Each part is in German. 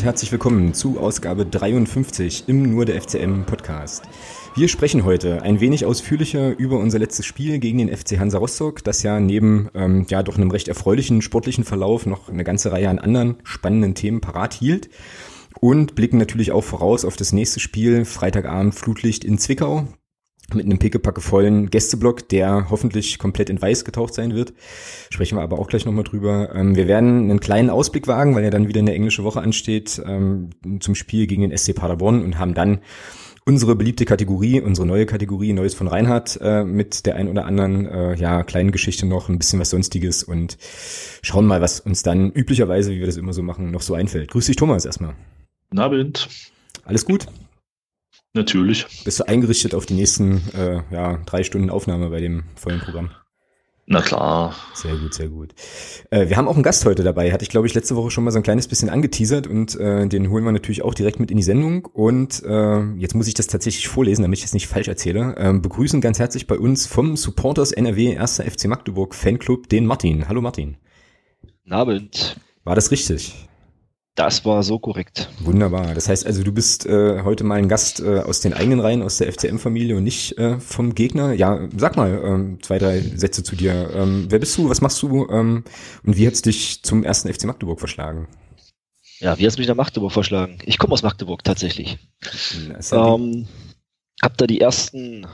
Und herzlich willkommen zu Ausgabe 53 im Nur der FCM Podcast. Wir sprechen heute ein wenig ausführlicher über unser letztes Spiel gegen den FC Hansa Rostock, das ja neben ähm, ja doch einem recht erfreulichen sportlichen Verlauf noch eine ganze Reihe an anderen spannenden Themen parat hielt. Und blicken natürlich auch voraus auf das nächste Spiel, Freitagabend Flutlicht in Zwickau mit einem pickepackevollen Gästeblock, der hoffentlich komplett in weiß getaucht sein wird. Sprechen wir aber auch gleich nochmal drüber. Ähm, wir werden einen kleinen Ausblick wagen, weil ja dann wieder eine englische Woche ansteht, ähm, zum Spiel gegen den SC Paderborn und haben dann unsere beliebte Kategorie, unsere neue Kategorie Neues von Reinhardt äh, mit der ein oder anderen äh, ja kleinen Geschichte noch, ein bisschen was sonstiges und schauen mal, was uns dann üblicherweise, wie wir das immer so machen, noch so einfällt. Grüß dich Thomas erstmal. Guten Abend. Alles gut? Natürlich. Bist du eingerichtet auf die nächsten äh, ja, drei Stunden Aufnahme bei dem vollen Programm? Na klar. Sehr gut, sehr gut. Äh, wir haben auch einen Gast heute dabei. Hatte ich, glaube ich, letzte Woche schon mal so ein kleines bisschen angeteasert und äh, den holen wir natürlich auch direkt mit in die Sendung. Und äh, jetzt muss ich das tatsächlich vorlesen, damit ich das nicht falsch erzähle. Ähm, begrüßen ganz herzlich bei uns vom Supporters NRW 1. FC Magdeburg Fanclub den Martin. Hallo Martin. Guten Abend. War das richtig? Das war so korrekt. Wunderbar. Das heißt also, du bist äh, heute mal ein Gast äh, aus den eigenen Reihen, aus der FCM-Familie und nicht äh, vom Gegner. Ja, sag mal ähm, zwei, drei Sätze zu dir. Ähm, wer bist du? Was machst du? Ähm, und wie hat's dich zum ersten FC Magdeburg verschlagen? Ja, wie hat's mich nach Magdeburg verschlagen? Ich komme aus Magdeburg tatsächlich. Ähm, hab da die ersten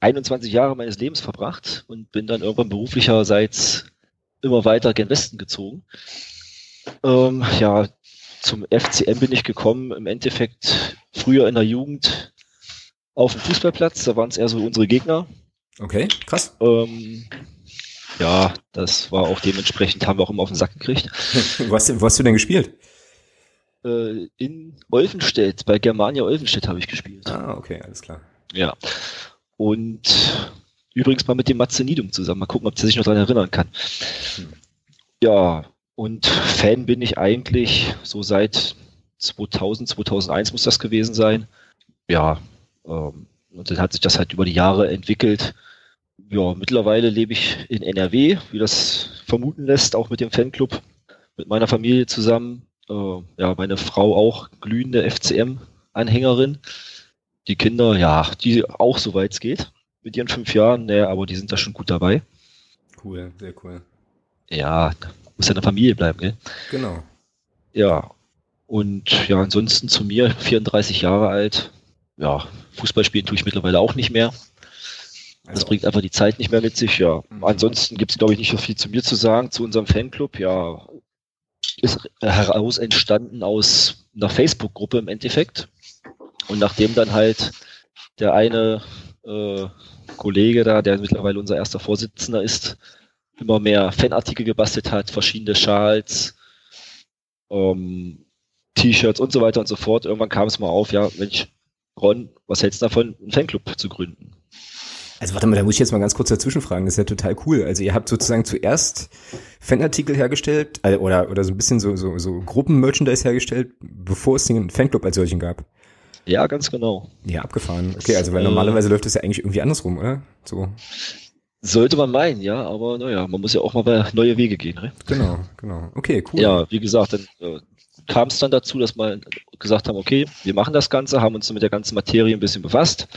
21 Jahre meines Lebens verbracht und bin dann irgendwann beruflicherseits immer weiter gen Westen gezogen. Ähm, ja, zum FCM bin ich gekommen, im Endeffekt früher in der Jugend auf dem Fußballplatz, da waren es eher so unsere Gegner. Okay, krass. Ähm, ja, das war auch dementsprechend, haben wir auch immer auf den Sack gekriegt. wo, hast, wo hast du denn gespielt? Äh, in Olvenstedt, bei Germania Olvenstedt habe ich gespielt. Ah, okay, alles klar. Ja. Und übrigens mal mit dem Matze Niedum zusammen. Mal gucken, ob der sich noch daran erinnern kann. Hm. Ja, und Fan bin ich eigentlich so seit 2000, 2001 muss das gewesen sein. Ja, ähm, und dann hat sich das halt über die Jahre entwickelt. Ja, mittlerweile lebe ich in NRW, wie das vermuten lässt, auch mit dem Fanclub, mit meiner Familie zusammen. Äh, ja, meine Frau auch glühende FCM-Anhängerin. Die Kinder, ja, die auch soweit es geht, mit ihren fünf Jahren, ne, aber die sind da schon gut dabei. Cool, sehr cool. Ja, muss ja in der Familie bleiben, gell? Genau. Ja. Und ja, ansonsten zu mir, 34 Jahre alt. Ja, Fußball spielen tue ich mittlerweile auch nicht mehr. Das also. bringt einfach die Zeit nicht mehr mit sich, ja. Mhm. Ansonsten gibt es, glaube ich, nicht so viel zu mir zu sagen, zu unserem Fanclub. Ja, ist heraus entstanden aus einer Facebook-Gruppe im Endeffekt. Und nachdem dann halt der eine äh, Kollege da, der mittlerweile unser erster Vorsitzender ist, immer mehr Fanartikel gebastelt hat, verschiedene Schals, ähm, T-Shirts und so weiter und so fort. Irgendwann kam es mal auf, ja, Mensch, Ron, was hältst du davon, einen Fanclub zu gründen? Also warte mal, da muss ich jetzt mal ganz kurz dazwischen fragen. Das ist ja total cool. Also ihr habt sozusagen zuerst Fanartikel hergestellt äh, oder, oder so ein bisschen so, so, so Gruppenmerchandise hergestellt, bevor es den Fanclub als solchen gab. Ja, ganz genau. Ja, abgefahren. Okay, also weil normalerweise läuft das ja eigentlich irgendwie andersrum, oder? So. Sollte man meinen, ja, aber naja, man muss ja auch mal neue Wege gehen. Ne? Genau, genau. Okay, cool. Ja, wie gesagt, dann äh, kam es dann dazu, dass wir gesagt haben, okay, wir machen das Ganze, haben uns mit der ganzen Materie ein bisschen befasst.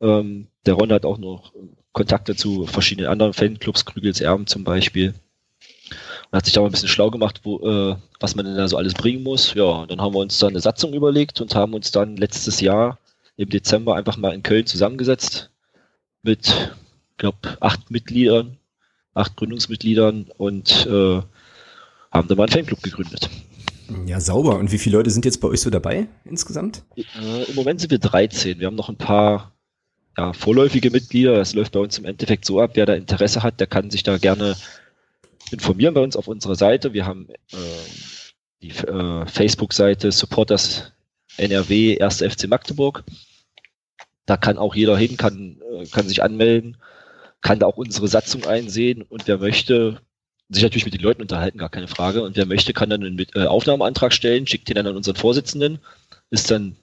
Ähm, der Ron hat auch noch Kontakte zu verschiedenen anderen Fanclubs, Krügels Erben zum Beispiel. Und hat sich da mal ein bisschen schlau gemacht, wo, äh, was man denn da so alles bringen muss. Ja, dann haben wir uns dann eine Satzung überlegt und haben uns dann letztes Jahr im Dezember einfach mal in Köln zusammengesetzt mit glaube, acht Mitgliedern, acht Gründungsmitgliedern und äh, haben da mal einen Fanclub gegründet. Ja, sauber. Und wie viele Leute sind jetzt bei euch so dabei insgesamt? Äh, Im Moment sind wir 13. Wir haben noch ein paar ja, vorläufige Mitglieder. Das läuft bei uns im Endeffekt so ab. Wer da Interesse hat, der kann sich da gerne informieren bei uns auf unserer Seite. Wir haben äh, die äh, Facebook-Seite Supporters NRW 1. FC Magdeburg. Da kann auch jeder hin, kann, äh, kann sich anmelden kann da auch unsere Satzung einsehen und wer möchte, sich natürlich mit den Leuten unterhalten, gar keine Frage. Und wer möchte, kann dann einen äh, Aufnahmeantrag stellen, schickt den dann an unseren Vorsitzenden, ist dann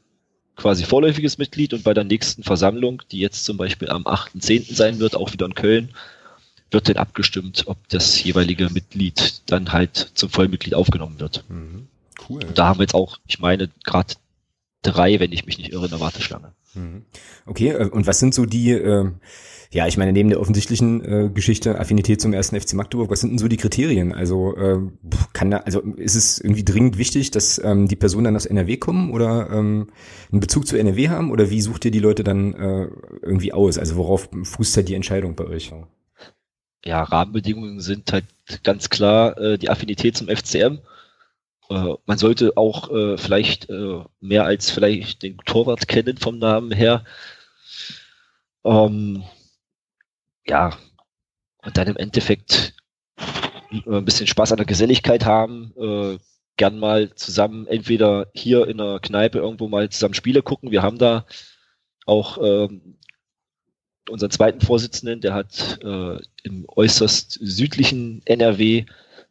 quasi vorläufiges Mitglied und bei der nächsten Versammlung, die jetzt zum Beispiel am 8.10. sein wird, auch wieder in Köln, wird dann abgestimmt, ob das jeweilige Mitglied dann halt zum Vollmitglied aufgenommen wird. Mhm. Cool. Und da haben wir jetzt auch, ich meine, gerade drei, wenn ich mich nicht irre, in der Warteschlange. Mhm. Okay, äh, und was sind so die, äh, ja, ich meine, neben der offensichtlichen äh, Geschichte Affinität zum ersten FC Magdeburg, was sind denn so die Kriterien? Also äh, kann da, also ist es irgendwie dringend wichtig, dass ähm, die Personen dann aus NRW kommen oder ähm, einen Bezug zu NRW haben oder wie sucht ihr die Leute dann äh, irgendwie aus? Also worauf fußt halt die Entscheidung bei euch? Ja, Rahmenbedingungen sind halt ganz klar äh, die Affinität zum FCM. Äh, man sollte auch äh, vielleicht äh, mehr als vielleicht den Torwart kennen vom Namen her. Ähm, ja, und dann im Endeffekt äh, ein bisschen Spaß an der Geselligkeit haben, äh, gern mal zusammen entweder hier in der Kneipe irgendwo mal zusammen Spiele gucken. Wir haben da auch ähm, unseren zweiten Vorsitzenden, der hat äh, im äußerst südlichen NRW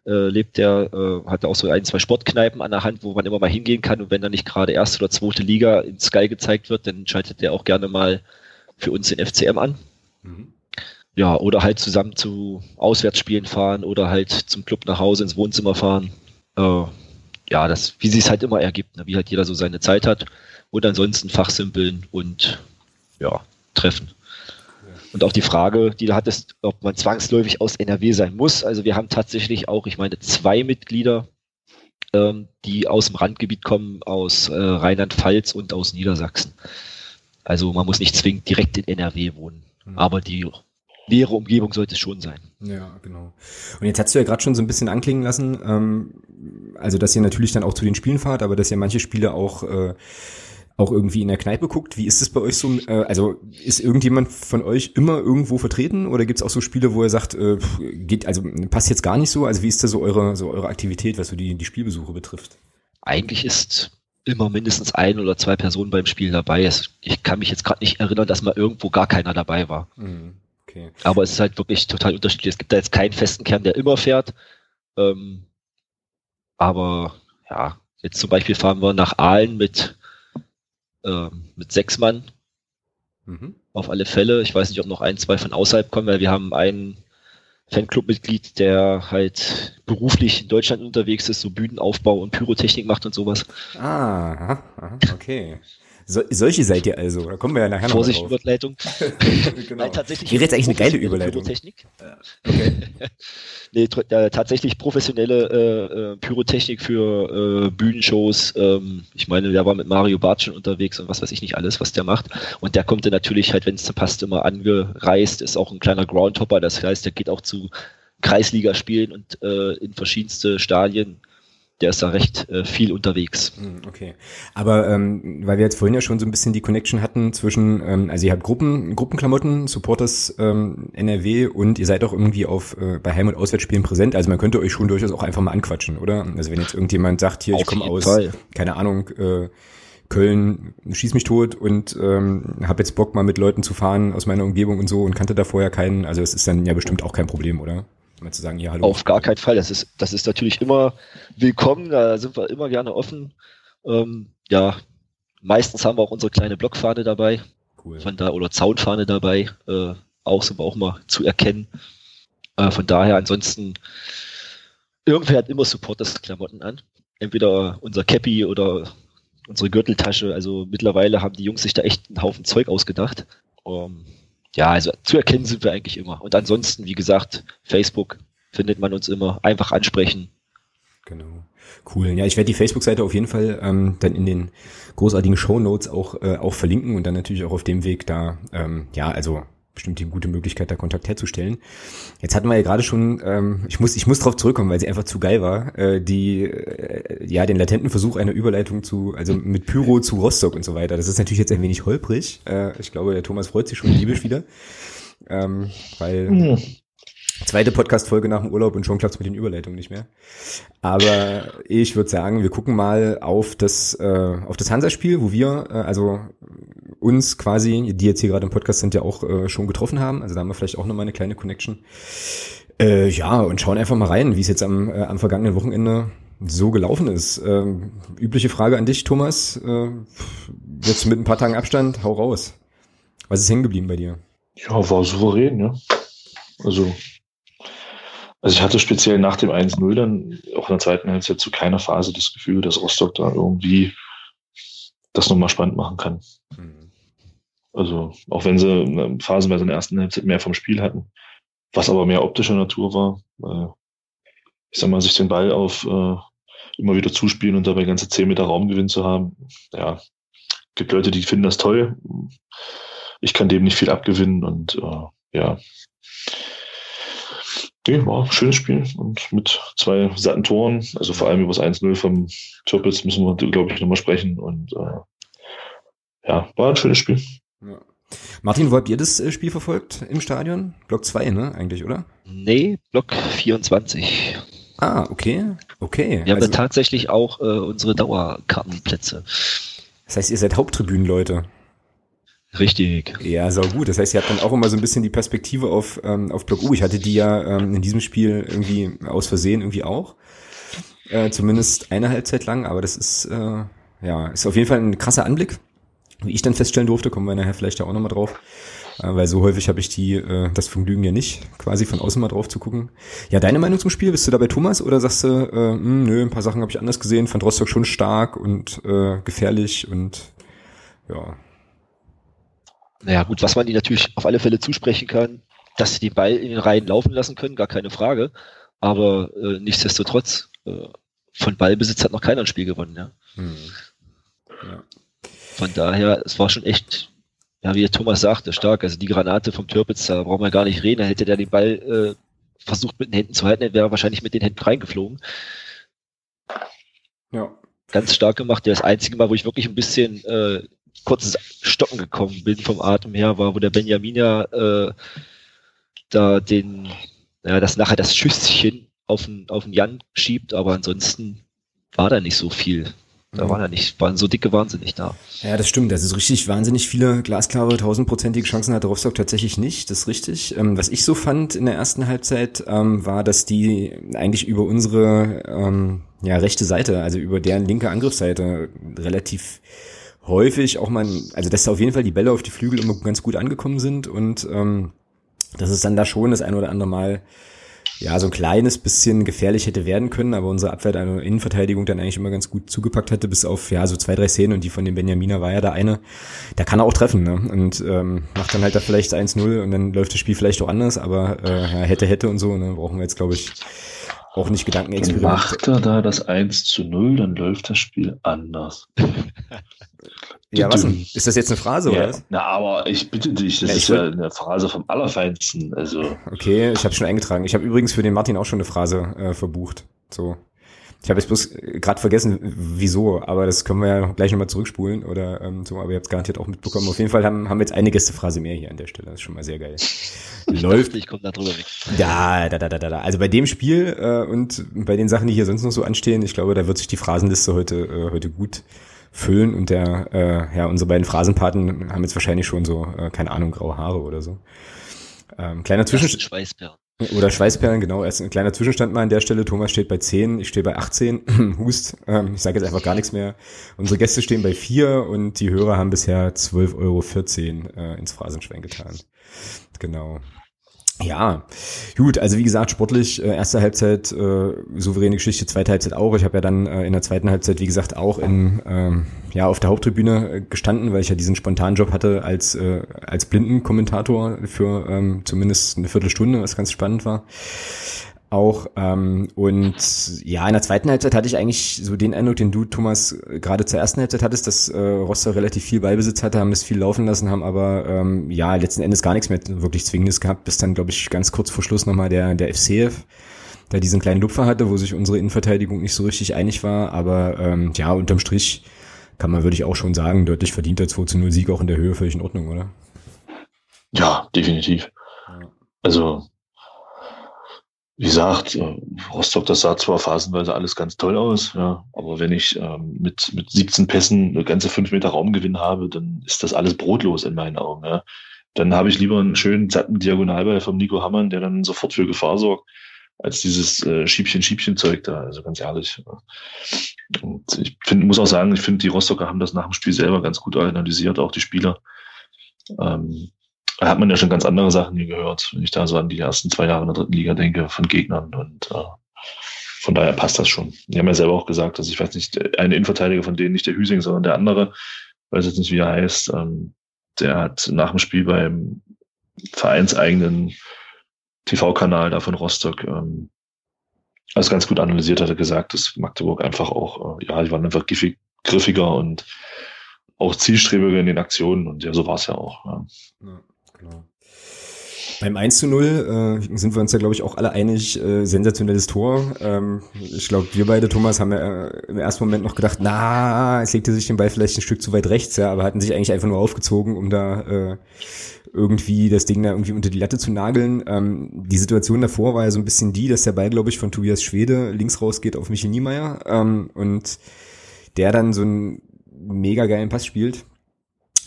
äh, lebt der, äh, hat auch so ein, zwei Sportkneipen an der Hand, wo man immer mal hingehen kann und wenn da nicht gerade erste oder zweite Liga in Sky gezeigt wird, dann schaltet der auch gerne mal für uns den FCM an. Mhm ja, oder halt zusammen zu Auswärtsspielen fahren oder halt zum Club nach Hause ins Wohnzimmer fahren. Äh, ja, das, wie sich es halt immer ergibt, ne? wie halt jeder so seine Zeit hat. Und ansonsten fachsimpeln und ja, treffen. Und auch die Frage, die du hattest, ob man zwangsläufig aus NRW sein muss. Also wir haben tatsächlich auch, ich meine, zwei Mitglieder, ähm, die aus dem Randgebiet kommen, aus äh, Rheinland-Pfalz und aus Niedersachsen. Also man muss nicht zwingend direkt in NRW wohnen. Mhm. Aber die nähere Umgebung sollte es schon sein. Ja, genau. Und jetzt hast du ja gerade schon so ein bisschen anklingen lassen, ähm, also dass ihr natürlich dann auch zu den Spielen fahrt, aber dass ihr manche Spiele auch äh, auch irgendwie in der Kneipe guckt. Wie ist es bei euch so? Äh, also ist irgendjemand von euch immer irgendwo vertreten oder gibt es auch so Spiele, wo ihr sagt, äh, geht, also passt jetzt gar nicht so? Also wie ist da so eure, so eure Aktivität, was so die, die Spielbesuche betrifft? Eigentlich ist immer mindestens ein oder zwei Personen beim Spiel dabei. Ich kann mich jetzt gerade nicht erinnern, dass mal irgendwo gar keiner dabei war. Mhm. Okay. Aber es ist halt wirklich total unterschiedlich. Es gibt da jetzt keinen festen Kern, der immer fährt. Ähm, aber ja, jetzt zum Beispiel fahren wir nach Aalen mit, ähm, mit sechs Mann. Mhm. Auf alle Fälle. Ich weiß nicht, ob noch ein, zwei von außerhalb kommen, weil wir haben einen Fanclub-Mitglied, der halt beruflich in Deutschland unterwegs ist, so Bühnenaufbau und Pyrotechnik macht und sowas. Ah, okay. So, solche seid ihr also. Da kommen wir ja nachher noch Vorsicht, drauf. Überleitung. genau. Nein, tatsächlich. Wäre jetzt eigentlich eine geile Überleitung. Pyrotechnik. Okay. nee, äh, tatsächlich professionelle äh, äh, Pyrotechnik für äh, Bühnenshows. Ähm, ich meine, der war mit Mario Barth schon unterwegs und was weiß ich nicht alles, was der macht. Und der kommt dann natürlich halt, wenn es passt, immer angereist, ist auch ein kleiner Groundhopper. Das heißt, der geht auch zu Kreisligaspielen und äh, in verschiedenste Stadien der ist da recht äh, viel unterwegs. Hm, okay. Aber ähm, weil wir jetzt vorhin ja schon so ein bisschen die Connection hatten zwischen, ähm, also ihr habt Gruppen, Gruppenklamotten, Supporters ähm, NRW und ihr seid auch irgendwie auf äh, bei Heim- und Auswärtsspielen präsent. Also man könnte euch schon durchaus auch einfach mal anquatschen, oder? Also wenn jetzt irgendjemand sagt, hier, auf ich komme aus, Fall. keine Ahnung, äh, Köln, schieß mich tot und ähm, habe jetzt Bock mal mit Leuten zu fahren aus meiner Umgebung und so und kannte da vorher keinen. Also es ist dann ja bestimmt auch kein Problem, oder? Mal zu sagen, ja, hallo. Auf gar keinen Fall. Das ist, das ist natürlich immer willkommen. Da sind wir immer gerne offen. Ähm, ja, meistens haben wir auch unsere kleine Blockfahne dabei. Cool. Von da, oder Zaunfahne dabei. Äh, auch sind wir auch mal zu erkennen. Äh, von daher, ansonsten, irgendwer hat immer Supporters-Klamotten an. Entweder unser Cappy oder unsere Gürteltasche. Also mittlerweile haben die Jungs sich da echt einen Haufen Zeug ausgedacht. Ähm, ja, also zu erkennen sind wir eigentlich immer. Und ansonsten, wie gesagt, Facebook findet man uns immer. Einfach ansprechen. Genau. Cool. Ja, ich werde die Facebook-Seite auf jeden Fall ähm, dann in den großartigen Show Notes auch, äh, auch verlinken und dann natürlich auch auf dem Weg da, ähm, ja, also bestimmt die gute Möglichkeit, da Kontakt herzustellen. Jetzt hatten wir ja gerade schon, ähm, ich muss, ich muss drauf zurückkommen, weil sie einfach zu geil war, äh, die, äh, ja, den latenten Versuch einer Überleitung zu, also mit Pyro zu Rostock und so weiter. Das ist natürlich jetzt ein wenig holprig. Äh, ich glaube, der Thomas freut sich schon liebisch wieder. Ähm, weil mhm. Zweite Podcast-Folge nach dem Urlaub und schon klappt es mit den Überleitungen nicht mehr. Aber ich würde sagen, wir gucken mal auf das, äh, auf das Hansa-Spiel, wo wir, äh, also uns quasi, die jetzt hier gerade im Podcast sind, ja auch äh, schon getroffen haben. Also da haben wir vielleicht auch nochmal eine kleine Connection. Äh, ja, und schauen einfach mal rein, wie es jetzt am, äh, am vergangenen Wochenende so gelaufen ist. Ähm, übliche Frage an dich, Thomas. Äh, jetzt mit ein paar Tagen Abstand, hau raus. Was ist hängen geblieben bei dir? Ja, war souverän, ja. Also Also ich hatte speziell nach dem 1-0 dann auch in der zweiten Halbzeit zu keiner Phase das Gefühl, dass Rostock da irgendwie das nochmal spannend machen kann. Also auch wenn sie phasenweise in der ersten Halbzeit mehr vom Spiel hatten, was aber mehr optischer Natur war. Äh, ich sag mal, sich den Ball auf äh, immer wieder zuspielen und dabei ganze 10 Meter Raumgewinn zu haben. Ja, gibt Leute, die finden das toll. Ich kann dem nicht viel abgewinnen und äh, ja. Nee, war ein schönes Spiel und mit zwei satten Toren, also vor allem über das 1-0 vom Türpitz müssen wir, glaube ich, nochmal sprechen und äh, ja, war ein schönes Spiel. Ja. Martin, wo habt ihr das äh, Spiel verfolgt im Stadion? Block 2, ne, eigentlich, oder? Nee, Block 24. Ah, okay, okay. Wir also, haben tatsächlich auch äh, unsere Dauerkartenplätze. Das heißt, ihr seid Haupttribünenleute. Richtig. Ja, sau gut. Das heißt, ihr habt dann auch immer so ein bisschen die Perspektive auf, ähm, auf Block U. Ich hatte die ja ähm, in diesem Spiel irgendwie aus Versehen irgendwie auch. Äh, zumindest eine Halbzeit lang, aber das ist, äh, ja, ist auf jeden Fall ein krasser Anblick. Wie ich dann feststellen durfte, kommen wir nachher vielleicht ja auch nochmal drauf. Äh, weil so häufig habe ich die, äh, das Vergnügen ja nicht, quasi von außen mal drauf zu gucken. Ja, deine Meinung zum Spiel, bist du dabei Thomas oder sagst du, äh, mh, hm, nö, ein paar Sachen habe ich anders gesehen, fand Rostock schon stark und äh, gefährlich und ja. Naja, gut, was man ihnen natürlich auf alle Fälle zusprechen kann, dass sie den Ball in den Reihen laufen lassen können, gar keine Frage. Aber äh, nichtsdestotrotz, äh, von Ballbesitz hat noch keiner ein Spiel gewonnen, ja. Hm. ja. Von daher, es war schon echt ja, wie Thomas sagte, stark. Also die Granate vom Türpitz, da brauchen wir gar nicht reden. Da hätte der den Ball äh, versucht mit den Händen zu halten, dann wäre er wahrscheinlich mit den Händen reingeflogen. Ja. Ganz stark gemacht. Das einzige Mal, wo ich wirklich ein bisschen äh, kurzes Stocken gekommen bin vom Atem her, war, wo der Benjamin ja äh, da den, ja, das nachher das Schüsschen auf den, auf den Jan schiebt, aber ansonsten war da nicht so viel. Da waren ja nicht, waren so dicke wahnsinnig da. Ja, das stimmt. Also so richtig wahnsinnig viele glasklare, tausendprozentige Chancen hatte Rostock tatsächlich nicht. Das ist richtig. Ähm, was ich so fand in der ersten Halbzeit, ähm, war, dass die eigentlich über unsere ähm, ja, rechte Seite, also über deren linke Angriffsseite relativ häufig auch mal, also dass da auf jeden Fall die Bälle auf die Flügel immer ganz gut angekommen sind und ähm, dass es dann da schon das ein oder andere Mal ja, so ein kleines bisschen gefährlich hätte werden können, aber unsere Abwehr, eine Innenverteidigung dann eigentlich immer ganz gut zugepackt hatte, bis auf ja so zwei, drei Szenen und die von dem Benjaminer war ja da eine. Da kann er auch treffen, ne? Und ähm, macht dann halt da vielleicht 1-0 und dann läuft das Spiel vielleicht auch anders, aber äh, ja, hätte, hätte und so, ne? Brauchen wir jetzt, glaube ich, auch nicht Gedankenexperiment. Macht er da das 1 zu 0, dann läuft das Spiel anders. ja, was denn? Ist das jetzt eine Phrase, ja, oder was? Na, aber ich bitte dich, das ja, ist ja eine Phrase vom Allerfeinsten. Also. Okay, ich habe schon eingetragen. Ich habe übrigens für den Martin auch schon eine Phrase äh, verbucht. So. Ich habe jetzt bloß gerade vergessen, wieso, aber das können wir ja gleich nochmal zurückspulen oder ähm, so, aber ihr habt es garantiert auch mitbekommen. Auf jeden Fall haben, haben wir jetzt eine Gästephrase mehr hier an der Stelle. Das ist schon mal sehr geil. Läuft. Ich komme da drüber weg. Da, da, da, da, da. Also bei dem Spiel äh, und bei den Sachen, die hier sonst noch so anstehen, ich glaube, da wird sich die Phrasenliste heute, äh, heute gut füllen und der, äh, ja, unsere beiden Phrasenpaten haben jetzt wahrscheinlich schon so, äh, keine Ahnung, graue Haare oder so. Ähm, kleiner. Schweißperlen. Oder Schweißperlen, genau. Erst ein kleiner Zwischenstand mal an der Stelle. Thomas steht bei 10, ich stehe bei 18. Hust. Ähm, ich sage jetzt einfach gar nichts mehr. Unsere Gäste stehen bei 4 und die Hörer haben bisher 12,14 Euro äh, ins Phrasenschwein getan. Genau. Ja, gut, also wie gesagt, sportlich, äh, erste Halbzeit äh, souveräne Geschichte, zweite Halbzeit auch. Ich habe ja dann äh, in der zweiten Halbzeit, wie gesagt, auch in, ähm, ja, auf der Haupttribüne äh, gestanden, weil ich ja diesen spontanen Job hatte als, äh, als Blindenkommentator für ähm, zumindest eine Viertelstunde, was ganz spannend war auch. Ähm, und ja, in der zweiten Halbzeit hatte ich eigentlich so den Eindruck, den du, Thomas, gerade zur ersten Halbzeit hattest, dass äh, Rostock relativ viel Ballbesitz hatte, haben es viel laufen lassen, haben aber ähm, ja letzten Endes gar nichts mehr wirklich Zwingendes gehabt, bis dann, glaube ich, ganz kurz vor Schluss nochmal der, der FCF da diesen kleinen Lupfer hatte, wo sich unsere Innenverteidigung nicht so richtig einig war. Aber ähm, ja, unterm Strich kann man, würde ich auch schon sagen, deutlich verdienter 2 zu 0 Sieg auch in der Höhe völlig in Ordnung, oder? Ja, definitiv. Also wie gesagt, äh, Rostock, das sah zwar phasenweise alles ganz toll aus, ja, aber wenn ich ähm, mit, mit 17 Pässen eine ganze 5 Meter Raumgewinn habe, dann ist das alles brotlos in meinen Augen. Ja. Dann habe ich lieber einen schönen, satten Diagonalball vom Nico Hammann, der dann sofort für Gefahr sorgt, als dieses äh, Schiebchen-Schiebchen-Zeug da. Also ganz ehrlich. Und ich find, muss auch sagen, ich finde, die Rostocker haben das nach dem Spiel selber ganz gut analysiert, auch die Spieler. Ähm, da hat man ja schon ganz andere Sachen hier gehört, wenn ich da so an die ersten zwei Jahre in der dritten Liga denke, von Gegnern. Und äh, von daher passt das schon. Die haben ja selber auch gesagt, dass ich weiß nicht, ein Innenverteidiger von denen, nicht der Hüsing, sondern der andere, weiß jetzt nicht, wie er heißt, ähm, der hat nach dem Spiel beim vereinseigenen TV-Kanal da von Rostock ähm, alles ganz gut analysiert, hat er gesagt, dass Magdeburg einfach auch, äh, ja, die waren einfach griffig, griffiger und auch zielstrebiger in den Aktionen und ja, so war es ja auch. Ja. ja genau. Beim 1 zu 0 äh, sind wir uns ja, glaube ich, auch alle einig, äh, sensationelles Tor. Ähm, ich glaube, wir beide, Thomas, haben ja äh, im ersten Moment noch gedacht, na, es legte sich den Ball vielleicht ein Stück zu weit rechts, ja, aber hatten sich eigentlich einfach nur aufgezogen, um da äh, irgendwie das Ding da irgendwie unter die Latte zu nageln. Ähm, die Situation davor war ja so ein bisschen die, dass der Ball, glaube ich, von Tobias Schwede links rausgeht auf Michi Niemeyer ähm, und der dann so einen mega geilen Pass spielt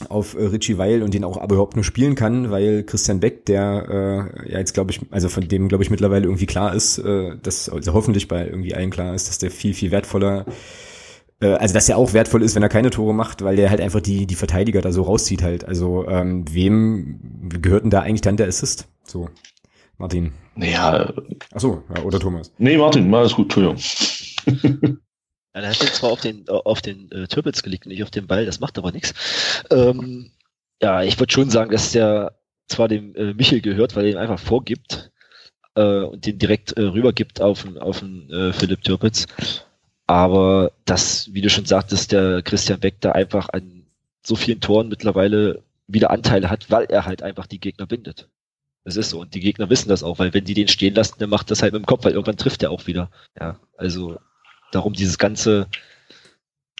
auf äh, Richie Weil und den auch aber überhaupt nur spielen kann, weil Christian Beck, der äh, ja jetzt glaube ich, also von dem glaube ich mittlerweile irgendwie klar ist, äh, dass also hoffentlich bei irgendwie allen klar ist, dass der viel viel wertvoller äh, also dass er auch wertvoll ist, wenn er keine Tore macht, weil der halt einfach die die Verteidiger da so rauszieht halt. Also ähm, wem gehört denn da eigentlich dann der Assist? So Martin. Ja. Ach so, ja, oder Thomas. Nee, Martin, alles gut, Entschuldigung. Ja, der hat jetzt zwar auf den, auf den äh, Türpitz gelegt, nicht auf den Ball, das macht aber nichts. Ähm, ja, ich würde schon sagen, dass der zwar dem äh, Michel gehört, weil er ihn einfach vorgibt äh, und den direkt äh, rübergibt auf den, auf den äh, Philipp Türpitz. Aber das, wie du schon sagtest, der Christian Beck da einfach an so vielen Toren mittlerweile wieder Anteile hat, weil er halt einfach die Gegner bindet. Das ist so. Und die Gegner wissen das auch, weil wenn die den stehen lassen, dann macht das halt mit dem Kopf, weil irgendwann trifft er auch wieder. Ja, also darum dieses ganze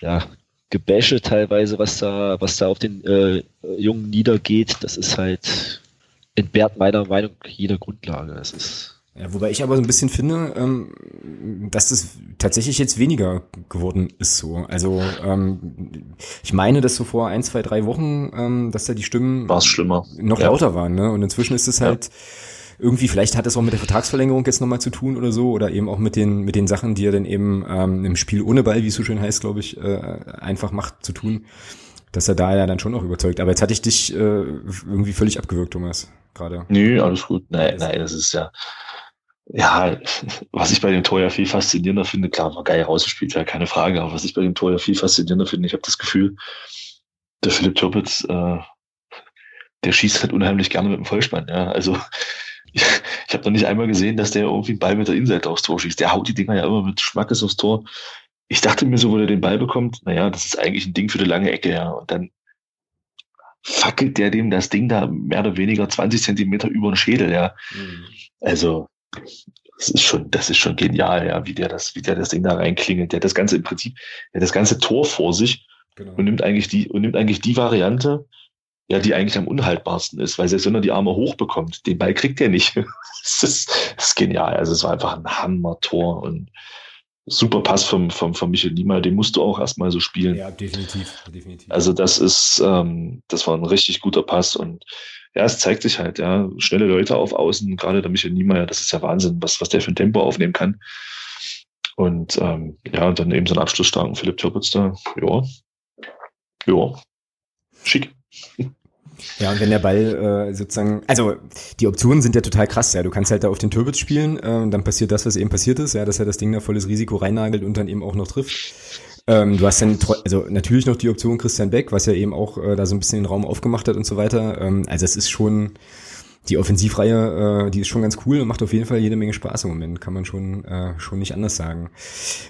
ja, Gebäsche teilweise, was da, was da auf den äh, Jungen niedergeht, das ist halt entbehrt meiner Meinung jeder Grundlage. Es ist ja, wobei ich aber so ein bisschen finde, ähm, dass das tatsächlich jetzt weniger geworden ist so. Also ähm, ich meine, dass so vor ein, zwei, drei Wochen, ähm, dass da die Stimmen War's schlimmer. noch ja. lauter waren. Ne? Und inzwischen ist es halt ja irgendwie, vielleicht hat es auch mit der Vertragsverlängerung jetzt nochmal zu tun oder so, oder eben auch mit den, mit den Sachen, die er dann eben ähm, im Spiel ohne Ball, wie es so schön heißt, glaube ich, äh, einfach macht, zu tun, dass er da ja dann schon noch überzeugt. Aber jetzt hatte ich dich äh, irgendwie völlig abgewürgt, Thomas, gerade. Nö, alles gut. Nein, nein, das ist ja, ja, was ich bei dem Tor ja viel faszinierender finde, klar, war geil rausgespielt, ja, keine Frage, aber was ich bei dem Tor ja viel faszinierender finde, ich habe das Gefühl, der Philipp Türpitz, äh, der schießt halt unheimlich gerne mit dem Vollspann, ja, also ich, ich habe noch nicht einmal gesehen, dass der irgendwie einen Ball mit der Innenseite aufs Tor schießt. Der haut die Dinger ja immer mit Schmackes aufs Tor. Ich dachte mir so, wo der den Ball bekommt, naja, das ist eigentlich ein Ding für die lange Ecke, ja. Und dann fackelt der dem das Ding da mehr oder weniger 20 Zentimeter über den Schädel, ja. Mhm. Also, das ist schon, das ist schon genial, ja, wie der das, wie der das Ding da reinklingelt. Der hat das ganze im Prinzip, der hat das ganze Tor vor sich genau. und nimmt eigentlich die, und nimmt eigentlich die Variante, ja, die eigentlich am unhaltbarsten ist, weil selbst wenn er die Arme hochbekommt, den Ball kriegt er nicht. das, ist, das ist genial. Also es war einfach ein Hammer-Tor und super Pass vom, vom, vom Michel Niemeyer, den musst du auch erstmal so spielen. Ja, definitiv, definitiv. Also das ist, ähm, das war ein richtig guter Pass und ja, es zeigt sich halt, ja, schnelle Leute auf Außen, gerade der Michel Niemeyer, das ist ja Wahnsinn, was, was der für ein Tempo aufnehmen kann. Und ähm, ja, und dann eben so einen abschlussstarken Philipp Türpitz da, ja, ja, schick. Ja, und wenn der Ball äh, sozusagen, also die Optionen sind ja total krass, ja. Du kannst halt da auf den Turbitz spielen, äh, dann passiert das, was eben passiert ist, ja, dass er das Ding da volles Risiko reinnagelt und dann eben auch noch trifft. Ähm, du hast dann also natürlich noch die Option Christian Beck, was ja eben auch äh, da so ein bisschen den Raum aufgemacht hat und so weiter. Ähm, also es ist schon, die Offensivreihe, äh, die ist schon ganz cool und macht auf jeden Fall jede Menge Spaß im Moment, kann man schon, äh, schon nicht anders sagen.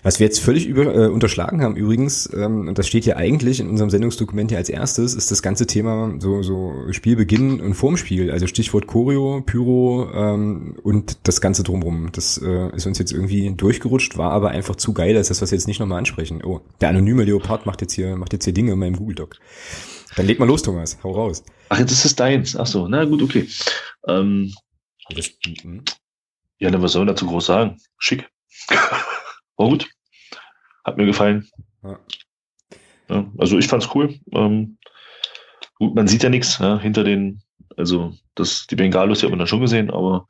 Was wir jetzt völlig über, äh, unterschlagen haben übrigens, ähm, und das steht ja eigentlich in unserem Sendungsdokument hier als erstes, ist das ganze Thema so, so Spielbeginn und vorm Spiel, also Stichwort Choreo, Pyro ähm, und das Ganze drumrum. Das äh, ist uns jetzt irgendwie durchgerutscht, war aber einfach zu geil, als das, was wir jetzt nicht nochmal ansprechen. Oh, der anonyme Leopard macht jetzt hier, macht jetzt hier Dinge in meinem Google-Doc. Dann leg mal los, Thomas. Hau raus. Ach, jetzt ist es deins. Ach so, na gut, okay. Ähm, hm. ja, dann was soll man dazu groß sagen? Schick. War gut. Hat mir gefallen. Ja. Ja, also ich fand's cool. Ähm, gut, man sieht ja nichts ja, hinter den, also das, die Bengalos die hat man dann schon gesehen, aber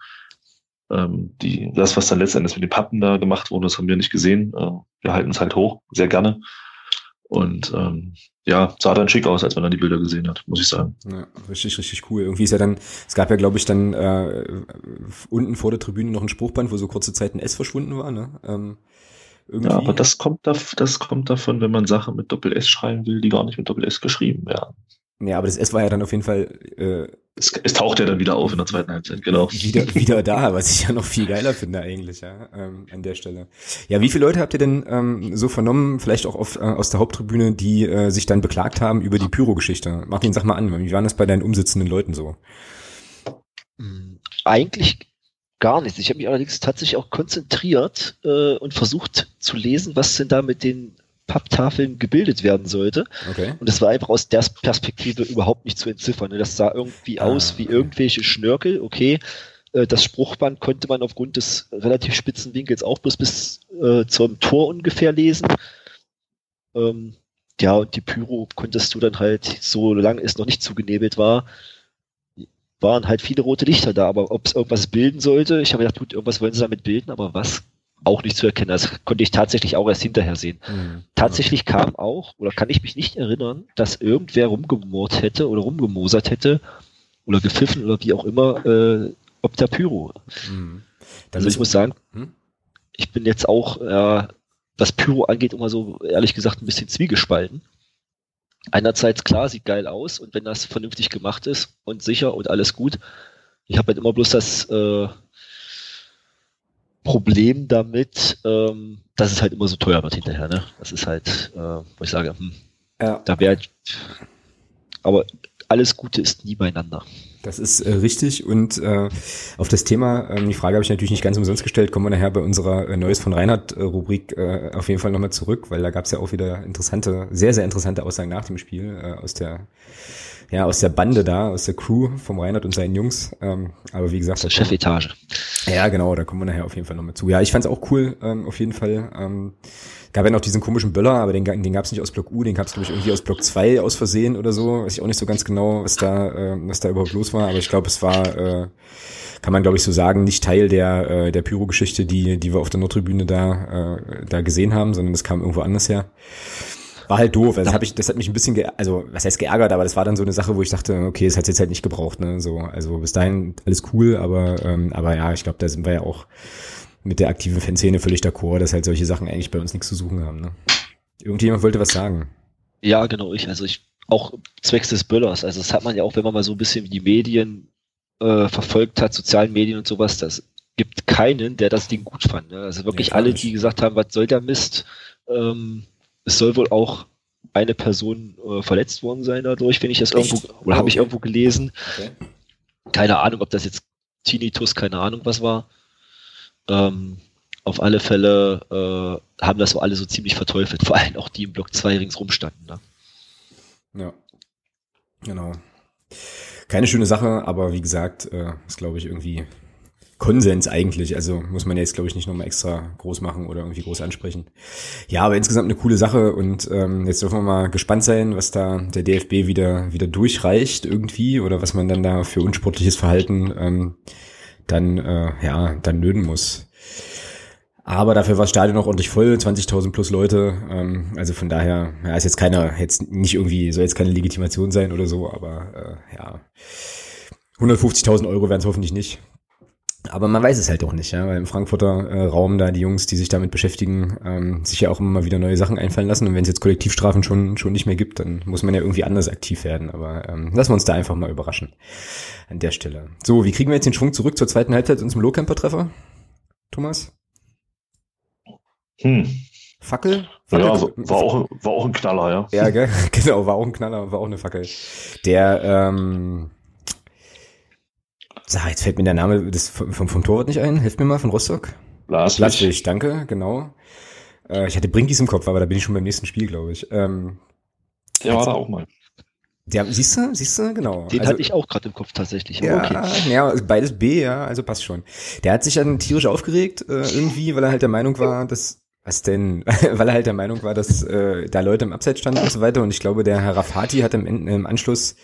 ähm, die, das, was dann letztendlich mit den Pappen da gemacht wurde, das haben wir nicht gesehen. Äh, wir halten es halt hoch, sehr gerne. Und ähm, ja, sah dann schick aus, als man dann die Bilder gesehen hat, muss ich sagen. Ja, richtig, richtig cool. Irgendwie ist ja dann, es gab ja, glaube ich, dann äh, unten vor der Tribüne noch ein Spruchband, wo so kurze Zeit ein S verschwunden war, ne? Ähm, irgendwie. Ja, aber das kommt, da, das kommt davon, wenn man Sachen mit Doppel S schreiben will, die gar nicht mit Doppel S geschrieben werden. Ja, aber das S war ja dann auf jeden Fall. Äh, es, es taucht ja dann wieder auf in der zweiten Halbzeit, genau. Wieder, wieder da, was ich ja noch viel geiler finde eigentlich, ja, ähm, an der Stelle. Ja, wie viele Leute habt ihr denn ähm, so vernommen, vielleicht auch auf, äh, aus der Haupttribüne, die äh, sich dann beklagt haben über die Pyro-Geschichte? Martin, sag mal an, wie waren das bei deinen umsitzenden Leuten so? Hm, eigentlich gar nichts. Ich habe mich allerdings tatsächlich auch konzentriert äh, und versucht zu lesen, was denn da mit den Papptafeln gebildet werden sollte. Okay. Und das war einfach aus der Perspektive überhaupt nicht zu entziffern. Ne? Das sah irgendwie ah, aus wie irgendwelche Schnörkel. Okay, äh, das Spruchband konnte man aufgrund des relativ spitzen Winkels auch bloß bis äh, zum Tor ungefähr lesen. Ähm, ja, und die Pyro konntest du dann halt, solange es noch nicht zugenebelt war, waren halt viele rote Lichter da. Aber ob es irgendwas bilden sollte, ich habe gedacht, gut, irgendwas wollen sie damit bilden, aber was auch nicht zu erkennen. Das konnte ich tatsächlich auch erst hinterher sehen. Mhm. Tatsächlich kam auch, oder kann ich mich nicht erinnern, dass irgendwer rumgemurrt hätte oder rumgemosert hätte oder gepfiffen oder wie auch immer, äh, ob der Pyro. Mhm. Also ich muss sagen, hm? ich bin jetzt auch, äh, was Pyro angeht, immer so ehrlich gesagt ein bisschen zwiegespalten. Einerseits klar, sieht geil aus und wenn das vernünftig gemacht ist und sicher und alles gut. Ich habe halt immer bloß das äh, Problem damit, ähm, dass es halt immer so teuer wird hinterher. Ne? Das ist halt, äh, wo ich sage, hm, ja. da wäre, aber alles Gute ist nie beieinander. Das ist äh, richtig und äh, auf das Thema, ähm, die Frage habe ich natürlich nicht ganz umsonst gestellt, kommen wir nachher bei unserer äh, Neues von Reinhard äh, Rubrik äh, auf jeden Fall nochmal zurück, weil da gab es ja auch wieder interessante, sehr, sehr interessante Aussagen nach dem Spiel äh, aus der ja, aus der Bande da, aus der Crew vom Reinhard und seinen Jungs. Ähm, aber wie gesagt. Aus der Chefetage. Ja, genau, da kommen wir nachher auf jeden Fall noch mit zu. Ja, ich fand's auch cool, ähm, auf jeden Fall. Ähm, gab ja noch diesen komischen Böller, aber den, den gab's nicht aus Block U, den gab's glaube ich irgendwie aus Block 2 aus Versehen oder so. Weiß ich auch nicht so ganz genau, was da, äh, was da überhaupt los war, aber ich glaube, es war, äh, kann man glaube ich so sagen, nicht Teil der, äh, der Pyro-Geschichte, die, die wir auf der Nordtribüne da, äh, da gesehen haben, sondern das kam irgendwo anders her. War halt doof. Also das, hab ich, das hat mich ein bisschen, ge also was heißt geärgert, aber das war dann so eine Sache, wo ich dachte, okay, das hat jetzt halt nicht gebraucht. Ne? So, also bis dahin alles cool, aber, ähm, aber ja, ich glaube, da sind wir ja auch mit der aktiven Fanszene völlig d'accord, dass halt solche Sachen eigentlich bei uns nichts zu suchen haben. Ne? Irgendjemand wollte was sagen. Ja, genau, ich. Also ich auch zwecks des Böllers. Also das hat man ja auch, wenn man mal so ein bisschen die Medien äh, verfolgt hat, sozialen Medien und sowas, das gibt keinen, der das Ding gut fand. Ne? Also wirklich nee, alle, die gesagt haben, was soll der Mist, ähm, es soll wohl auch eine Person äh, verletzt worden sein dadurch, wenn ich das Echt? irgendwo, oder oh. habe ich irgendwo gelesen. Okay. Keine Ahnung, ob das jetzt Tinnitus, keine Ahnung was war. Ähm, auf alle Fälle äh, haben das so alle so ziemlich verteufelt, vor allem auch die im Block 2 ringsrum standen. Ne? Ja, genau. Keine schöne Sache, aber wie gesagt, äh, ist glaube ich irgendwie Konsens eigentlich. Also muss man jetzt, glaube ich, nicht nochmal extra groß machen oder irgendwie groß ansprechen. Ja, aber insgesamt eine coole Sache und ähm, jetzt dürfen wir mal gespannt sein, was da der DFB wieder, wieder durchreicht irgendwie oder was man dann da für unsportliches Verhalten ähm, dann, äh, ja, dann löden muss. Aber dafür war das Stadion noch ordentlich voll, 20.000 plus Leute. Ähm, also von daher, ja, ist jetzt keiner, jetzt nicht irgendwie, soll jetzt keine Legitimation sein oder so, aber äh, ja, 150.000 Euro werden es hoffentlich nicht. Aber man weiß es halt auch nicht, ja, weil im Frankfurter äh, Raum da die Jungs, die sich damit beschäftigen, ähm, sich ja auch immer mal wieder neue Sachen einfallen lassen. Und wenn es jetzt Kollektivstrafen schon schon nicht mehr gibt, dann muss man ja irgendwie anders aktiv werden. Aber ähm, lassen wir uns da einfach mal überraschen an der Stelle. So, wie kriegen wir jetzt den Schwung zurück zur zweiten Halbzeit und zum Lowcamper-Treffer? Thomas? Hm. Fackel? Fackel? Ja, war auch, war auch ein Knaller, ja. Ja, gell? genau, war auch ein Knaller, war auch eine Fackel. Der, ähm, Sag, jetzt fällt mir der Name des, vom, vom Torwart nicht ein. Hilft mir mal von Rostock. Lars. Laswig, danke, genau. Äh, ich hatte Brinkis im Kopf, aber da bin ich schon beim nächsten Spiel, glaube ich. Ähm, der war da auch mal. Der, siehst du, siehst du, genau. Den also, hatte ich auch gerade im Kopf tatsächlich. Ja, okay. ja, also beides B, ja, also passt schon. Der hat sich dann tierisch aufgeregt, äh, irgendwie, weil er halt der Meinung war, dass was denn? Weil er halt der Meinung war, dass äh, da Leute im Abseits standen und so weiter. Und ich glaube, der Herr Rafati hat im, im Anschluss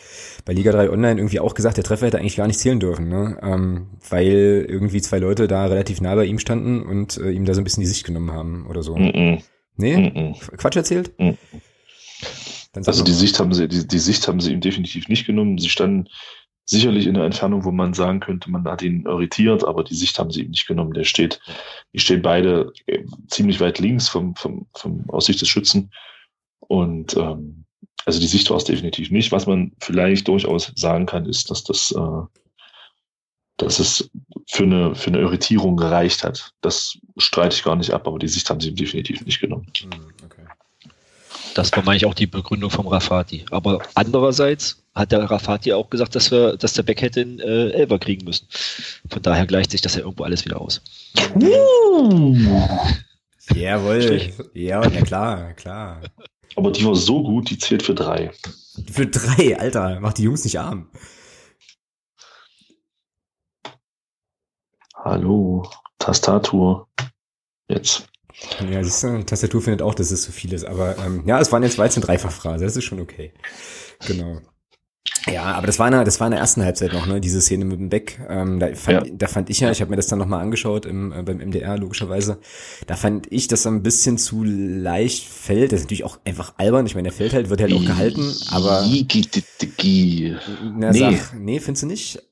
bei Liga 3 Online irgendwie auch gesagt, der Treffer hätte eigentlich gar nicht zählen dürfen, ne? ähm, weil irgendwie zwei Leute da relativ nah bei ihm standen und äh, ihm da so ein bisschen die Sicht genommen haben oder so. Mm -mm. Nee? Mm Quatsch erzählt? also die Sicht haben sie, die, die Sicht haben sie ihm definitiv nicht genommen. Sie standen sicherlich in der Entfernung, wo man sagen könnte, man hat ihn irritiert, aber die Sicht haben sie ihm nicht genommen. Der steht, die stehen beide äh, ziemlich weit links vom, vom, vom Aussicht des Schützen. Und ähm, also die Sicht war es definitiv nicht. Was man vielleicht durchaus sagen kann, ist, dass das, äh, dass es für eine, für eine Irritierung gereicht hat. Das streite ich gar nicht ab, aber die Sicht haben sie ihm definitiv nicht genommen. Hm, okay. Das war, meine ich, auch die Begründung vom Rafati. Aber andererseits hat der Rafati auch gesagt, dass wir, dass der Beck hätte einen äh, Elber kriegen müssen. Von daher gleicht sich das ja irgendwo alles wieder aus. Jawohl. Ja, na klar, klar. Aber die war so gut, die zählt für drei. Für drei, Alter, mach die Jungs nicht arm. Hallo, Tastatur. Jetzt. Ja, siehst du, Tastatur findet auch, dass es zu viel ist. Aber ähm, ja, es waren jetzt 13 Dreifachphrase, das ist schon okay. Genau. Ja, aber das war in der, das war in der ersten Halbzeit noch, ne, diese Szene mit dem Beck. Ähm, da, fand, ja. da fand ich ja, ich habe mir das dann nochmal angeschaut im, äh, beim MDR, logischerweise. Da fand ich, dass er ein bisschen zu leicht fällt. Das ist natürlich auch einfach albern. Ich meine, der fällt halt, wird halt auch gehalten, aber. Na, nee. Sag, nee, findest du nicht?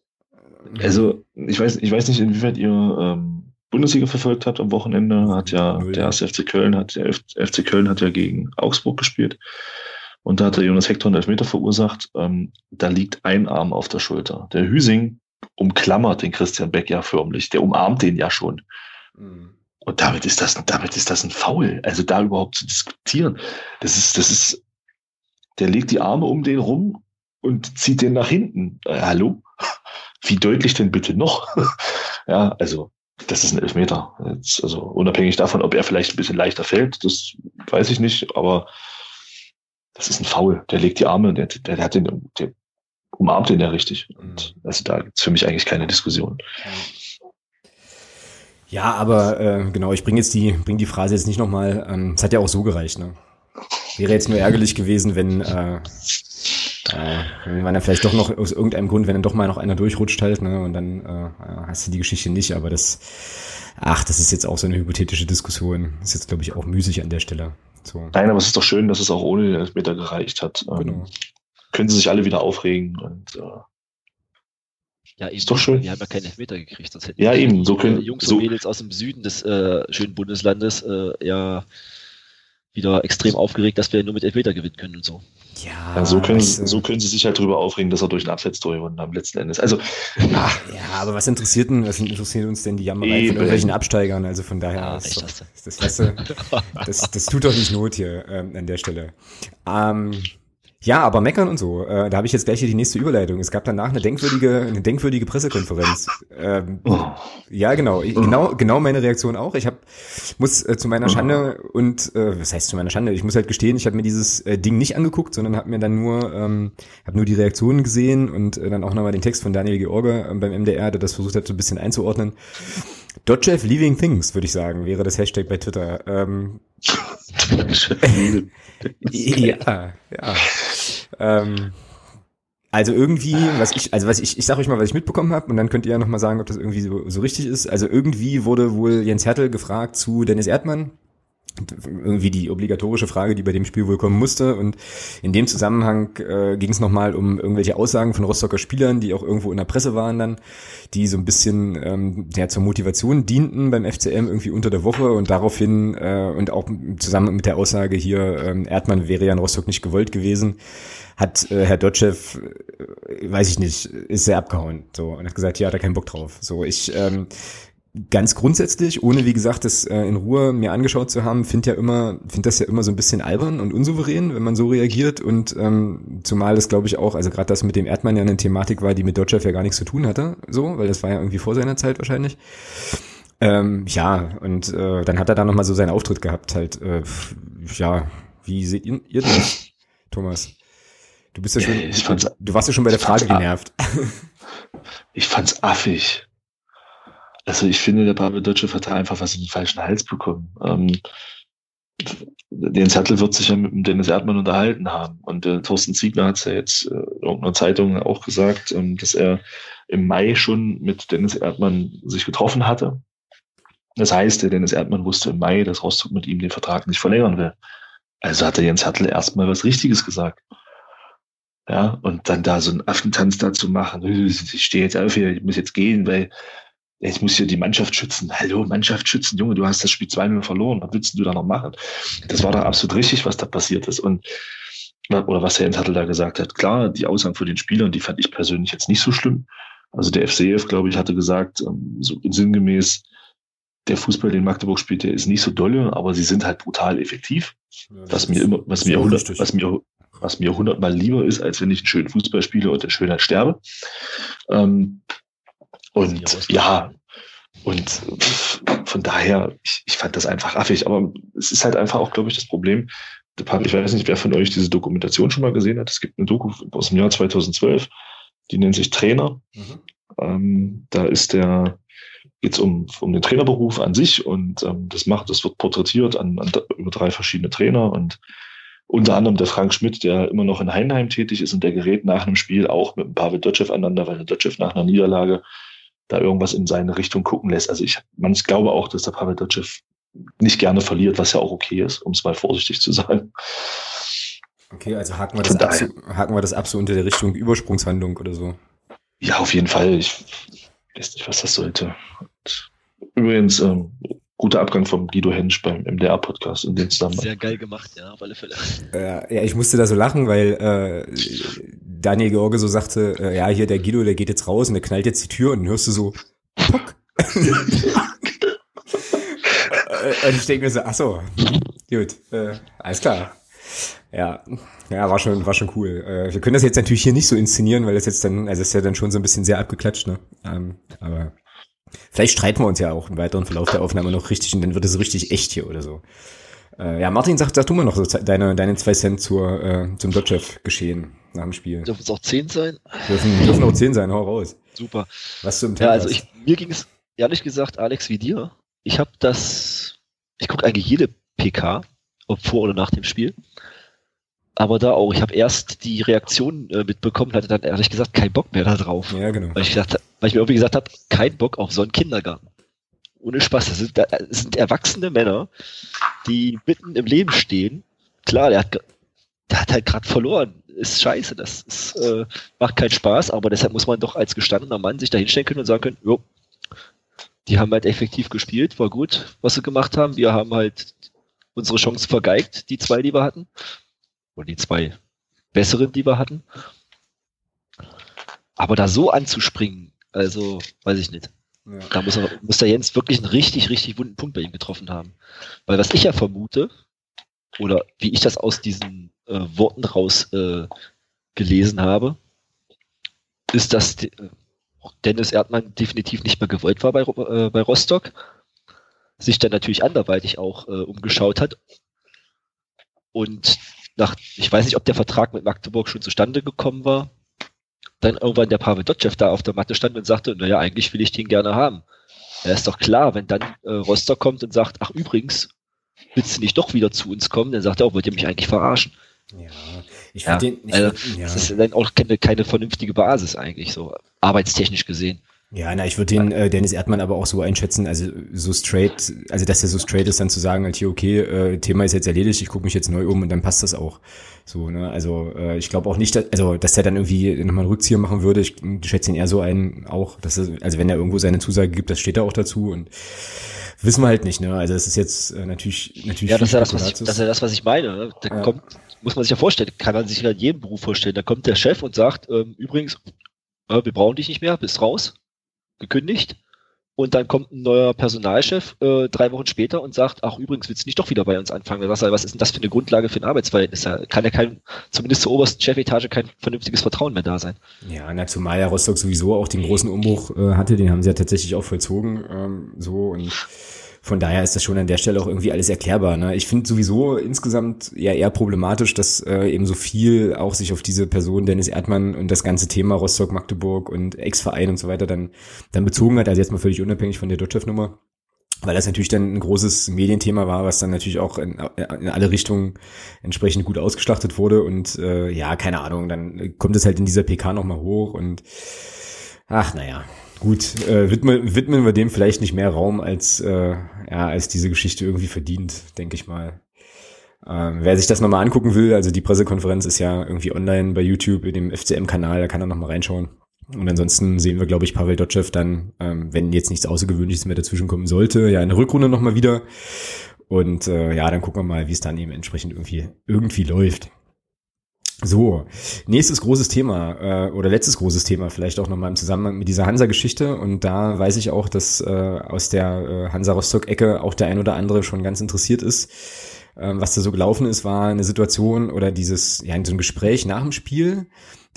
Also, ich weiß, ich weiß nicht, inwieweit ihr ähm, Bundesliga verfolgt habt am Wochenende. Hat ja Null. der erste FC Köln, hat der FC Köln hat ja gegen Augsburg gespielt. Und da hat der Jonas Hector einen Elfmeter verursacht. Ähm, da liegt ein Arm auf der Schulter. Der Hüsing umklammert den Christian Beck ja förmlich. Der umarmt den ja schon. Mhm. Und damit ist das, damit ist das ein Foul. Also da überhaupt zu diskutieren. Das ist, das ist, der legt die Arme um den rum und zieht den nach hinten. Äh, hallo? Wie deutlich denn bitte noch? ja, also, das ist ein Elfmeter. Jetzt, also, unabhängig davon, ob er vielleicht ein bisschen leichter fällt, das weiß ich nicht, aber das ist ein Foul. Der legt die Arme, der, der, der hat den, der umarmt den ja richtig. Und mhm. also da gibt's für mich eigentlich keine Diskussion. Ja, aber äh, genau, ich bringe jetzt die, bring die Phrase jetzt nicht nochmal. Ähm, es hat ja auch so gereicht, ne? Wäre jetzt nur ärgerlich gewesen, wenn, äh, äh, wenn man dann vielleicht doch noch aus irgendeinem Grund, wenn dann doch mal noch einer durchrutscht halt, ne? Und dann äh, hast du die Geschichte nicht, aber das, ach, das ist jetzt auch so eine hypothetische Diskussion. Das ist jetzt, glaube ich, auch müßig an der Stelle. So. Nein, aber es ist doch schön, dass es auch ohne den Elfmeter gereicht hat. Ähm, genau. können sie sich alle wieder aufregen und äh, ja, eben, ist doch schön. Die haben ja keinen Elfmeter gekriegt. Ja, eben. So können, Jungs so, und Mädels aus dem Süden des äh, schönen Bundeslandes äh, ja wieder extrem aufgeregt, dass wir nur mit Elfmeter gewinnen können und so. Ja, ja so, können, weißt so können sie sich halt drüber aufregen, dass er durch ein Absetztor gewonnen haben letzten Endes. Also, ja, aber was interessiert denn, was interessiert uns denn die Jammerei von irgendwelchen Absteigern? Also von daher, ja, ist doch, das, das, das, das, tut doch nicht Not hier ähm, an der Stelle. Ähm, ja, aber meckern und so. Äh, da habe ich jetzt gleich hier die nächste Überleitung. Es gab danach eine denkwürdige, eine denkwürdige Pressekonferenz. Ähm, oh. Ja, genau. Ich, genau, genau meine Reaktion auch. Ich habe muss äh, zu meiner Schande und äh, was heißt zu meiner Schande? Ich muss halt gestehen, ich habe mir dieses äh, Ding nicht angeguckt, sondern habe mir dann nur, ähm, habe nur die Reaktionen gesehen und äh, dann auch nochmal den Text von Daniel George äh, beim MDR, der das versucht hat, so ein bisschen einzuordnen. Dodgev Leaving Things, würde ich sagen, wäre das Hashtag bei Twitter. Ähm, ja, ja. Ähm, also irgendwie, was ich, also was ich, ich sag euch mal, was ich mitbekommen habe, und dann könnt ihr ja nochmal sagen, ob das irgendwie so, so richtig ist. Also irgendwie wurde wohl Jens Hertel gefragt zu Dennis Erdmann, irgendwie die obligatorische Frage, die bei dem Spiel wohl kommen musste. Und in dem Zusammenhang äh, ging es nochmal um irgendwelche Aussagen von Rostocker Spielern, die auch irgendwo in der Presse waren dann, die so ein bisschen ähm, ja, zur Motivation dienten beim FCM irgendwie unter der Woche und daraufhin äh, und auch zusammen mit der Aussage hier, ähm, Erdmann wäre ja in Rostock nicht gewollt gewesen, hat äh, Herr Dotschew, äh, weiß ich nicht, ist sehr abgehauen so und hat gesagt, ja, hat er keinen Bock drauf. So, ich ähm, ganz grundsätzlich, ohne wie gesagt das äh, in Ruhe mir angeschaut zu haben, finde ja immer, finde das ja immer so ein bisschen albern und unsouverän, wenn man so reagiert und ähm, zumal das glaube ich auch, also gerade das mit dem Erdmann ja eine Thematik war, die mit Dodger ja gar nichts zu tun hatte, so, weil das war ja irgendwie vor seiner Zeit wahrscheinlich. Ähm, ja, und äh, dann hat er da nochmal so seinen Auftritt gehabt, halt, äh, ja, wie seht ihr, ihr das, Thomas? Du bist ja schon, du warst ja schon bei der Frage genervt. Ich fand's affig. Also ich finde, der Pavel Deutsche hat einfach was in den falschen Hals bekommen. Ähm, den Zettel wird sich ja mit Dennis Erdmann unterhalten haben. Und der Thorsten Ziegler hat es ja jetzt äh, in irgendeiner Zeitung auch gesagt, ähm, dass er im Mai schon mit Dennis Erdmann sich getroffen hatte. Das heißt, der Dennis Erdmann wusste im Mai, dass Rostock mit ihm den Vertrag nicht verlängern will. Also hat der Jens Hertel erstmal was Richtiges gesagt. Ja, und dann da so einen Affentanz dazu machen. Ich stehe jetzt auf hier, ich muss jetzt gehen, weil ich muss hier die Mannschaft schützen. Hallo, Mannschaft schützen, Junge, du hast das Spiel zweimal verloren. Was willst du da noch machen? Das war doch absolut richtig, was da passiert ist. Und oder was Herr Enthattel da gesagt hat. Klar, die Aussagen von den Spielern, die fand ich persönlich jetzt nicht so schlimm. Also der FCF, glaube ich, hatte gesagt, ähm, so sinngemäß, der Fußball, den Magdeburg spielt, der ist nicht so dolle, aber sie sind halt brutal effektiv. Ja, was mir immer, was mir, hundert, was mir, was mir hundertmal lieber ist, als wenn ich einen schönen Fußball spiele und in Schönheit sterbe. Ähm, und ja, und von daher, ich, ich fand das einfach affig, aber es ist halt einfach auch, glaube ich, das Problem. Ich weiß nicht, wer von euch diese Dokumentation schon mal gesehen hat. Es gibt eine Doku aus dem Jahr 2012, die nennt sich Trainer. Mhm. Ähm, da ist der, geht's um, um den Trainerberuf an sich und ähm, das macht, das wird porträtiert an, an, über drei verschiedene Trainer und unter anderem der Frank Schmidt, der immer noch in Heinheim tätig ist und der gerät nach einem Spiel auch mit dem Pavel Dotschew aneinander, weil der Dotschew nach einer Niederlage da irgendwas in seine Richtung gucken lässt. Also ich, man, ich glaube auch, dass der Pavel Dotschew nicht gerne verliert, was ja auch okay ist, um es mal vorsichtig zu sagen. Okay, also haken wir, das ab, haken wir das ab so unter der Richtung Übersprungshandlung oder so. Ja, auf jeden Fall. Ich weiß nicht, was das sollte. Und übrigens, ähm, guter Abgang vom Guido Hensch beim MDR-Podcast in den Zusammenhang. Sehr geil gemacht, ja, auf alle Fälle. Äh, ja, ich musste da so lachen, weil äh, Daniel George so sagte, äh, ja, hier der Guido, der geht jetzt raus und der knallt jetzt die Tür und dann hörst du so, Puck. Und ich denke mir so, ach so, gut, äh, alles klar. Ja, ja, war schon, war schon cool. Äh, wir können das jetzt natürlich hier nicht so inszenieren, weil das jetzt dann, also ist ja dann schon so ein bisschen sehr abgeklatscht, ne? Ähm, aber vielleicht streiten wir uns ja auch im weiteren Verlauf der Aufnahme noch richtig und dann wird es richtig echt hier oder so. Äh, ja, Martin, sag, sag du mal noch so deine, deine zwei Cent zur, äh, zum Dotchev geschehen nach dem Spiel. Dürfen es auch zehn sein? Dürfen, dürfen auch zehn sein, hau raus. Super. Was du im Ja, also ich, mir ging es ehrlich gesagt, Alex, wie dir. Ich habe das, ich gucke eigentlich jede PK, ob vor oder nach dem Spiel. Aber da auch, ich habe erst die Reaktion äh, mitbekommen, hatte dann ehrlich gesagt keinen Bock mehr da drauf. Ja, genau. Weil ich, gesagt, weil ich mir irgendwie gesagt habe, kein Bock auf so einen Kindergarten. Ohne Spaß. Das sind, das sind erwachsene Männer, die mitten im Leben stehen. Klar, der hat, der hat halt gerade verloren. Ist scheiße, das ist, äh, macht keinen Spaß, aber deshalb muss man doch als gestandener Mann sich da hinstellen können und sagen können, jo, die haben halt effektiv gespielt, war gut, was sie gemacht haben. Wir haben halt unsere Chance vergeigt, die zwei, die wir hatten. Oder die zwei besseren, die wir hatten. Aber da so anzuspringen, also weiß ich nicht. Ja. Da muss, er, muss der Jens wirklich einen richtig, richtig wunden Punkt bei ihm getroffen haben. Weil was ich ja vermute, oder wie ich das aus diesen äh, Worten raus äh, gelesen habe, ist, dass die, äh, Dennis Erdmann definitiv nicht mehr gewollt war bei, äh, bei Rostock, sich dann natürlich anderweitig auch äh, umgeschaut hat und nach, ich weiß nicht, ob der Vertrag mit Magdeburg schon zustande gekommen war, dann irgendwann der Pavel Dotschew da auf der Matte stand und sagte, naja, eigentlich will ich den gerne haben. Ja, ist doch klar, wenn dann äh, Rostock kommt und sagt, ach übrigens, willst du nicht doch wieder zu uns kommen, dann sagt er, oh, wollt ihr mich eigentlich verarschen? Ja, ich ja, den, ich, also, ja. Das ist dann auch keine, keine vernünftige Basis eigentlich, so arbeitstechnisch gesehen. Ja, na, ich würde den äh, Dennis Erdmann aber auch so einschätzen, also so straight, also dass er so straight ist, dann zu sagen, halt hier, okay, äh, Thema ist jetzt erledigt, ich gucke mich jetzt neu um und dann passt das auch. So, ne? Also äh, ich glaube auch nicht, dass, also dass er dann irgendwie nochmal einen Rückzieher machen würde. Ich schätze ihn eher so ein, auch, dass er, also wenn er irgendwo seine Zusage gibt, das steht da auch dazu und wissen wir halt nicht, ne? Also es ist jetzt äh, natürlich, natürlich. Ja, das ist ja das, was ich, das ist ja das, was ich meine. Ne? Da ja. kommt, muss man sich ja vorstellen, kann man sich ja jeden Beruf vorstellen. Da kommt der Chef und sagt, ähm, übrigens, äh, wir brauchen dich nicht mehr, bist raus gekündigt. Und dann kommt ein neuer Personalchef äh, drei Wochen später und sagt, ach übrigens, willst du nicht doch wieder bei uns anfangen? Was, was ist denn das für eine Grundlage für ein Arbeitsverhältnis? Da kann ja kein, zumindest zur obersten Chefetage kein vernünftiges Vertrauen mehr da sein. Ja, na, zumal ja Rostock sowieso auch den großen Umbruch äh, hatte, den haben sie ja tatsächlich auch vollzogen. Ähm, so und von daher ist das schon an der Stelle auch irgendwie alles erklärbar. Ne? Ich finde sowieso insgesamt ja eher problematisch, dass äh, eben so viel auch sich auf diese Person Dennis Erdmann und das ganze Thema Rostock, Magdeburg und Ex-Verein und so weiter dann, dann bezogen hat. Also jetzt mal völlig unabhängig von der Dotchev-Nummer. Weil das natürlich dann ein großes Medienthema war, was dann natürlich auch in, in alle Richtungen entsprechend gut ausgeschlachtet wurde. Und äh, ja, keine Ahnung, dann kommt es halt in dieser PK nochmal hoch und ach naja, Gut, äh, widmen, widmen wir dem vielleicht nicht mehr Raum, als, äh, ja, als diese Geschichte irgendwie verdient, denke ich mal. Ähm, wer sich das nochmal angucken will, also die Pressekonferenz ist ja irgendwie online bei YouTube in dem FCM-Kanal, da kann er nochmal reinschauen. Und ansonsten sehen wir, glaube ich, Pavel Dotschew dann, ähm, wenn jetzt nichts Außergewöhnliches mehr dazwischenkommen sollte, ja in der Rückrunde nochmal wieder. Und äh, ja, dann gucken wir mal, wie es dann eben entsprechend irgendwie, irgendwie läuft. So, nächstes großes Thema äh, oder letztes großes Thema, vielleicht auch nochmal im Zusammenhang mit dieser Hansa-Geschichte. Und da weiß ich auch, dass äh, aus der äh, Hansa-Rostock-Ecke auch der ein oder andere schon ganz interessiert ist. Ähm, was da so gelaufen ist, war eine Situation oder dieses, ja, so ein Gespräch nach dem Spiel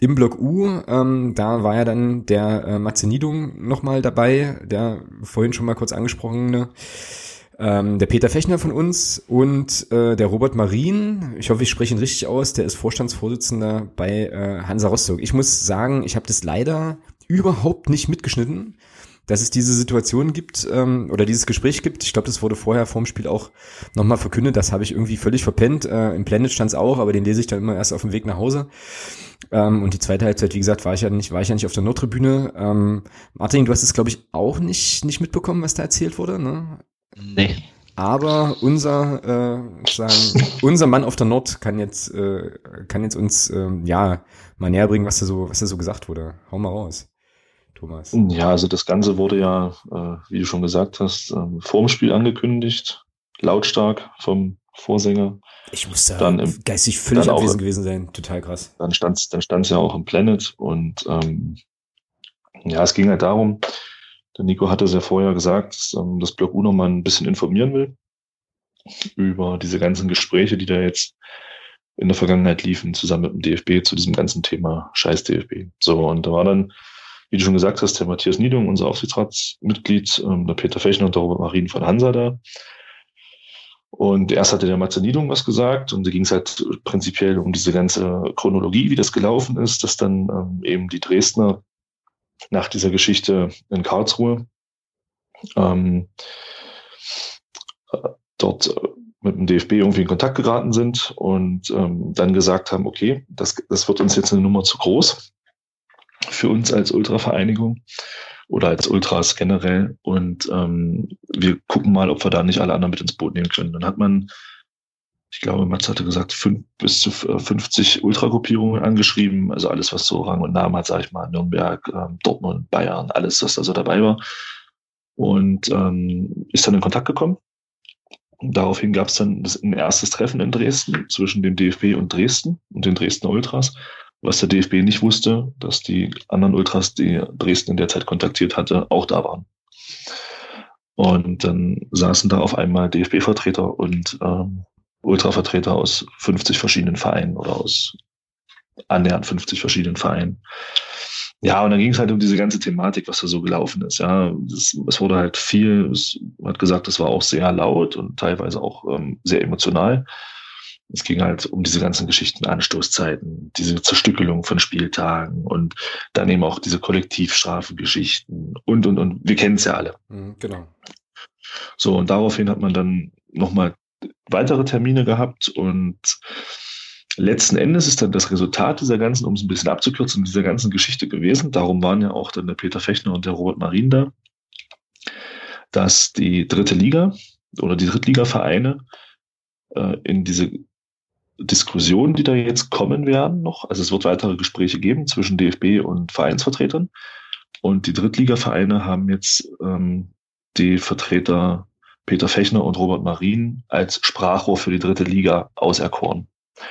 im Block U. Ähm, da war ja dann der äh, Matze Niedung nochmal dabei, der vorhin schon mal kurz angesprochene ähm, der Peter Fechner von uns und äh, der Robert Marin, ich hoffe, ich spreche ihn richtig aus, der ist Vorstandsvorsitzender bei äh, Hansa Rostock. Ich muss sagen, ich habe das leider überhaupt nicht mitgeschnitten, dass es diese Situation gibt ähm, oder dieses Gespräch gibt. Ich glaube, das wurde vorher vorm Spiel auch nochmal verkündet. Das habe ich irgendwie völlig verpennt. Äh, Im Planet stand es auch, aber den lese ich dann immer erst auf dem Weg nach Hause. Ähm, und die zweite Halbzeit, wie gesagt, war ich ja nicht, war ich ja nicht auf der Nordtribüne. Ähm, Martin, du hast es, glaube ich, auch nicht, nicht mitbekommen, was da erzählt wurde, ne? Nee. Aber unser, äh, sagen, unser Mann auf der Nord kann jetzt, äh, kann jetzt uns ähm, ja mal näher bringen, was da so, was da so gesagt wurde. Hau mal raus, Thomas. Ja, also das Ganze wurde ja, äh, wie du schon gesagt hast, ähm, vorm Spiel angekündigt, lautstark vom Vorsänger. Ich muss da dann im, geistig völlig abwesend auch, gewesen sein, total krass. Dann stand es dann stand's ja auch im Planet und ähm, ja, es ging halt darum, der Nico hatte es ja vorher gesagt, dass ähm, das Block U mal ein bisschen informieren will über diese ganzen Gespräche, die da jetzt in der Vergangenheit liefen, zusammen mit dem DFB zu diesem ganzen Thema Scheiß DFB. So, und da war dann, wie du schon gesagt hast, der Matthias Niedung, unser Aufsichtsratsmitglied, ähm, der Peter Fechner und der Robert Marin von Hansa da. Und erst hatte der Matze Niedung was gesagt und da ging es halt prinzipiell um diese ganze Chronologie, wie das gelaufen ist, dass dann ähm, eben die Dresdner nach dieser Geschichte in Karlsruhe ähm, dort äh, mit dem DFB irgendwie in Kontakt geraten sind und ähm, dann gesagt haben, okay, das, das wird uns jetzt eine Nummer zu groß für uns als Ultravereinigung oder als Ultras generell und ähm, wir gucken mal, ob wir da nicht alle anderen mit ins Boot nehmen können. Dann hat man ich glaube, Mats hatte gesagt, fünf, bis zu 50 äh, Ultragruppierungen angeschrieben. Also alles, was so Rang und Namen hat, sage ich mal, Nürnberg, ähm, Dortmund, Bayern, alles, was da so dabei war. Und ähm, ist dann in Kontakt gekommen. Und daraufhin gab es dann ein erstes Treffen in Dresden zwischen dem DFB und Dresden und den Dresdner Ultras. Was der DFB nicht wusste, dass die anderen Ultras, die Dresden in der Zeit kontaktiert hatte, auch da waren. Und dann saßen da auf einmal DFB-Vertreter und ähm, Ultravertreter aus 50 verschiedenen Vereinen oder aus annähernd 50 verschiedenen Vereinen. Ja, und dann ging es halt um diese ganze Thematik, was da so gelaufen ist. Ja, es, es wurde halt viel, es hat gesagt, es war auch sehr laut und teilweise auch ähm, sehr emotional. Es ging halt um diese ganzen Geschichten, Anstoßzeiten, diese Zerstückelung von Spieltagen und dann eben auch diese Kollektivstrafengeschichten und, und, und. Wir kennen es ja alle. Mhm, genau. So, und daraufhin hat man dann nochmal weitere Termine gehabt und letzten Endes ist dann das Resultat dieser ganzen, um es ein bisschen abzukürzen, dieser ganzen Geschichte gewesen. Darum waren ja auch dann der Peter Fechner und der Robert Marin da, dass die dritte Liga oder die Drittligavereine äh, in diese Diskussionen, die da jetzt kommen werden, noch, also es wird weitere Gespräche geben zwischen DFB und Vereinsvertretern. Und die Drittligavereine haben jetzt ähm, die Vertreter Peter Fechner und Robert Marin als Sprachrohr für die dritte Liga auserkoren.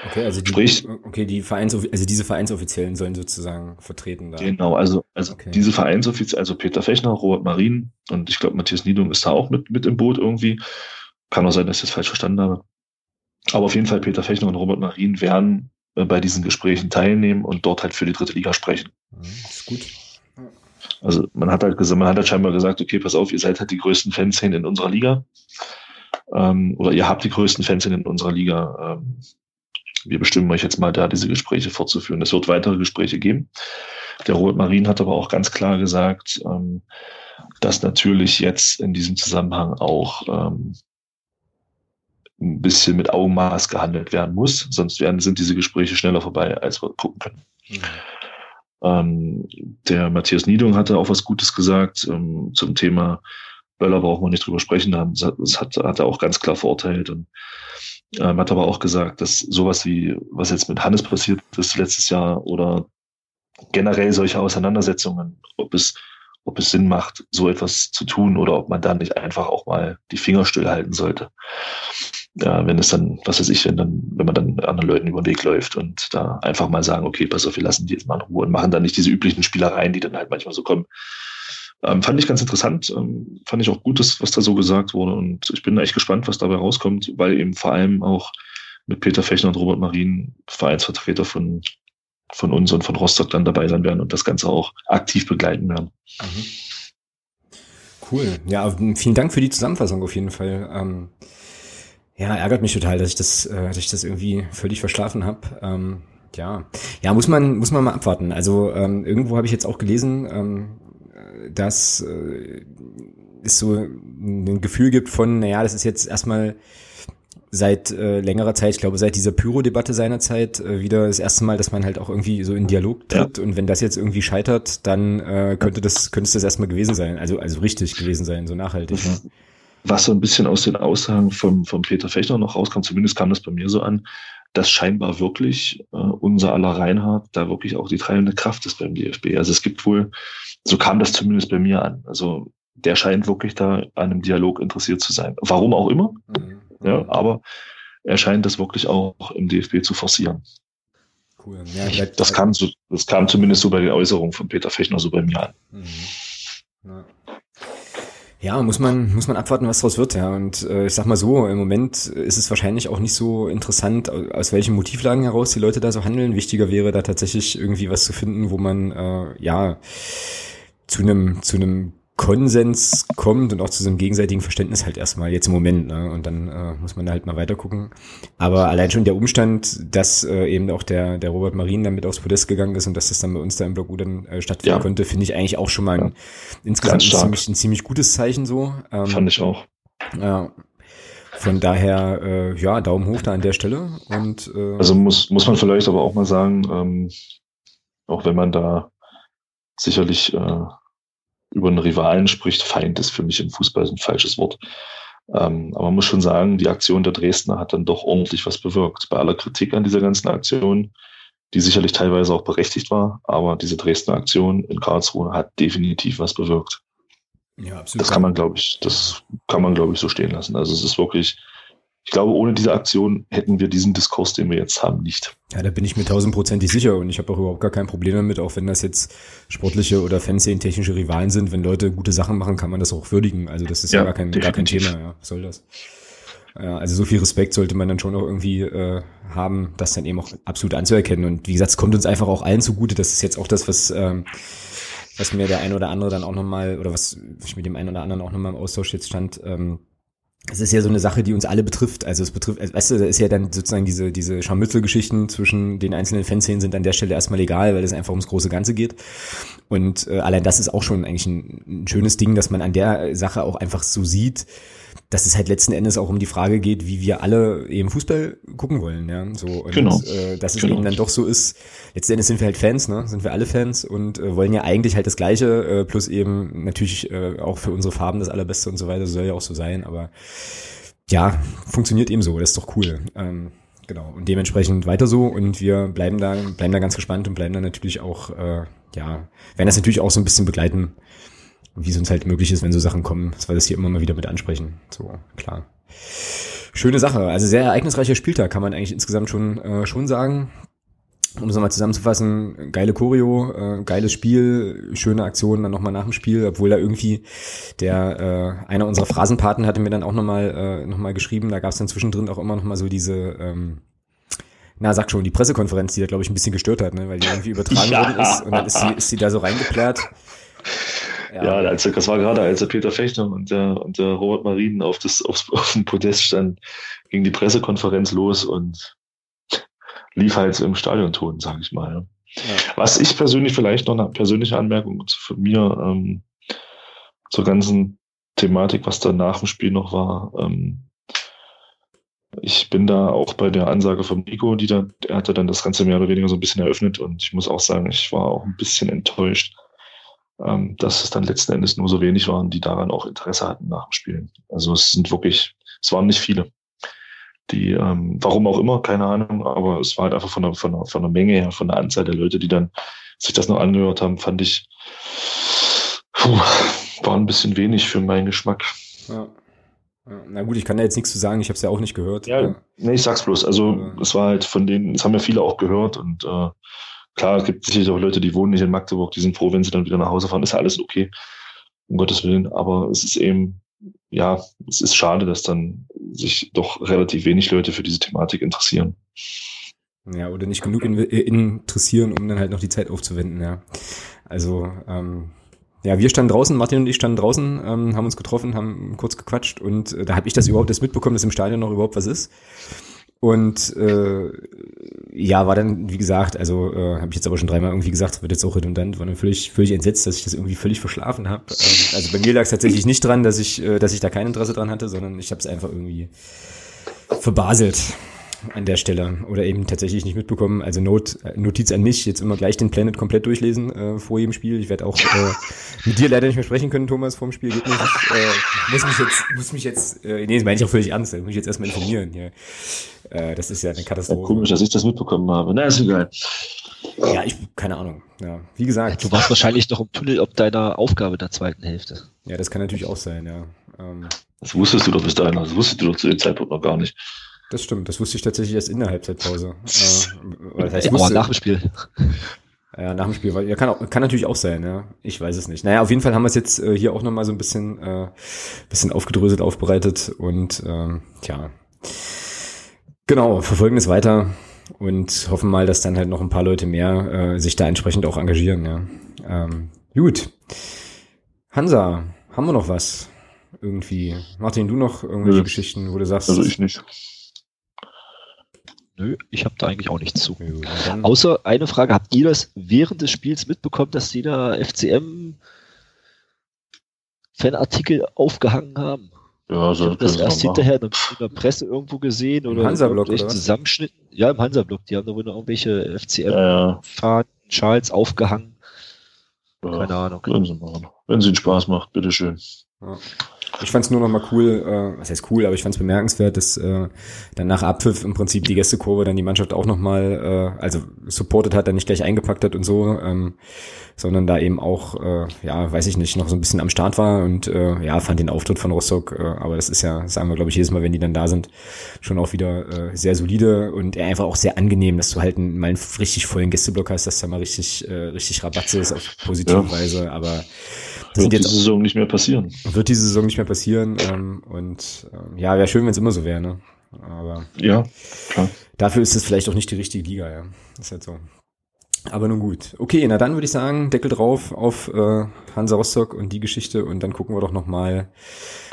Okay, also die, Sprich, okay, die Vereins, also diese Vereinsoffiziellen sollen sozusagen vertreten da. Genau, also, also okay. diese Vereinsoffiziellen, also Peter Fechner, Robert Marin und ich glaube Matthias Niedung ist da auch mit, mit im Boot irgendwie. Kann auch sein, dass ich das falsch verstanden habe. Aber auf jeden Fall Peter Fechner und Robert Marin werden äh, bei diesen Gesprächen teilnehmen und dort halt für die dritte Liga sprechen. Mhm, ist gut. Also man hat halt gesagt, man hat halt scheinbar gesagt, okay, pass auf, ihr seid halt die größten Fanszenen in unserer Liga. Ähm, oder ihr habt die größten Fanszenen in unserer Liga. Ähm, wir bestimmen euch jetzt mal da, diese Gespräche fortzuführen. Es wird weitere Gespräche geben. Der Robert Marin hat aber auch ganz klar gesagt, ähm, dass natürlich jetzt in diesem Zusammenhang auch ähm, ein bisschen mit Augenmaß gehandelt werden muss, sonst werden, sind diese Gespräche schneller vorbei, als wir gucken können. Mhm. Ähm, der Matthias Niedung hatte auch was Gutes gesagt ähm, zum Thema Böller brauchen wir nicht drüber sprechen. Das hat, hat er auch ganz klar verurteilt. Und Ähm, hat aber auch gesagt, dass sowas wie, was jetzt mit Hannes passiert ist letztes Jahr oder generell solche Auseinandersetzungen, ob es, ob es Sinn macht, so etwas zu tun oder ob man da nicht einfach auch mal die Finger stillhalten sollte. Ja, wenn es dann, was weiß ich, wenn dann, wenn man dann anderen Leuten über den Weg läuft und da einfach mal sagen, okay, pass auf, wir lassen die jetzt mal in Ruhe und machen dann nicht diese üblichen Spielereien, die dann halt manchmal so kommen. Ähm, fand ich ganz interessant, ähm, fand ich auch gut, dass, was da so gesagt wurde und ich bin echt gespannt, was dabei rauskommt, weil eben vor allem auch mit Peter Fechner und Robert Marien Vereinsvertreter von, von uns und von Rostock dann dabei sein werden und das Ganze auch aktiv begleiten werden. Mhm. Cool. Ja, vielen Dank für die Zusammenfassung auf jeden Fall. Ähm, ja, ärgert mich total, dass ich das, äh, dass ich das irgendwie völlig verschlafen habe. Ähm, ja, ja, muss man muss man mal abwarten. Also ähm, irgendwo habe ich jetzt auch gelesen, ähm, dass äh, es so ein Gefühl gibt von, naja, das ist jetzt erstmal seit äh, längerer Zeit, ich glaube seit dieser Pyro-Debatte seinerzeit, äh, wieder das erste Mal, dass man halt auch irgendwie so in Dialog tritt ja. und wenn das jetzt irgendwie scheitert, dann äh, könnte das könnte es das erstmal gewesen sein, also also richtig gewesen sein, so nachhaltig. Ne? Was so ein bisschen aus den Aussagen von, von Peter Fechner noch rauskam, zumindest kam das bei mir so an, dass scheinbar wirklich äh, unser aller Reinhard da wirklich auch die treibende Kraft ist beim DFB. Also es gibt wohl so kam das zumindest bei mir an. Also der scheint wirklich da an einem Dialog interessiert zu sein. Warum auch immer. Mhm. Ja, aber er scheint das wirklich auch im DFB zu forcieren. Cool. Ja, das, kam so, das kam zumindest so bei den Äußerungen von Peter Fechner so bei mir an. Mhm. Ja. Ja, muss man, muss man abwarten, was daraus wird, ja. Und äh, ich sag mal so, im Moment ist es wahrscheinlich auch nicht so interessant, aus welchen Motivlagen heraus die Leute da so handeln. Wichtiger wäre da tatsächlich irgendwie was zu finden, wo man äh, ja zu einem zu einem Konsens kommt und auch zu so einem gegenseitigen Verständnis halt erstmal jetzt im Moment. Ne? Und dann äh, muss man da halt mal weiter gucken. Aber allein schon der Umstand, dass äh, eben auch der, der Robert Marien dann mit aufs Podest gegangen ist und dass das dann bei uns da im Blog dann äh, stattfinden ja. konnte, finde ich eigentlich auch schon mal ein, ja. insgesamt ein ziemlich, ein ziemlich gutes Zeichen so. Ähm, Fand ich auch. Ja. Von daher, äh, ja, Daumen hoch da an der Stelle. Und, äh, also muss, muss man vielleicht aber auch mal sagen, ähm, auch wenn man da sicherlich äh, über einen Rivalen spricht, Feind ist für mich im Fußball ein falsches Wort. Ähm, aber man muss schon sagen, die Aktion der Dresdner hat dann doch ordentlich was bewirkt. Bei aller Kritik an dieser ganzen Aktion, die sicherlich teilweise auch berechtigt war, aber diese Dresdner Aktion in Karlsruhe hat definitiv was bewirkt. Ja, absolut. Das kann man, glaube ich, das kann man, glaube ich, so stehen lassen. Also es ist wirklich ich glaube, ohne diese Aktion hätten wir diesen Diskurs, den wir jetzt haben, nicht. Ja, da bin ich mir tausendprozentig sicher und ich habe auch überhaupt gar kein Problem damit, auch wenn das jetzt sportliche oder Fanszenen-technische Rivalen sind. Wenn Leute gute Sachen machen, kann man das auch würdigen. Also das ist ja, ja gar, kein, gar kein Thema. Ja, was soll das? Ja, also so viel Respekt sollte man dann schon auch irgendwie äh, haben, das dann eben auch absolut anzuerkennen. Und wie gesagt, es kommt uns einfach auch allen zugute. Das ist jetzt auch das, was ähm, was mir der ein oder andere dann auch nochmal, oder was ich mit dem einen oder anderen auch nochmal im Austausch jetzt stand, ähm, es ist ja so eine Sache, die uns alle betrifft. Also es betrifft, weißt du, da ist ja dann sozusagen diese, diese Scharmützelgeschichten zwischen den einzelnen Fanszenen sind an der Stelle erstmal egal, weil es einfach ums große Ganze geht. Und äh, allein das ist auch schon eigentlich ein, ein schönes Ding, dass man an der Sache auch einfach so sieht, dass es halt letzten Endes auch um die Frage geht, wie wir alle eben Fußball gucken wollen, ja. So und genau. äh, dass es genau. eben dann doch so ist, letzten Endes sind wir halt Fans, ne? Sind wir alle Fans und äh, wollen ja eigentlich halt das Gleiche, äh, plus eben natürlich äh, auch für unsere Farben das Allerbeste und so weiter, soll ja auch so sein, aber ja, funktioniert eben so, das ist doch cool. Ähm, genau. Und dementsprechend weiter so und wir bleiben da, bleiben da ganz gespannt und bleiben da natürlich auch, äh, ja, werden das natürlich auch so ein bisschen begleiten wie es uns halt möglich ist, wenn so Sachen kommen, dass wir das hier immer mal wieder mit ansprechen. So, klar. Schöne Sache. Also sehr ereignisreicher Spieltag, kann man eigentlich insgesamt schon, äh, schon sagen. Um es nochmal zusammenzufassen, geile Choreo, äh, geiles Spiel, schöne Aktionen dann nochmal nach dem Spiel, obwohl da irgendwie der, äh, einer unserer Phrasenpaten hatte mir dann auch nochmal äh, noch mal geschrieben, da gab es dann zwischendrin auch immer nochmal so diese, ähm, na, sag schon, die Pressekonferenz, die da, glaube ich, ein bisschen gestört hat, ne? weil die irgendwie übertragen ja. worden ist und dann ist sie, ist sie da so reingeplärt. Ja, ja das war gerade, als der Peter Fechner und der, und der Robert Marien auf, das, aufs, auf dem Podest standen, ging die Pressekonferenz los und lief halt im Stadionton, sage ich mal. Ja. Was ich persönlich vielleicht noch eine persönliche Anmerkung von mir ähm, zur ganzen Thematik, was da nach dem Spiel noch war. Ähm, ich bin da auch bei der Ansage von Nico, die da, er hatte dann das Ganze mehr oder weniger so ein bisschen eröffnet und ich muss auch sagen, ich war auch ein bisschen enttäuscht, ähm, dass es dann letzten Endes nur so wenig waren, die daran auch Interesse hatten nach dem Spielen. Also es sind wirklich, es waren nicht viele. die, ähm, warum auch immer, keine Ahnung, aber es war halt einfach von der, von der, von der Menge her, von der Anzahl der Leute, die dann sich das noch angehört haben, fand ich, puh, war ein bisschen wenig für meinen Geschmack. Ja. Na gut, ich kann da jetzt nichts zu sagen, ich habe es ja auch nicht gehört. Ja, ja, nee, ich sag's bloß. Also ja. es war halt von denen, es haben ja viele auch gehört und äh, klar, es gibt sicherlich auch Leute, die wohnen nicht in Magdeburg, die sind froh, wenn sie dann wieder nach Hause fahren. Ist alles okay, um Gottes Willen. Aber es ist eben, ja, es ist schade, dass dann sich doch relativ wenig Leute für diese Thematik interessieren. Ja, oder nicht genug in, äh, interessieren, um dann halt noch die Zeit aufzuwenden, ja. Also, ähm, ja, wir standen draußen, Martin und ich standen draußen, ähm, haben uns getroffen, haben kurz gequatscht und äh, da habe ich das überhaupt erst mitbekommen, dass im Stadion noch überhaupt was ist. Und äh, ja, war dann, wie gesagt, also äh, habe ich jetzt aber schon dreimal irgendwie gesagt, wird jetzt auch redundant, war dann völlig, völlig entsetzt, dass ich das irgendwie völlig verschlafen habe. Ähm, also bei mir lag es tatsächlich nicht dran, dass ich, äh, dass ich da kein Interesse dran hatte, sondern ich habe es einfach irgendwie verbaselt an der Stelle oder eben tatsächlich nicht mitbekommen. Also Not, Notiz an mich, jetzt immer gleich den Planet komplett durchlesen äh, vor jedem Spiel. Ich werde auch äh, mit dir leider nicht mehr sprechen können, Thomas, vor dem Spiel. Geht nicht. Ich äh, muss mich jetzt, muss mich jetzt, äh, nee, das meine ich auch völlig ernst, da muss ich jetzt erstmal informieren. Ja. Äh, das ist ja eine Katastrophe. Ja, komisch, dass ich das mitbekommen habe. Na, ist egal. Ja, ich, keine Ahnung. Ja, wie gesagt. Du warst wahrscheinlich noch im Tunnel ob deiner Aufgabe der zweiten Hälfte. Ja, das kann natürlich auch sein, ja. Ähm, das wusstest du doch bis dahin, das wusstest du doch zu dem Zeitpunkt noch gar nicht. Das stimmt, das wusste ich tatsächlich erst in der Halbzeitpause. äh, das heißt, ja, wusste, nach dem Spiel. Ja, nach dem Spiel. Ja, kann, auch, kann natürlich auch sein, ja. Ich weiß es nicht. Naja, auf jeden Fall haben wir es jetzt äh, hier auch nochmal so ein bisschen, äh, bisschen aufgedröselt, aufbereitet und ähm, tja. Genau, verfolgen es weiter und hoffen mal, dass dann halt noch ein paar Leute mehr äh, sich da entsprechend auch engagieren, ja. Ähm, gut. Hansa, haben wir noch was? Irgendwie. Martin, du noch irgendwelche Nö. Geschichten, wo du sagst. Also ich nicht. Nö, ich habe da eigentlich auch nichts zu. Ja, Außer eine Frage, habt ihr das während des Spiels mitbekommen, dass die da FCM Fanartikel aufgehangen haben? Ja, so ich das erst hinterher in der Presse irgendwo gesehen oder Hansa-Block oder Zusammenschnitten. Ja, im Hansa-Block. Die haben da wohl noch irgendwelche FCM-Fahnen, ja, Charles aufgehangen. Ja, Keine Ahnung. Können sie machen. Wenn es ihnen Spaß macht, bitteschön. Ja. Ich fand es nur noch mal cool, äh, was heißt cool, aber ich fand es bemerkenswert, dass äh, dann nach Abpfiff im Prinzip die Gästekurve dann die Mannschaft auch noch mal, äh, also supported hat, dann nicht gleich eingepackt hat und so, ähm, sondern da eben auch, äh, ja, weiß ich nicht, noch so ein bisschen am Start war und äh, ja, fand den Auftritt von Rostock, äh, aber das ist ja, sagen wir glaube ich jedes Mal, wenn die dann da sind, schon auch wieder äh, sehr solide und einfach auch sehr angenehm, dass du halt mal einen richtig vollen Gästeblock hast, dass da mal richtig, äh, richtig Rabatze ist auf positive ja. Weise, aber wird diese Saison nicht mehr passieren. Wird diese Saison nicht mehr passieren. Ähm, und ähm, ja, wäre schön, wenn es immer so wäre. Ne? Aber ja, klar. Dafür ist es vielleicht auch nicht die richtige Liga. Ja, ist halt so. Aber nun gut. Okay, na dann würde ich sagen, Deckel drauf auf äh, Hansa Rostock und die Geschichte und dann gucken wir doch nochmal,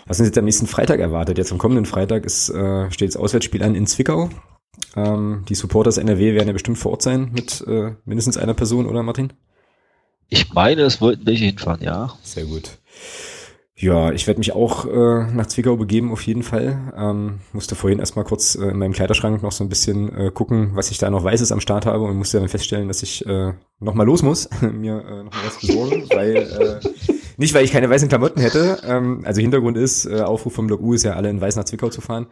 was uns jetzt am nächsten Freitag erwartet. Jetzt am kommenden Freitag ist, äh, steht das Auswärtsspiel an in Zwickau. Ähm, die Supporters NRW werden ja bestimmt vor Ort sein mit äh, mindestens einer Person, oder Martin? Ich meine, es wollten welche hinfahren, ja. Sehr gut. Ja, ich werde mich auch äh, nach Zwickau begeben, auf jeden Fall. Ähm, musste vorhin erstmal kurz äh, in meinem Kleiderschrank noch so ein bisschen äh, gucken, was ich da noch Weißes am Start habe und musste dann feststellen, dass ich äh, noch mal los muss, mir äh, noch mal was besorgen, weil äh, nicht, weil ich keine weißen Klamotten hätte. Ähm, also Hintergrund ist, äh, Aufruf vom Blog U ist ja alle in weiß nach Zwickau zu fahren,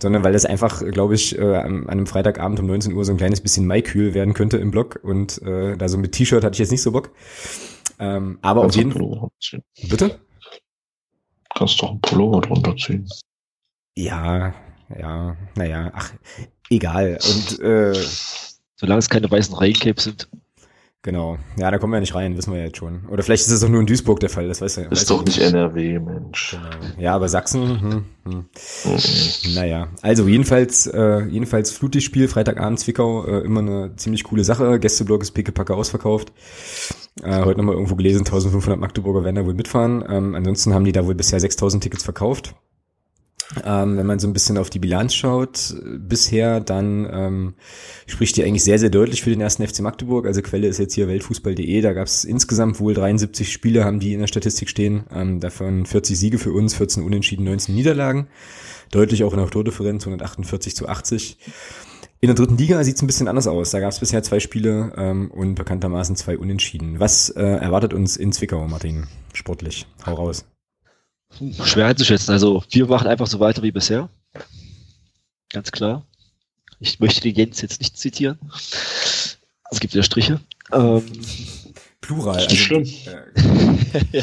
sondern weil das einfach, glaube ich, äh, an, einem Freitagabend um 19 Uhr so ein kleines bisschen Maikühl werden könnte im Blog und äh, da so mit T-Shirt hatte ich jetzt nicht so Bock. Ähm, aber auf jeden Fall. Bitte? Kannst doch ein Pullover drunter ziehen. Ja, ja, naja, ach, egal. Und äh, solange es keine weißen Raincapes sind. Genau. Ja, da kommen wir ja nicht rein, wissen wir jetzt schon. Oder vielleicht ist es auch nur in Duisburg der Fall, das weiß ja. Ist doch nicht NRW, Mensch. Genau. Ja, aber Sachsen, hm, hm. Mhm. Naja. Also jedenfalls, äh, jedenfalls Flutlichtspiel, Freitagabend Zwickau, äh, immer eine ziemlich coole Sache. Gästeblock ist pickepacke ausverkauft. Äh, heute nochmal irgendwo gelesen, 1500 Magdeburger werden da wohl mitfahren. Ähm, ansonsten haben die da wohl bisher 6000 Tickets verkauft. Ähm, wenn man so ein bisschen auf die Bilanz schaut bisher, dann ähm, spricht die eigentlich sehr, sehr deutlich für den ersten FC Magdeburg. Also Quelle ist jetzt hier weltfußball.de. Da gab es insgesamt wohl 73 Spiele, haben die in der Statistik stehen. Ähm, davon 40 Siege für uns, 14 Unentschieden, 19 Niederlagen. Deutlich auch in der Tordifferenz, 148 zu 80. In der dritten Liga sieht es ein bisschen anders aus. Da gab es bisher zwei Spiele ähm, und bekanntermaßen zwei Unentschieden. Was äh, erwartet uns in Zwickau, Martin, sportlich? Hau raus. Schwer einzuschätzen. Also wir machen einfach so weiter wie bisher. ganz klar. Ich möchte die Jens jetzt nicht zitieren. Es gibt ja Striche. Ähm, Plural. Also, schlimm. äh,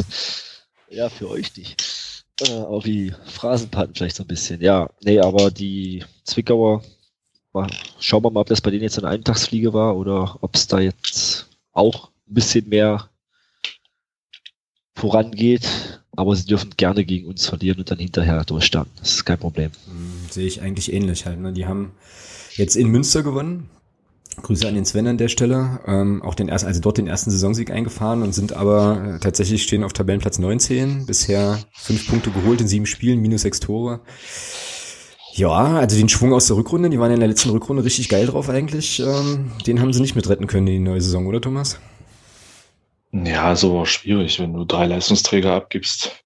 ja, für euch nicht. Äh, auch wie Phrasenpaten vielleicht so ein bisschen. Ja, nee, aber die Zwickauer, mal, schauen wir mal, ob das bei denen jetzt eine Eintagsfliege war oder ob es da jetzt auch ein bisschen mehr vorangeht. Aber sie dürfen gerne gegen uns verlieren und dann hinterher durchstarten. Das ist kein Problem. mh, Sehe ich eigentlich ähnlich halt. Ne? Die haben jetzt in Münster gewonnen. Grüße an den Sven an der Stelle. Ähm, auch den ersten, also dort den ersten Saisonsieg eingefahren und sind aber äh, tatsächlich stehen auf Tabellenplatz 19. Bisher fünf Punkte geholt in sieben Spielen, minus sechs Tore. Ja, also den Schwung aus der Rückrunde, die waren in der letzten Rückrunde richtig geil drauf eigentlich. Ähm, den haben sie nicht mit retten können in die neue Saison, oder Thomas? Ja, ist aber auch schwierig, wenn du drei Leistungsträger abgibst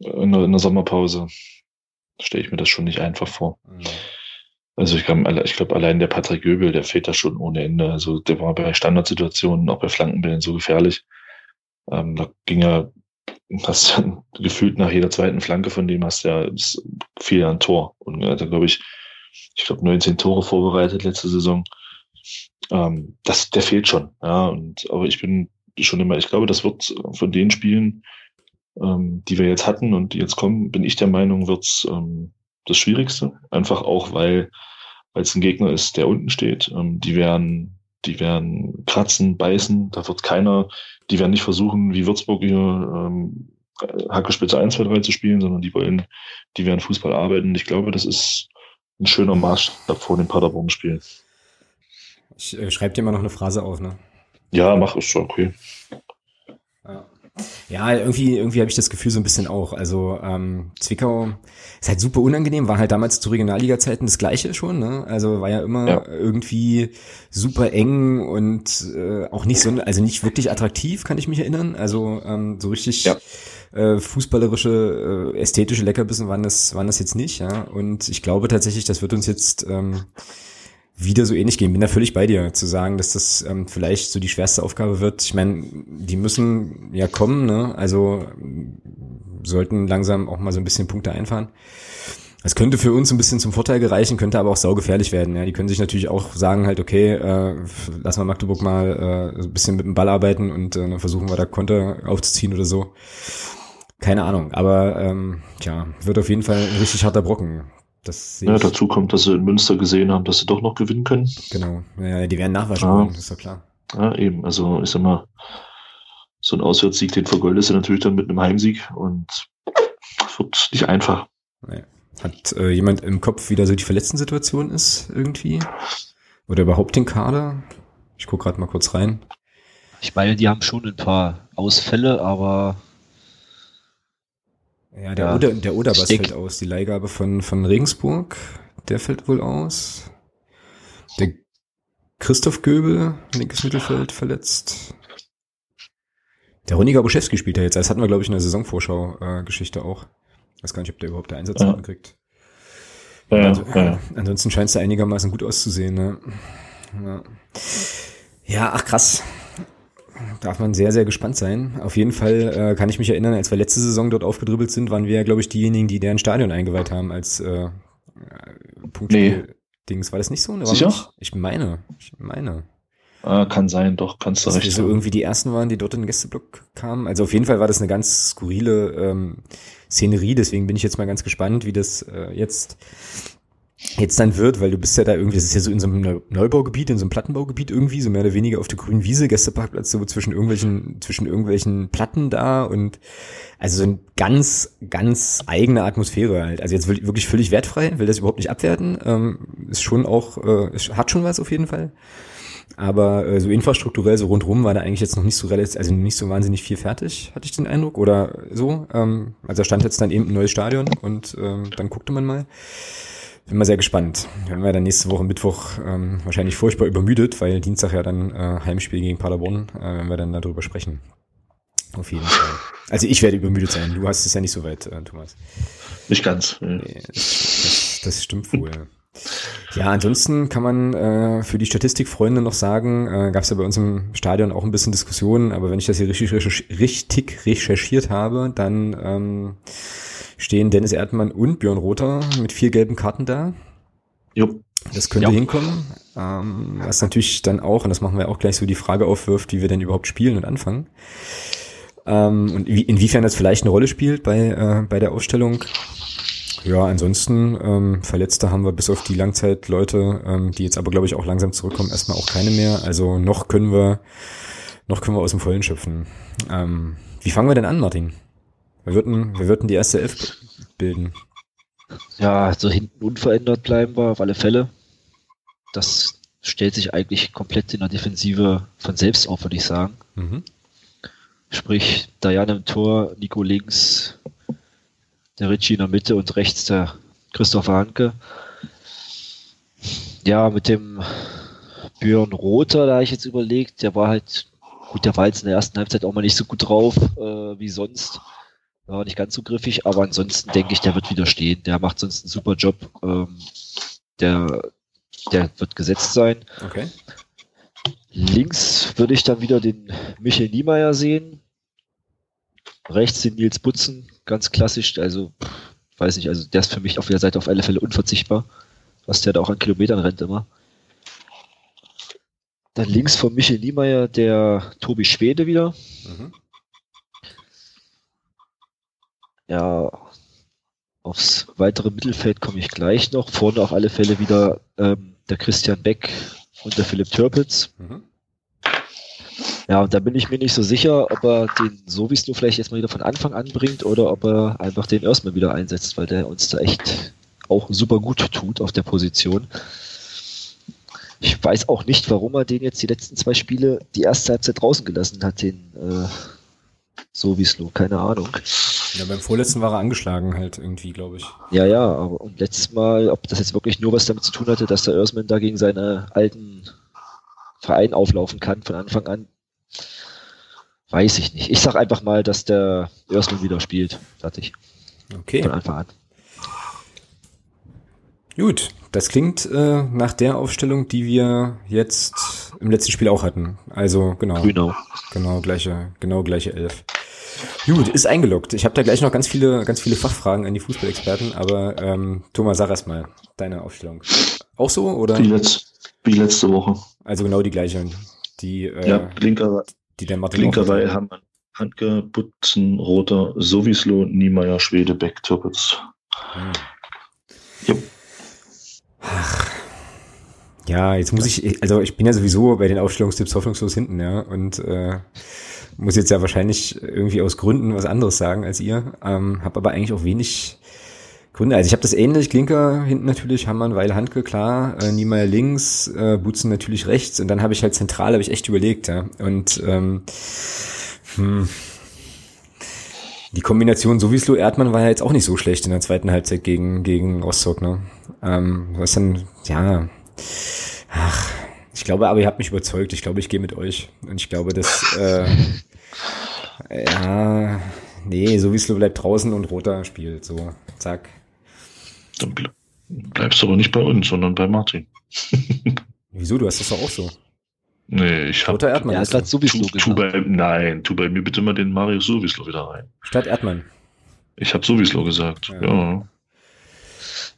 in der, in der Sommerpause. Stelle ich mir das schon nicht einfach vor. Also ich, ich glaube, allein der Patrick Göbel, der fehlt da schon ohne Ende. Also der war bei Standardsituationen, auch bei Flankenbällen so gefährlich. Ähm, da ging ja, hast ja gefühlt nach jeder zweiten Flanke von dem hast du ja viel an Tor. Und er hat, glaube ich, ich glaube, 19 Tore vorbereitet letzte Saison. Ähm, das, der fehlt schon. Ja, und aber ich bin schon immer, ich glaube, das wird von den Spielen, ähm, die wir jetzt hatten und die jetzt kommen, bin ich der Meinung, wird's ähm, das Schwierigste. Einfach auch, weil weil es ein Gegner ist, der unten steht. Ähm, die werden, die werden kratzen, beißen. Da wird keiner, die werden nicht versuchen, wie Würzburg hier ähm, Hackespitze 1, 2, 3 zu spielen, sondern die wollen, die werden Fußball arbeiten. Ich glaube, das ist ein schöner Maßstab vor dem Paderborn-Spiel. Ich äh, schreibe dir mal noch eine Phrase auf, ne? Ja, mach es schon, okay. Ja. Ja, irgendwie, irgendwie habe ich das Gefühl so ein bisschen auch. Also ähm, Zwickau ist halt super unangenehm, war halt damals zu Regionalliga-Zeiten das Gleiche schon. Ne? Also war ja immer Ja. irgendwie super eng und äh, auch nicht so, also nicht wirklich attraktiv, kann ich mich erinnern. Also ähm, so richtig Ja. äh, fußballerische, äh, ästhetische Leckerbissen waren das, waren das jetzt nicht. Ja, und ich glaube tatsächlich, das wird uns jetzt ähm, wieder so ähnlich gehen. Bin da völlig bei dir, zu sagen, dass das ähm, vielleicht so die schwerste Aufgabe wird. Ich meine, die müssen ja kommen, ne? Also ähm, sollten langsam auch mal so ein bisschen Punkte einfahren. Das könnte für uns ein bisschen zum Vorteil gereichen, könnte aber auch saugefährlich werden. Ja, die können sich natürlich auch sagen halt, okay, äh, lass mal Magdeburg mal äh, ein bisschen mit dem Ball arbeiten und äh, dann versuchen wir da Konter aufzuziehen oder so. Keine Ahnung, aber ähm, tja, wird auf jeden Fall ein richtig harter Brocken. Das Ja, ich. dazu kommt, dass sie in Münster gesehen haben, dass sie doch noch gewinnen können. Genau. Ja, die werden nachwaschen Ja. wollen, ist doch klar. Ja, eben. Also ich sag mal, so ein Auswärtssieg, den vergoldest du natürlich dann mit einem Heimsieg und wird nicht einfach. Hat äh, jemand im Kopf, wie da so die Verletzten-Situation ist irgendwie? Oder überhaupt den Kader? Ich guck gerade mal kurz rein. Ich meine, die haben schon ein paar Ausfälle, aber Ja, der, Ja. Oder, der Oderbas Ich denk- fällt aus. Die Leihgabe von, von Regensburg, der fällt wohl aus. Der Christoph Göbel, linkes Mittelfeld, verletzt. Der Ronny Gabuschewski spielt ja jetzt. Das hatten wir, glaube ich, in der Saisonvorschau-Geschichte auch. weiß gar nicht, ob der überhaupt der Einsatz Ja. kriegt. Ja, Also, ja. Ansonsten scheint es da einigermaßen gut auszusehen. Ne? Ja. ja, ach krass. Darf man sehr, sehr gespannt sein. Auf jeden Fall äh, kann ich mich erinnern, als wir letzte Saison dort aufgedribbelt sind, waren wir, glaube ich, diejenigen, die deren Stadion eingeweiht haben als äh, Punktspiel-Dings. War das nicht so? Ne? Sicher? nicht? Ich meine. Ich meine. Ah, kann sein, doch, kannst du Dass wir recht so haben. irgendwie die ersten waren, die dort in den Gästeblock kamen. Also auf jeden Fall war das eine ganz skurrile ähm, Szenerie, deswegen bin ich jetzt mal ganz gespannt, wie das äh, jetzt jetzt dann wird, weil du bist ja da irgendwie, das ist ja so in so einem Neu- Neubaugebiet, in so einem Plattenbaugebiet irgendwie, so mehr oder weniger auf der grünen Wiese, Gästeparkplatz, so zwischen irgendwelchen, zwischen irgendwelchen Platten da und also so eine ganz, ganz eigene Atmosphäre halt. Also jetzt wirklich völlig wertfrei, will das überhaupt nicht abwerten. Ähm, ist schon auch, äh, hat schon was auf jeden Fall. Aber äh, so infrastrukturell, so rundrum war da eigentlich jetzt noch nicht so relativ, also nicht so wahnsinnig viel fertig, hatte ich den Eindruck. Oder so. Ähm, also da stand jetzt dann eben ein neues Stadion und ähm, dann guckte man mal. Bin mal sehr gespannt. Werden wir dann nächste Woche Mittwoch ähm, wahrscheinlich furchtbar übermüdet, weil Dienstag ja dann äh, Heimspiel gegen Paderborn, äh, wenn wir dann darüber sprechen. Auf jeden Fall. Also ich werde übermüdet sein. Du hast es ja nicht so weit, äh, Thomas. Nicht ganz. Nee, das, das, stimmt wohl. Ja, ansonsten kann man äh, für die Statistikfreunde noch sagen, äh, gab es ja bei uns im Stadion auch ein bisschen Diskussionen, aber wenn ich das hier richtig, richtig recherchiert habe, dann ähm, stehen Dennis Erdmann und Björn Rother mit vier gelben Karten da. Jo. Das könnte ja. hinkommen. Ähm, was natürlich dann auch, und das machen wir auch gleich so, die Frage aufwirft, wie wir denn überhaupt spielen und anfangen. Ähm, und wie, inwiefern das vielleicht eine Rolle spielt bei, äh, bei der Ausstellung. Ja, ansonsten ähm, Verletzte haben wir bis auf die Langzeitleute, ähm, die jetzt aber glaube ich auch langsam zurückkommen, erstmal auch keine mehr. Also noch können wir, noch können wir aus dem Vollen schöpfen. Ähm, wie fangen wir denn an, Martin? Wir würden, wir würden die erste Elf bilden. Ja, so hinten unverändert bleiben wir auf alle Fälle. Das stellt sich eigentlich komplett in der Defensive von selbst auf, würde ich sagen. Mhm. Sprich, Diane im Tor, Nico links, der Ritchie in der Mitte und rechts der Christopher Hanke. Ja, mit dem Björn Rother, da habe ich jetzt überlegt, der war halt, gut, der war jetzt in der ersten Halbzeit auch mal nicht so gut drauf äh, wie sonst. War nicht ganz so griffig, aber ansonsten denke ich, der wird wieder stehen. Der macht sonst einen super Job. Ähm, der, der wird gesetzt sein. Okay. Links würde ich dann wieder den Michael Niemeyer sehen. Rechts den Nils Butzen, ganz klassisch. Also, weiß nicht, also der ist für mich auf der Seite auf alle Fälle unverzichtbar. Was der da auch an Kilometern rennt immer. Dann links von Michael Niemeyer der Tobi Schwede wieder. Mhm. Ja, aufs weitere Mittelfeld komme ich gleich noch. Vorne auf alle Fälle wieder ähm, der Christian Beck und der Philipp Türpitz. Mhm. Ja, und da bin ich mir nicht so sicher, ob er den sowieso vielleicht jetzt mal wieder von Anfang an bringt oder ob er einfach den erstmal wieder einsetzt, weil der uns da echt auch super gut tut auf der Position. Ich weiß auch nicht, warum er den jetzt die letzten zwei Spiele die erste Halbzeit draußen gelassen hat, den äh, Sowieso, keine Ahnung. Ja, beim vorletzten war er angeschlagen halt irgendwie, glaube ich. Ja, ja, aber und letztes Mal, ob das jetzt wirklich nur was damit zu tun hatte, dass der Earthman da gegen seine alten Verein auflaufen kann von Anfang an, weiß ich nicht. Ich sag einfach mal, dass der Earthman wieder spielt. Fertig. Okay. Von Anfang an. Gut, das klingt äh, nach der Aufstellung, die wir jetzt im letzten Spiel auch hatten. Also genau. Genau. Genau gleiche, genau gleiche Elf. Gut, ist eingeloggt. Ich habe da gleich noch ganz viele, ganz viele Fachfragen an die Fußballexperten, aber ähm, Thomas, sag erst mal deine Aufstellung. Auch so oder? Wie, letzt, wie letzte Woche. Also genau die gleiche. Die, äh, ja, linker, die der Martin linker Reihe haben wir Handke, Butzen, Roter, Sowieslo, Niemeyer, Schwede, Beck, Türpitz. Hm. Yep. Ach. Ja, jetzt muss ich, also ich bin ja sowieso bei den Aufstellungstipps hoffnungslos hinten, ja, und äh, muss jetzt ja wahrscheinlich irgendwie aus Gründen was anderes sagen als ihr, ähm, habe aber eigentlich auch wenig Gründe. Also ich habe das ähnlich, Klinker hinten natürlich, Hammann, Weil, Handke, klar, äh, Niemeyer links, äh, Butzen natürlich rechts und dann habe ich halt zentral, habe ich echt überlegt, ja, und ähm, hm, die Kombination Sowieso Erdmann war ja jetzt auch nicht so schlecht in der zweiten Halbzeit gegen, gegen Rostock, ne? Ähm, was dann, ja, ach, ich glaube, aber ihr habt mich überzeugt. Ich glaube, ich gehe mit euch. Und ich glaube, dass, äh, ja, nee, Sowieso bleibt draußen und Roter spielt, so, zack. Dann bleibst du aber nicht bei uns, sondern bei Martin. Wieso? Du hast das doch auch so. Nee, ich habe. Roter Erdmann. Ja, statt Sowieso tu, tu bei, Nein, tu bei mir bitte mal den Mario Sowieso wieder rein. Statt Erdmann. Ich habe Sowieso gesagt, ja. ja.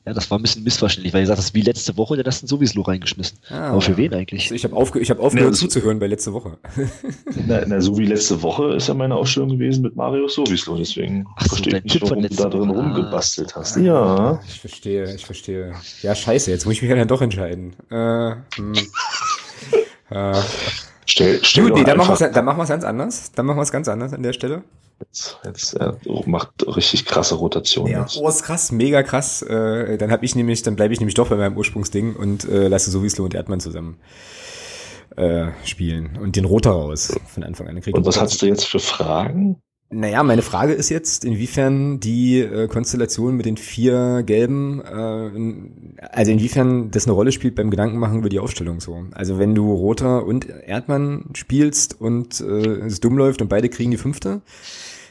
Ja, das war ein bisschen missverständlich, weil ihr sagt, das ist wie letzte Woche, der hat ein Sowieso reingeschmissen. Ah, Aber für wen eigentlich? Also ich habe aufge hab aufgehört ja, zuzuhören bei letzte Woche. na, na, so wie letzte Woche ist ja meine Ausstellung gewesen mit Mario Sowieso, deswegen Ach so, verstehe ich nicht, warum du da drin Woche. rumgebastelt hast. Ja. Ich verstehe, ich verstehe. Ja, scheiße, jetzt muss ich mich ja dann doch entscheiden. Äh, hm. äh. Stell, stell Gut, nee, dann machen, wir dann machen wir es ganz anders. Dann machen wir es ganz anders an der Stelle. Jetzt, jetzt er macht richtig krasse Rotation. Ja, jetzt. oh, ist krass, mega krass. Äh, dann habe ich nämlich, dann bleibe ich nämlich doch bei meinem Ursprungsding und äh, lasse Sowieso und Erdmann zusammen äh, spielen und den Roter raus von Anfang an. Und was hast du jetzt für Fragen? Naja, meine Frage ist jetzt, inwiefern die äh, Konstellation mit den vier Gelben, äh, also inwiefern das eine Rolle spielt beim Gedankenmachen über die Aufstellung so. Also wenn du Roter und Erdmann spielst und äh, es dumm läuft und beide kriegen die fünfte,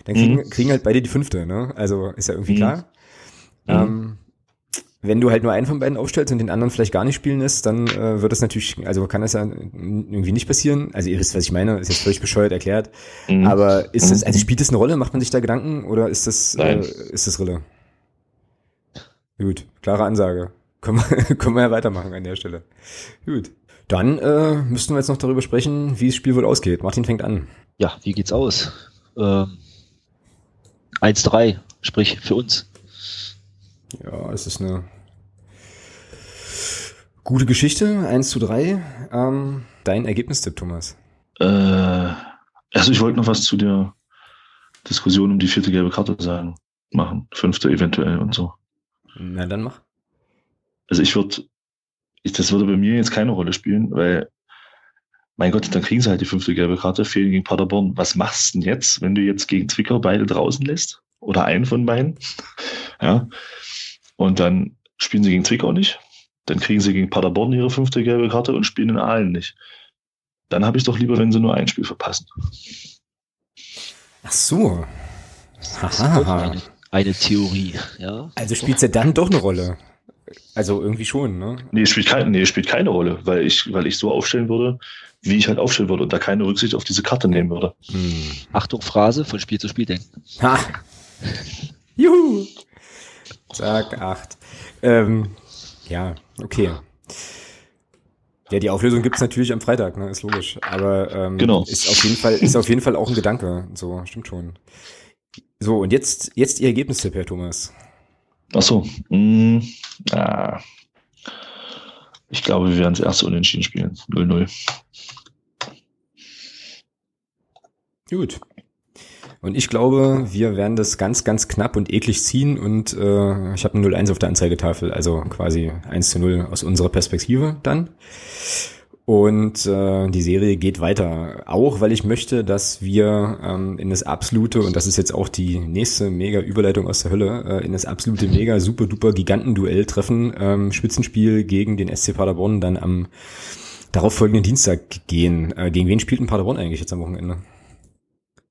dann kriegen, mhm. kriegen halt beide die fünfte, ne? Also ist ja irgendwie mhm. klar. Mhm. Ähm, wenn du halt nur einen von beiden aufstellst und den anderen vielleicht gar nicht spielen lässt, dann äh, wird das natürlich, also kann das ja irgendwie nicht passieren. Also ihr wisst, was ich meine, ist jetzt völlig bescheuert erklärt. Mhm. Aber ist das, mhm. also spielt das eine Rolle? Macht man sich da Gedanken oder ist das, äh, ist das Rille? Gut, klare Ansage. können wir, können wir ja weitermachen an der Stelle. Gut. Dann äh, müssten wir jetzt noch darüber sprechen, wie das Spiel wohl ausgeht. Martin fängt an. Ja, wie geht's aus? Ähm, 1-3, sprich für uns. Ja, es ist eine gute Geschichte. 1 zu 3. Ähm, dein Ergebnistipp, Thomas? Äh, also ich wollte noch was zu der Diskussion um die vierte gelbe Karte sagen, machen. Fünfte eventuell und so. Na, dann mach. Also ich würde, das würde bei mir jetzt keine Rolle spielen, weil, mein Gott, dann kriegen sie halt die fünfte gelbe Karte, fehlen gegen Paderborn. Was machst du denn jetzt, wenn du jetzt gegen Zwickau beide draußen lässt? Oder einen von beiden? ja. Und dann spielen sie gegen Zwickau nicht. Dann kriegen sie gegen Paderborn ihre fünfte gelbe Karte und spielen in Aalen nicht. Dann habe ich doch lieber, wenn sie nur ein Spiel verpassen. Ach so. Haha. Eine, Theorie, ja. Also spielt es ja dann doch eine Rolle. Also irgendwie schon, ne? Nee, spielt keine, nee, spielt keine Rolle, weil ich, weil ich so aufstellen würde, wie ich halt aufstellen würde und da keine Rücksicht auf diese Karte nehmen würde. Hm. Achtung, Phrase, von Spiel zu Spiel denken. Ha! Juhu! Sag acht. Ähm, ja, okay. Ja, die Auflösung gibt's natürlich am Freitag, ne? ist logisch. Aber ähm, genau. ist, auf jeden Fall, ist auf jeden Fall auch ein Gedanke. So, stimmt schon. So, und jetzt, jetzt Ihr Ergebnistipp, Herr Thomas. Ach so. Mm, ah. Ich glaube, wir werden das erste Unentschieden spielen. 0-0. Gut. Und ich glaube, wir werden das ganz, ganz knapp und eklig ziehen und äh, ich habe ein 0-1 auf der Anzeigetafel, also quasi 1 zu 0 aus unserer Perspektive dann. Und äh, die Serie geht weiter. Auch weil ich möchte, dass wir ähm, in das absolute, und das ist jetzt auch die nächste mega Überleitung aus der Hölle, äh, in das absolute mega super duper Gigantenduell treffen. Ähm, Spitzenspiel gegen den SC Paderborn dann am darauffolgenden Dienstag gehen. Äh, gegen wen spielt ein Paderborn eigentlich jetzt am Wochenende?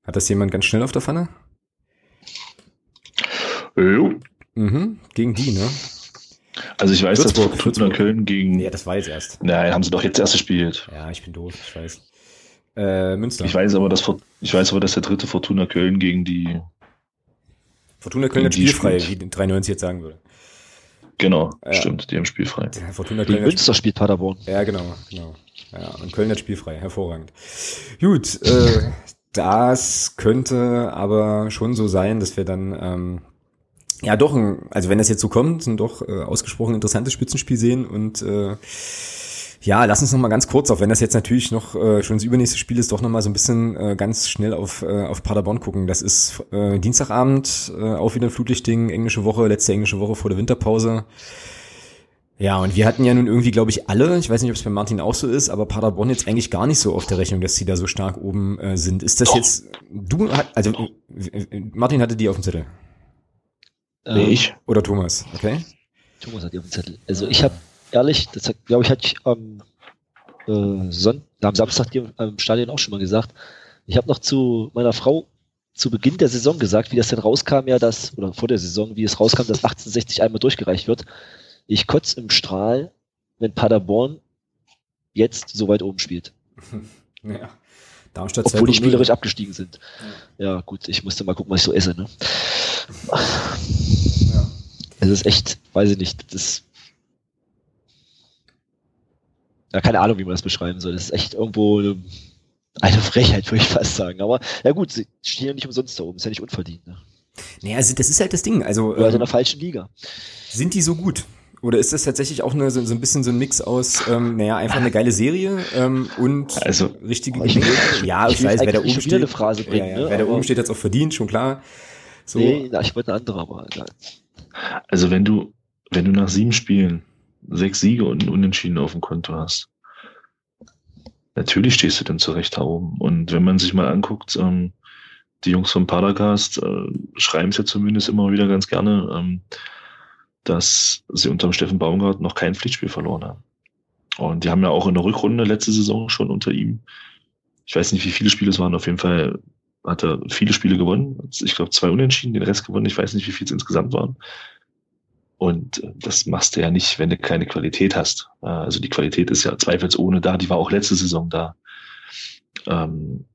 Hat das jemand ganz schnell auf der Pfanne? Jo. Mhm, gegen die, ne? Also ich weiß, Würzburg, dass Fortuna Köln gegen... Ja, das war jetzt erst. Nein, haben sie doch jetzt erst gespielt. Ja, ich bin doof, ich weiß. Äh, Münster. Ich weiß aber, dass ich weiß aber, dass der dritte Fortuna Köln gegen die Fortuna Köln hat spielfrei, wie 93 jetzt sagen würde. Genau, ja. stimmt, die haben spielfrei. Ja, Fortuna Köln Münster spielt Paderborn. Ja, genau, genau. Ja, und Köln hat spielfrei, hervorragend. Gut, äh, das könnte aber schon so sein, dass wir dann ähm, ja doch, ein, also wenn das jetzt so kommt, ein doch äh, ausgesprochen interessantes Spitzenspiel sehen und äh, ja, lass uns noch mal ganz kurz, auch wenn das jetzt natürlich noch äh, schon das übernächste Spiel ist, doch noch mal so ein bisschen äh, ganz schnell auf, äh, auf Paderborn gucken. Das ist äh, Dienstagabend, äh, auch wieder ein Flutlichtding, englische Woche, letzte englische Woche vor der Winterpause. Ja, und wir hatten ja nun irgendwie, glaube ich, alle, ich weiß nicht, ob es bei Martin auch so ist, aber Paderborn jetzt eigentlich gar nicht so auf der Rechnung, dass sie da so stark oben äh, sind. Ist das Doch. jetzt, du, also Martin hatte die auf dem Zettel. Nee, ich. Oder Thomas, okay? Thomas hat die auf dem Zettel. Also ich habe ehrlich, das glaube ich, hatte ich am, äh, Son am Samstag dir im Stadion auch schon mal gesagt. Ich habe noch zu meiner Frau zu Beginn der Saison gesagt, wie das denn rauskam, ja, dass, oder vor der Saison, wie es rauskam, dass 1860 einmal durchgereicht wird. Ich kotze im Strahl, wenn Paderborn jetzt so weit oben spielt. Ja. Darmstadt Obwohl die spielerisch abgestiegen sind. Ja. ja. gut, ich musste mal gucken, was ich so esse. Ne? Ja. Es ist echt, weiß ich nicht, das ja, keine Ahnung, wie man das beschreiben soll. Das ist echt irgendwo eine, eine Frechheit, würde ich fast sagen. Aber ja gut, sie stehen ja nicht umsonst da oben, ist ja nicht unverdient. Ne? Naja, also das ist halt das Ding. Also, Oder ähm, in der falschen Liga. Sind die so gut? Oder ist das tatsächlich auch eine, so, so ein bisschen so ein Mix aus, ähm, naja, einfach eine geile Serie ähm, und also, richtige ich, Ja, ich, ich weiß, wer da oben steht. Eine Phrase bringen, ja, ja, ne? Wer da oben steht, hat es auch verdient, schon klar. So. Nee, na, ich wollte eine andere, aber egal. Also wenn du, wenn du nach sieben Spielen sechs Siege und ein Unentschieden auf dem Konto hast, natürlich stehst du dann zurecht da oben. Und wenn man sich mal anguckt, ähm, die Jungs vom Padercast äh, schreiben es ja zumindest immer wieder ganz gerne, ähm, dass sie unter Steffen Baumgart noch kein Pflichtspiel verloren haben. Und die haben ja auch in der Rückrunde letzte Saison schon unter ihm, ich weiß nicht, wie viele Spiele es waren, auf jeden Fall hat er viele Spiele gewonnen. Ich glaube, zwei Unentschieden, den Rest gewonnen. Ich weiß nicht, wie viel es insgesamt waren. Und äh, das machst du ja nicht, wenn du keine Qualität hast. Äh, also die Qualität ist ja zweifelsohne da. Die war auch letzte Saison da. Ähm,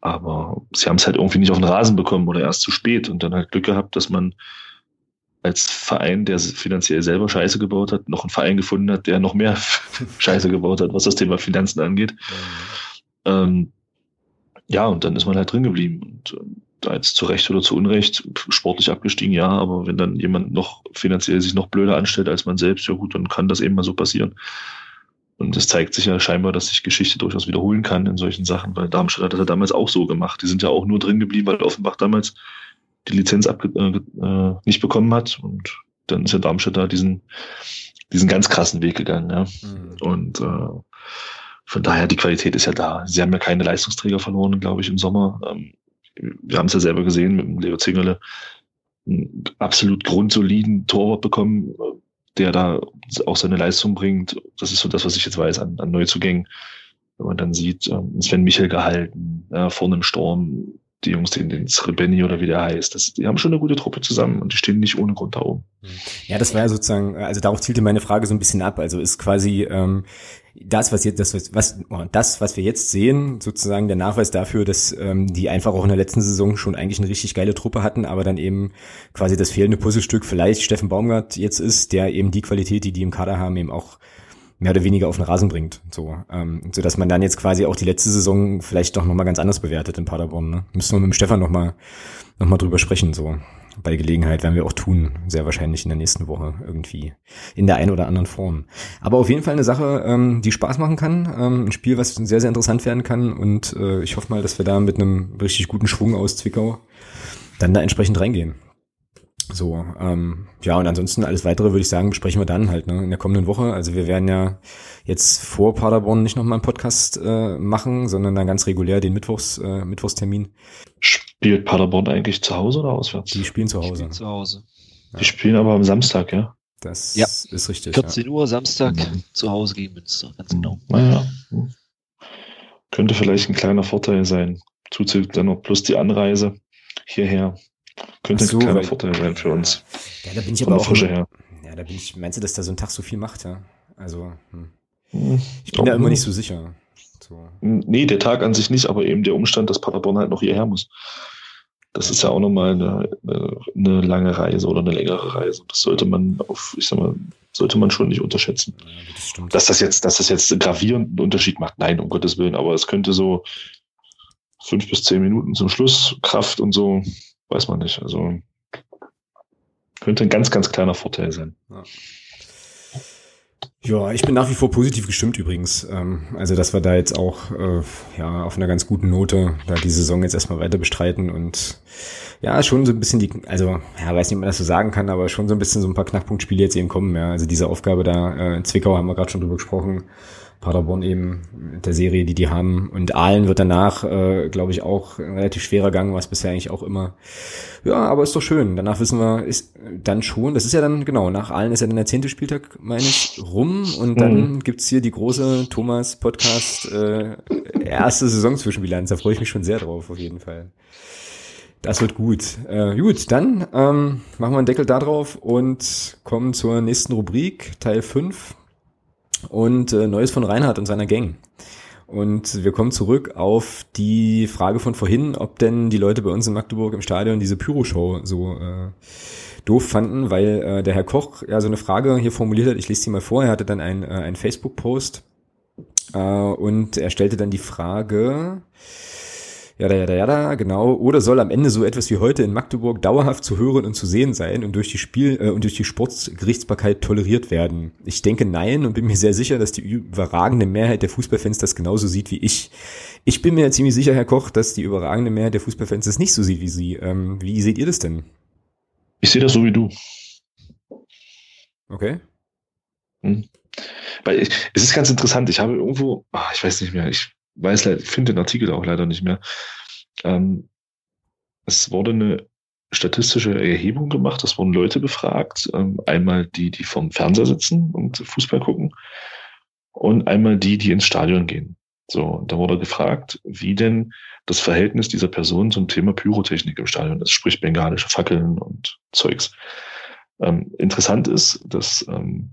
aber sie haben es halt irgendwie nicht auf den Rasen bekommen oder erst zu spät und dann halt Glück gehabt, dass man als Verein, der finanziell selber Scheiße gebaut hat, noch einen Verein gefunden hat, der noch mehr Scheiße gebaut hat, was das Thema Finanzen angeht. Mhm. Ähm, ja, und dann ist man halt drin geblieben. Und äh, da jetzt zu Recht oder zu Unrecht, sportlich abgestiegen, ja, aber wenn dann jemand noch finanziell sich noch blöder anstellt als man selbst, ja gut, dann kann das eben mal so passieren. Und es zeigt sich ja scheinbar, dass sich Geschichte durchaus wiederholen kann in solchen Sachen, weil Darmstadt hat das ja damals auch so gemacht. Die sind ja auch nur drin geblieben, weil Offenbach damals die Lizenz abge äh, äh, nicht bekommen hat. Und dann ist ja Darmstadt da diesen, diesen ganz krassen Weg gegangen. Ja. Mhm. Und äh, von daher, die Qualität ist ja da. Sie haben ja keine Leistungsträger verloren, glaube ich, im Sommer. Ähm, wir haben es ja selber gesehen mit dem Leo Zingerle, einen absolut grundsoliden Torwart bekommen, der da auch seine Leistung bringt. Das ist so das, was ich jetzt weiß an, an Neuzugängen. Wenn man dann sieht, ähm, Sven Michel gehalten, ja, vorne im Sturm, die Jungs, den, den Srebeni oder wie der heißt, das, die haben schon eine gute Truppe zusammen und die stehen nicht ohne Grund da oben. Ja, das war ja sozusagen, also darauf zielte meine Frage so ein bisschen ab. Also ist quasi ähm, das, was jetzt, das, was, oh, das, was wir jetzt sehen, sozusagen der Nachweis dafür, dass ähm, die einfach auch in der letzten Saison schon eigentlich eine richtig geile Truppe hatten, aber dann eben quasi das fehlende Puzzlestück vielleicht Steffen Baumgart jetzt ist, der eben die Qualität, die die im Kader haben, eben auch mehr oder weniger auf den Rasen bringt. So, ähm, so dass man dann jetzt quasi auch die letzte Saison vielleicht doch nochmal ganz anders bewertet in Paderborn. Ne? Müssen wir mit dem Stefan nochmal noch mal drüber sprechen. So bei Gelegenheit werden wir auch tun, sehr wahrscheinlich in der nächsten Woche irgendwie in der einen oder anderen Form. Aber auf jeden Fall eine Sache, ähm, die Spaß machen kann, ähm, ein Spiel, was sehr sehr interessant werden kann und äh, ich hoffe mal, dass wir da mit einem richtig guten Schwung aus Zwickau dann da entsprechend reingehen. So, ähm, ja, und ansonsten alles weitere würde ich sagen, besprechen wir dann halt ne, in der kommenden Woche. Also wir werden ja jetzt vor Paderborn nicht nochmal einen Podcast äh, machen, sondern dann ganz regulär den Mittwochs, äh, Mittwochstermin. Spielt Paderborn eigentlich zu Hause oder auswärts? Die spielen zu Hause. Spielen zu Hause. Die spielen aber am Samstag, ja? Das ja. ist richtig. 14 ja. Uhr Samstag mhm. zu Hause gegen Münster, ganz genau. Naja. Könnte vielleicht ein kleiner Vorteil sein. Zuzüglich dann noch plus die Anreise hierher. Könnte so, ein kleiner Vorteil sein für uns. Ja, da bin ich aber auch. Frische her. Ja, da bin ich, meinst du, dass da so ein Tag so viel macht, ja? Also, hm. hm ich bin da immer nicht so sicher. So. Nee, der Tag an sich nicht, aber eben der Umstand, dass Paderborn halt noch hierher muss. Das ist ja auch nochmal eine, eine lange Reise oder eine längere Reise. Das sollte man auf, ich sag mal, sollte man schon nicht unterschätzen. Ja, das dass das jetzt, dass das jetzt einen gravierenden Unterschied macht, nein, um Gottes Willen, aber es könnte so fünf bis zehn Minuten zum Schluss Kraft und so weiß man nicht. Also könnte ein ganz, ganz kleiner Vorteil sein. Ja. Ja, ich bin nach wie vor positiv gestimmt übrigens. Ähm, also, dass wir da jetzt auch äh, ja auf einer ganz guten Note da die Saison jetzt erstmal weiter bestreiten und ja, schon so ein bisschen die, also ja, weiß nicht, ob man das so sagen kann, aber schon so ein bisschen so ein paar Knackpunktspiele jetzt eben kommen. Ja, also diese Aufgabe da äh, in Zwickau haben wir gerade schon drüber gesprochen. Paderborn eben mit der Serie, die die haben. Und Aalen wird danach, äh, glaube ich, auch ein relativ schwerer Gang, was bisher eigentlich auch immer. Ja, aber ist doch schön. Danach wissen wir, ist dann schon, das ist ja dann, genau, nach Aalen ist ja dann der zehnte Spieltag, meine ich, rum. Und dann mhm. gibt's hier die große Thomas-Podcast äh, erste Saisonzwischenbilanz. Da freue ich mich schon sehr drauf, auf jeden Fall. Das wird gut. Äh, gut, dann ähm, machen wir einen Deckel da drauf und kommen zur nächsten Rubrik, Teil 5 und äh, Neues von Reinhard und seiner Gang. Und wir kommen zurück auf die Frage von vorhin, ob denn die Leute bei uns in Magdeburg im Stadion diese Pyro-Show so äh, doof fanden, weil äh, der Herr Koch ja so eine Frage hier formuliert hat. Ich lese sie mal vor. Er hatte dann ein, äh, ein Facebook-Post äh, und er stellte dann die Frage, ja, ja, ja, ja, genau. Oder soll am Ende so etwas wie heute in Magdeburg dauerhaft zu hören und zu sehen sein und durch die Spiel äh, und durch die Sportgerichtsbarkeit toleriert werden? Ich denke nein und bin mir sehr sicher, dass die überragende Mehrheit der Fußballfans das genauso sieht wie ich. Ich bin mir ziemlich sicher, Herr Koch, dass die überragende Mehrheit der Fußballfans das nicht so sieht wie Sie. Ähm, wie seht ihr das denn? Ich sehe das so wie du. Okay. Hm. Weil ich, es ist ganz interessant. Ich habe irgendwo, ach, ich weiß nicht mehr, ich weiß leider, finde den Artikel auch leider nicht mehr. Ähm, es wurde eine statistische Erhebung gemacht, es wurden Leute befragt, ähm, einmal die, die vom Fernseher sitzen und Fußball gucken und einmal die, die ins Stadion gehen. So, da wurde gefragt, wie denn das Verhältnis dieser Person zum Thema Pyrotechnik im Stadion ist, sprich bengalische Fackeln und Zeugs. Ähm, interessant ist, dass ähm,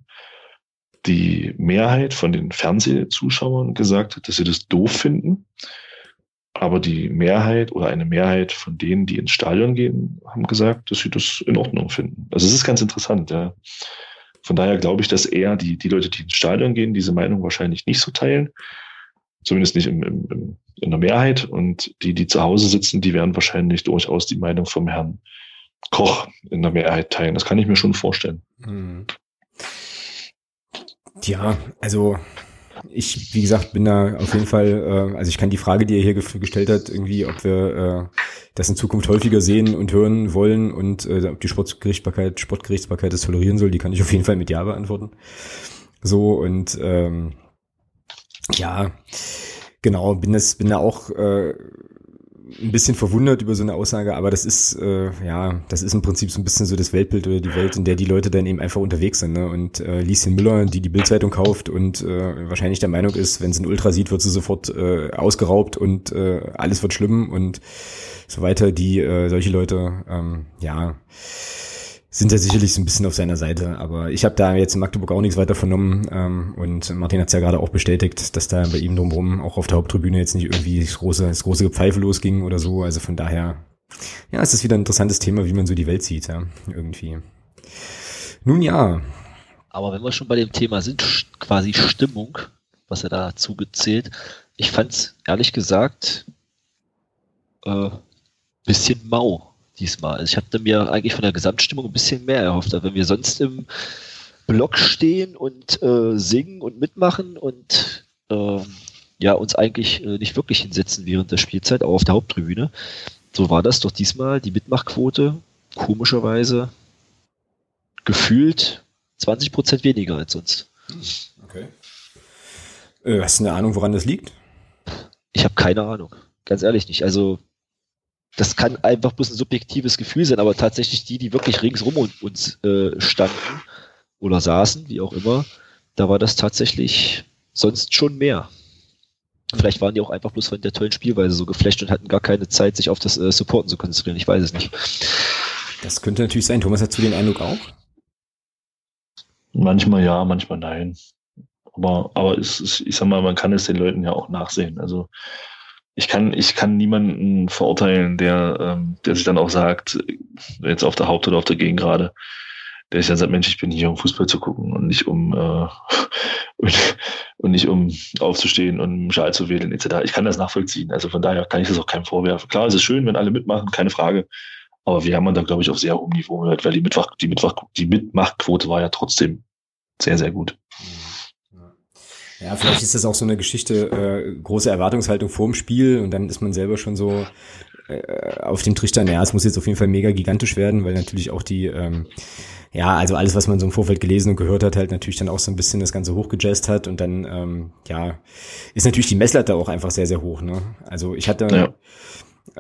die Mehrheit von den Fernsehzuschauern gesagt hat, dass sie das doof finden. aber die Mehrheit oder eine Mehrheit von denen, die ins Stadion gehen, haben gesagt, dass sie das in Ordnung finden. Also es ist ganz interessant, ja. Von daher glaube ich, dass eher die, die Leute, die ins Stadion gehen, diese Meinung wahrscheinlich nicht so teilen. Zumindest nicht im, im, im, in der Mehrheit. Und die, die zu Hause sitzen, die werden wahrscheinlich durchaus die Meinung vom Herrn Koch in der Mehrheit teilen. Das kann ich mir schon vorstellen. Hm. Ja, also ich, wie gesagt, bin da auf jeden Fall, äh, also ich kann die Frage, die er hier gestellt hat, irgendwie, ob wir äh, das in Zukunft häufiger sehen und hören wollen und äh, ob die Sportgerichtsbarkeit, Sportgerichtsbarkeit das tolerieren soll, die kann ich auf jeden Fall mit Ja beantworten. So und ähm, ja, genau, bin das, bin da auch äh, ein bisschen verwundert über so eine Aussage, aber das ist äh, ja, das ist im Prinzip so ein bisschen so das Weltbild oder die Welt, in der die Leute dann eben einfach unterwegs sind. Ne? Und äh, Lieschen Müller, die die Bildzeitung kauft und äh, wahrscheinlich der Meinung ist, wenn sie ein Ultra sieht, wird sie sofort äh, ausgeraubt und äh, alles wird schlimm und so weiter. Die äh, solche Leute, ähm, ja sind ja sicherlich so ein bisschen auf seiner Seite. Aber ich habe da jetzt in Magdeburg auch nichts weiter vernommen. Ähm, und Martin hat es ja gerade auch bestätigt, dass da bei ihm drumherum auch auf der Haupttribüne jetzt nicht irgendwie das große, das große Gepfeife losging oder so. Also von daher, ja, es ist wieder ein interessantes Thema, wie man so die Welt sieht, ja, irgendwie. Nun ja. Aber wenn wir schon bei dem Thema sind, quasi Stimmung, was er dazu gezählt, ich fand's ehrlich gesagt äh, bisschen mau diesmal. Also ich hatte mir eigentlich von der Gesamtstimmung ein bisschen mehr erhofft. wenn wir sonst im Block stehen und äh, singen und mitmachen und äh, ja, uns eigentlich äh, nicht wirklich hinsetzen während der Spielzeit, auch auf der Haupttribüne. So war das doch diesmal die Mitmachquote, komischerweise gefühlt 20 Prozent weniger als sonst. Okay. Äh, hast du eine Ahnung, woran das liegt? Ich habe keine Ahnung. Ganz ehrlich nicht. Also das kann einfach bloß ein subjektives Gefühl sein, aber tatsächlich die, die wirklich ringsrum uns äh, standen oder saßen, wie auch immer, da war das tatsächlich sonst schon mehr. Vielleicht waren die auch einfach bloß von der tollen Spielweise so geflasht und hatten gar keine Zeit, sich auf das äh, Supporten zu konzentrieren. Ich weiß es nicht. Das könnte natürlich sein. Thomas, hast du den Eindruck auch? Manchmal ja, manchmal nein. Aber, aber es ist, ich sag mal, man kann es den Leuten ja auch nachsehen. Also ich kann, ich kann niemanden verurteilen, der, ähm, der sich dann auch sagt, jetzt auf der Haupt- oder auf der Gegengrade, der sich dann sagt, Mensch, ich bin hier, um Fußball zu gucken und nicht um äh, und, und nicht um aufzustehen und einen Schal zu wählen, etc. Ich kann das nachvollziehen. Also von daher kann ich das auch keinem vorwerfen. Klar, es ist schön, wenn alle mitmachen, keine Frage. Aber wir haben da, glaube ich, auf sehr hohem Niveau gehört, weil die, Mitmach, die, Mitmach, die Mitmachquote war ja trotzdem sehr, sehr gut. Mhm. Ja, vielleicht ist das auch so eine Geschichte, äh, große Erwartungshaltung vorm Spiel und dann ist man selber schon so äh, auf dem Trichter, naja, es muss jetzt auf jeden Fall mega gigantisch werden, weil natürlich auch die, ähm, ja, also alles, was man so im Vorfeld gelesen und gehört hat, halt natürlich dann auch so ein bisschen das Ganze hochgejazzt hat und dann, ähm, ja, ist natürlich die Messlatte auch einfach sehr, sehr hoch, ne? Also ich hatte ja.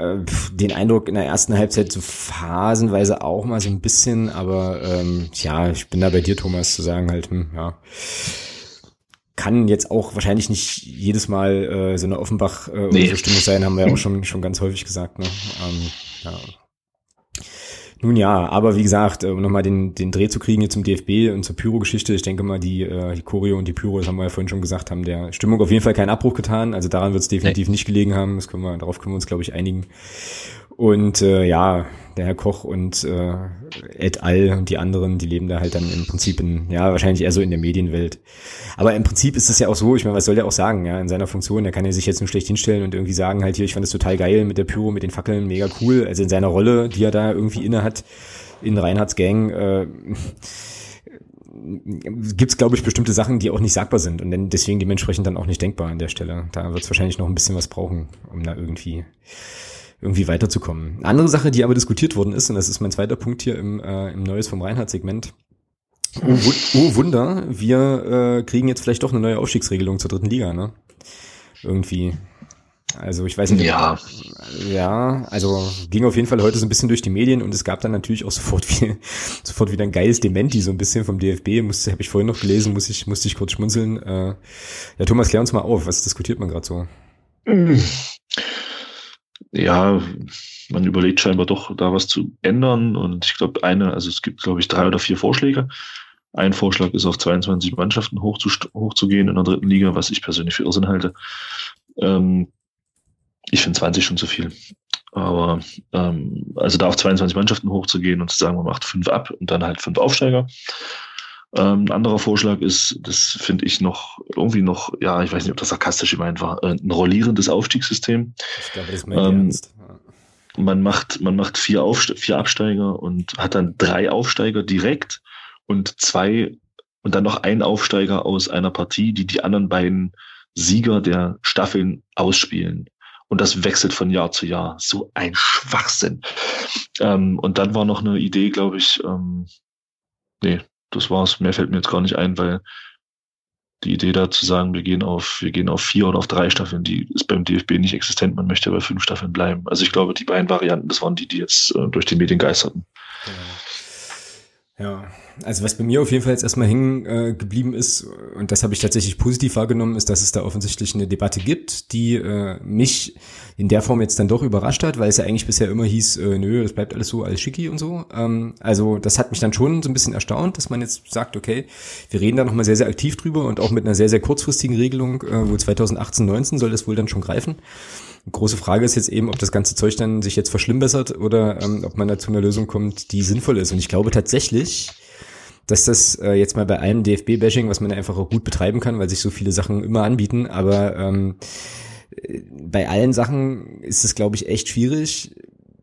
äh, den Eindruck in der ersten Halbzeit so phasenweise auch mal so ein bisschen, aber ähm, ja, ich bin da bei dir, Thomas, zu sagen halt, hm, ja, kann jetzt auch wahrscheinlich nicht jedes Mal äh, so eine Offenbach äh, nee. Stimmung sein, haben wir ja auch schon schon ganz häufig gesagt. Ne? Ähm, ja. Nun ja, aber wie gesagt, um nochmal den, den Dreh zu kriegen hier zum DFB und zur Pyro-Geschichte, ich denke mal, die, äh, die Choreo und die Pyro, das haben wir ja vorhin schon gesagt, haben der Stimmung auf jeden Fall keinen Abbruch getan. Also daran wird es definitiv nee. nicht gelegen haben. Das können wir, darauf können wir uns, glaube ich, einigen. Und äh, ja, der Herr Koch und äh, et al. und die anderen, die leben da halt dann im Prinzip in, ja, wahrscheinlich eher so in der Medienwelt. Aber im Prinzip ist es ja auch so, ich meine, was soll der auch sagen, ja, in seiner Funktion, der kann ja sich jetzt nur schlecht hinstellen und irgendwie sagen halt hier, ich fand das total geil mit der Pyro, mit den Fackeln, mega cool. Also in seiner Rolle, die er da irgendwie inne hat, in Reinhards Gang, äh, gibt es, glaube ich, bestimmte Sachen, die auch nicht sagbar sind und deswegen dementsprechend dann auch nicht denkbar an der Stelle. Da wird es wahrscheinlich noch ein bisschen was brauchen, um da irgendwie irgendwie weiterzukommen. Eine andere Sache, die aber diskutiert worden ist, und das ist mein zweiter Punkt hier im, äh, im Neues vom Reinhardt-Segment. Oh, oh, Wunder, wir äh, kriegen jetzt vielleicht doch eine neue Aufstiegsregelung zur dritten Liga, ne? Irgendwie. Also ich weiß nicht. Ja. Ja, also ging auf jeden Fall heute so ein bisschen durch die Medien und es gab dann natürlich auch sofort, wie, sofort wieder ein geiles Dementi so ein bisschen vom DFB. Musste, habe ich vorhin noch gelesen, muss ich, musste ich kurz schmunzeln. Äh, ja, Thomas, klär uns mal auf, was diskutiert man gerade so? Ja, man überlegt scheinbar doch, da was zu ändern. Und ich glaube, eine, also es gibt, glaube ich, drei oder vier Vorschläge. Ein Vorschlag ist, auf 22 Mannschaften hochzugehen in der dritten Liga, was ich persönlich für Irrsinn halte. Ähm, Ich finde 20 schon zu viel. Aber ähm, also da auf 22 Mannschaften hochzugehen und zu sagen, man macht fünf ab und dann halt fünf Aufsteiger. Ähm, ein anderer Vorschlag ist, das finde ich noch irgendwie noch, ja, ich weiß nicht, ob das sarkastisch gemeint war, äh, ein rollierendes Aufstiegssystem. Ich glaube, das ist mein ähm, Ernst. Man macht, man macht vier, Aufste vier Absteiger und hat dann drei Aufsteiger direkt und zwei und dann noch ein Aufsteiger aus einer Partie, die die anderen beiden Sieger der Staffeln ausspielen. Und das wechselt von Jahr zu Jahr. So ein Schwachsinn. Ähm, und dann war noch eine Idee, glaube ich, ähm, nee, das war's. Mehr fällt mir jetzt gar nicht ein, weil die Idee da zu sagen, wir gehen auf, wir gehen auf vier oder auf drei Staffeln, die ist beim DFB nicht existent. Man möchte bei fünf Staffeln bleiben. Also ich glaube, die beiden Varianten, das waren die, die jetzt äh, durch die Medien geisterten. Genau. Ja, also was bei mir auf jeden Fall jetzt erstmal hängen äh, geblieben ist, und das habe ich tatsächlich positiv wahrgenommen, ist, dass es da offensichtlich eine Debatte gibt, die äh, mich in der Form jetzt dann doch überrascht hat, weil es ja eigentlich bisher immer hieß, äh, nö, das bleibt alles so, alles schicki und so. Ähm, also das hat mich dann schon so ein bisschen erstaunt, dass man jetzt sagt, okay, wir reden da nochmal sehr, sehr aktiv drüber und auch mit einer sehr, sehr kurzfristigen Regelung, äh, wo 2018, 19 soll das wohl dann schon greifen. Große Frage ist jetzt eben, ob das ganze Zeug dann sich jetzt verschlimmbessert oder ähm, ob man da zu einer Lösung kommt, die sinnvoll ist. Und ich glaube tatsächlich, dass das äh, jetzt mal bei allem DFB-Bashing, was man einfach auch gut betreiben kann, weil sich so viele Sachen immer anbieten, aber ähm, bei allen Sachen ist es, glaube ich, echt schwierig,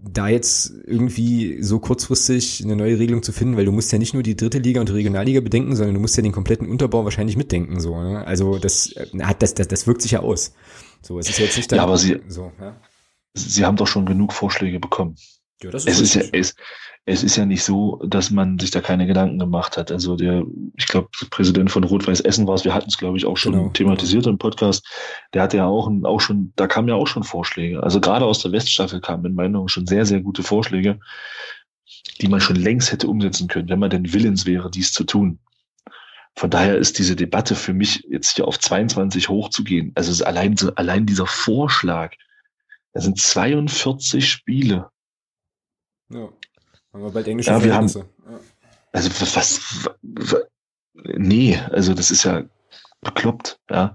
da jetzt irgendwie so kurzfristig eine neue Regelung zu finden, weil du musst ja nicht nur die dritte Liga und die Regionalliga bedenken, sondern du musst ja den kompletten Unterbau wahrscheinlich mitdenken. So, ne? Also das äh, hat das, das, das wirkt sich ja aus. So, es ist jetzt nicht Ja, aber Sie, so, ja? Sie haben doch schon genug Vorschläge bekommen. Ja, das ist es, ist ja, es, es ist ja nicht so, dass man sich da keine Gedanken gemacht hat. Also der, ich glaube, Präsident von Rot-Weiß Essen war es, wir hatten es, glaube ich, auch schon genau. thematisiert im Podcast. Der hatte ja auch, auch schon, da kamen ja auch schon Vorschläge. Also gerade aus der Weststaffel kamen in meinen Augen schon sehr, sehr gute Vorschläge, die man schon längst hätte umsetzen können, wenn man denn willens wäre, dies zu tun. Von daher ist diese Debatte für mich jetzt hier auf 22 hochzugehen. Also es ist allein allein dieser Vorschlag. Da sind 42 Spiele. Ja. Haben wir bald englische ja, wir haben, ja. Also was, was, nee, also das ist ja bekloppt, ja.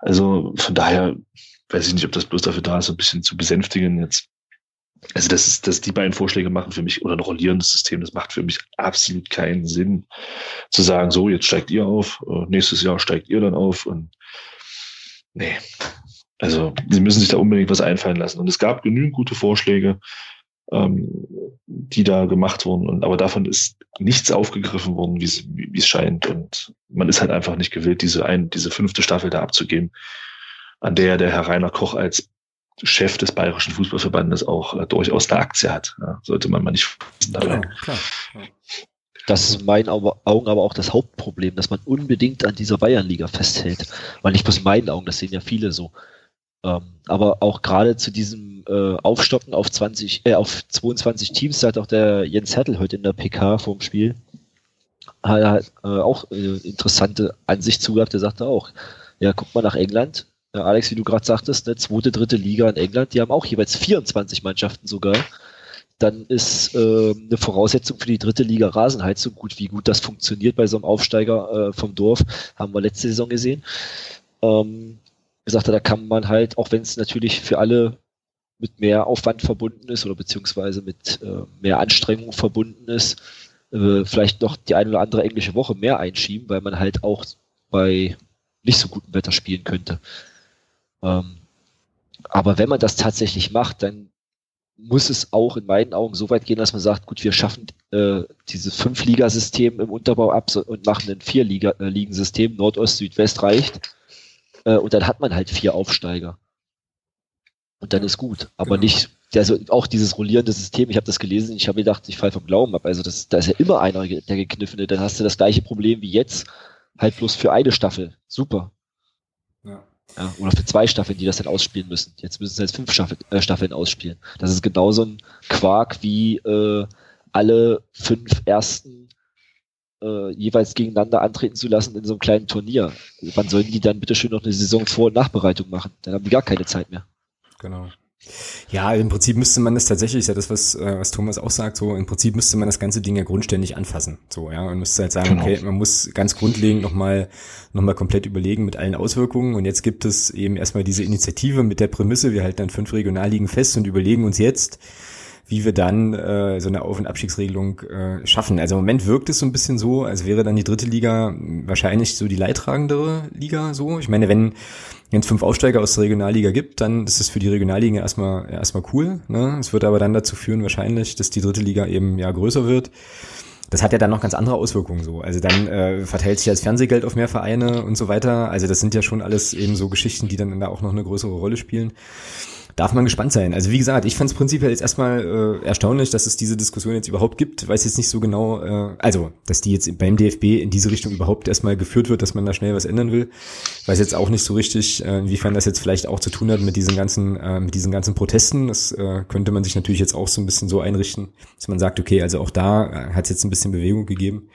Also von daher weiß ich nicht, ob das bloß dafür da ist, ein bisschen zu besänftigen jetzt also das ist, dass die beiden Vorschläge machen für mich, oder ein rollierendes System, das macht für mich absolut keinen Sinn, zu sagen, so, jetzt steigt ihr auf, äh, nächstes Jahr steigt ihr dann auf und nee. Also, sie müssen sich da unbedingt was einfallen lassen. Und es gab genügend gute Vorschläge, ähm, die da gemacht wurden. Und, aber davon ist nichts aufgegriffen worden, wie es, scheint. Und man ist halt einfach nicht gewillt, diese ein, diese fünfte Staffel da abzugeben, an der der Herr Rainer Koch als Chef des Bayerischen Fußballverbandes auch äh, durchaus eine Aktie hat. Ja, sollte man mal nicht dabei. Genau, klar. Das ist in meinen Augen aber auch das Hauptproblem, dass man unbedingt an dieser Bayernliga festhält. Weil nicht bloß in meinen Augen, das sehen ja viele so. Ähm, aber auch gerade zu diesem äh, Aufstocken auf 20, äh, auf 22 Teams, hat auch der Jens Hertel heute in der PK vorm Spiel hat, äh, auch äh, interessante Ansicht zugehabt. Der sagte auch, ja, guck mal nach England, Alex, wie du gerade sagtest, eine zweite, dritte Liga in England, die haben auch jeweils 24 Mannschaften sogar. Dann ist äh, eine Voraussetzung für die dritte Liga Rasenheizung gut. Wie gut das funktioniert bei so einem Aufsteiger äh, vom Dorf, haben wir letzte Saison gesehen. Ähm, gesagt, da kann man halt, auch wenn es natürlich für alle mit mehr Aufwand verbunden ist oder beziehungsweise mit äh, mehr Anstrengung verbunden ist, äh, vielleicht noch die eine oder andere englische Woche mehr einschieben, weil man halt auch bei nicht so gutem Wetter spielen könnte. Ähm, aber wenn man das tatsächlich macht, dann muss es auch in meinen Augen so weit gehen, dass man sagt, gut, wir schaffen äh, dieses Fünf-Liga-System im Unterbau ab und machen ein Vier-Liga-Ligensystem, Nordost, Südwest reicht. Äh, und dann hat man halt vier Aufsteiger. Und dann ist gut. Aber genau. nicht, also auch dieses rollierende System, ich habe das gelesen, ich habe gedacht, ich falle vom Glauben ab. Also das, da ist ja immer einer der Gekniffene, dann hast du das gleiche Problem wie jetzt, halt bloß für eine Staffel. Super. Ja. Ja, oder für zwei Staffeln, die das dann ausspielen müssen. Jetzt müssen sie jetzt fünf Staffel, äh, Staffeln ausspielen. Das ist genauso ein Quark wie äh, alle fünf ersten äh, jeweils gegeneinander antreten zu lassen in so einem kleinen Turnier. Wann sollen die dann bitte schön noch eine Saison Vor- und Nachbereitung machen? Dann haben die gar keine Zeit mehr. Genau. Ja, im Prinzip müsste man das tatsächlich, ist ja das, was, äh, was Thomas auch sagt, so im Prinzip müsste man das ganze Ding ja grundständig anfassen. So, ja, und müsste halt sagen, genau. okay, man muss ganz grundlegend nochmal noch mal komplett überlegen mit allen Auswirkungen. Und jetzt gibt es eben erstmal diese Initiative mit der Prämisse, wir halten dann fünf Regionalligen fest und überlegen uns jetzt, wie wir dann äh, so eine Auf- und Abstiegsregelung äh, schaffen. Also im Moment wirkt es so ein bisschen so, als wäre dann die dritte Liga wahrscheinlich so die leidtragendere Liga so. Ich meine, wenn wenn es fünf Aufsteiger aus der Regionalliga gibt, dann ist es für die Regionalliga erstmal erstmal cool. Ne? Es wird aber dann dazu führen wahrscheinlich, dass die dritte Liga eben ja größer wird. Das hat ja dann noch ganz andere Auswirkungen so. Also dann äh, verteilt sich das Fernsehgeld auf mehr Vereine und so weiter. Also das sind ja schon alles eben so Geschichten, die dann da auch noch eine größere Rolle spielen darf man gespannt sein. Also wie gesagt, ich fand es prinzipiell jetzt erstmal äh, erstaunlich, dass es diese Diskussion jetzt überhaupt gibt. Weiß jetzt nicht so genau, äh, also dass die jetzt beim DFB in diese Richtung überhaupt erstmal geführt wird, dass man da schnell was ändern will. Weiß jetzt auch nicht so richtig, äh, inwiefern das jetzt vielleicht auch zu tun hat mit diesen ganzen, äh, mit diesen ganzen Protesten. Das äh, könnte man sich natürlich jetzt auch so ein bisschen so einrichten, dass man sagt, okay, also auch da äh, hat es jetzt ein bisschen Bewegung gegeben.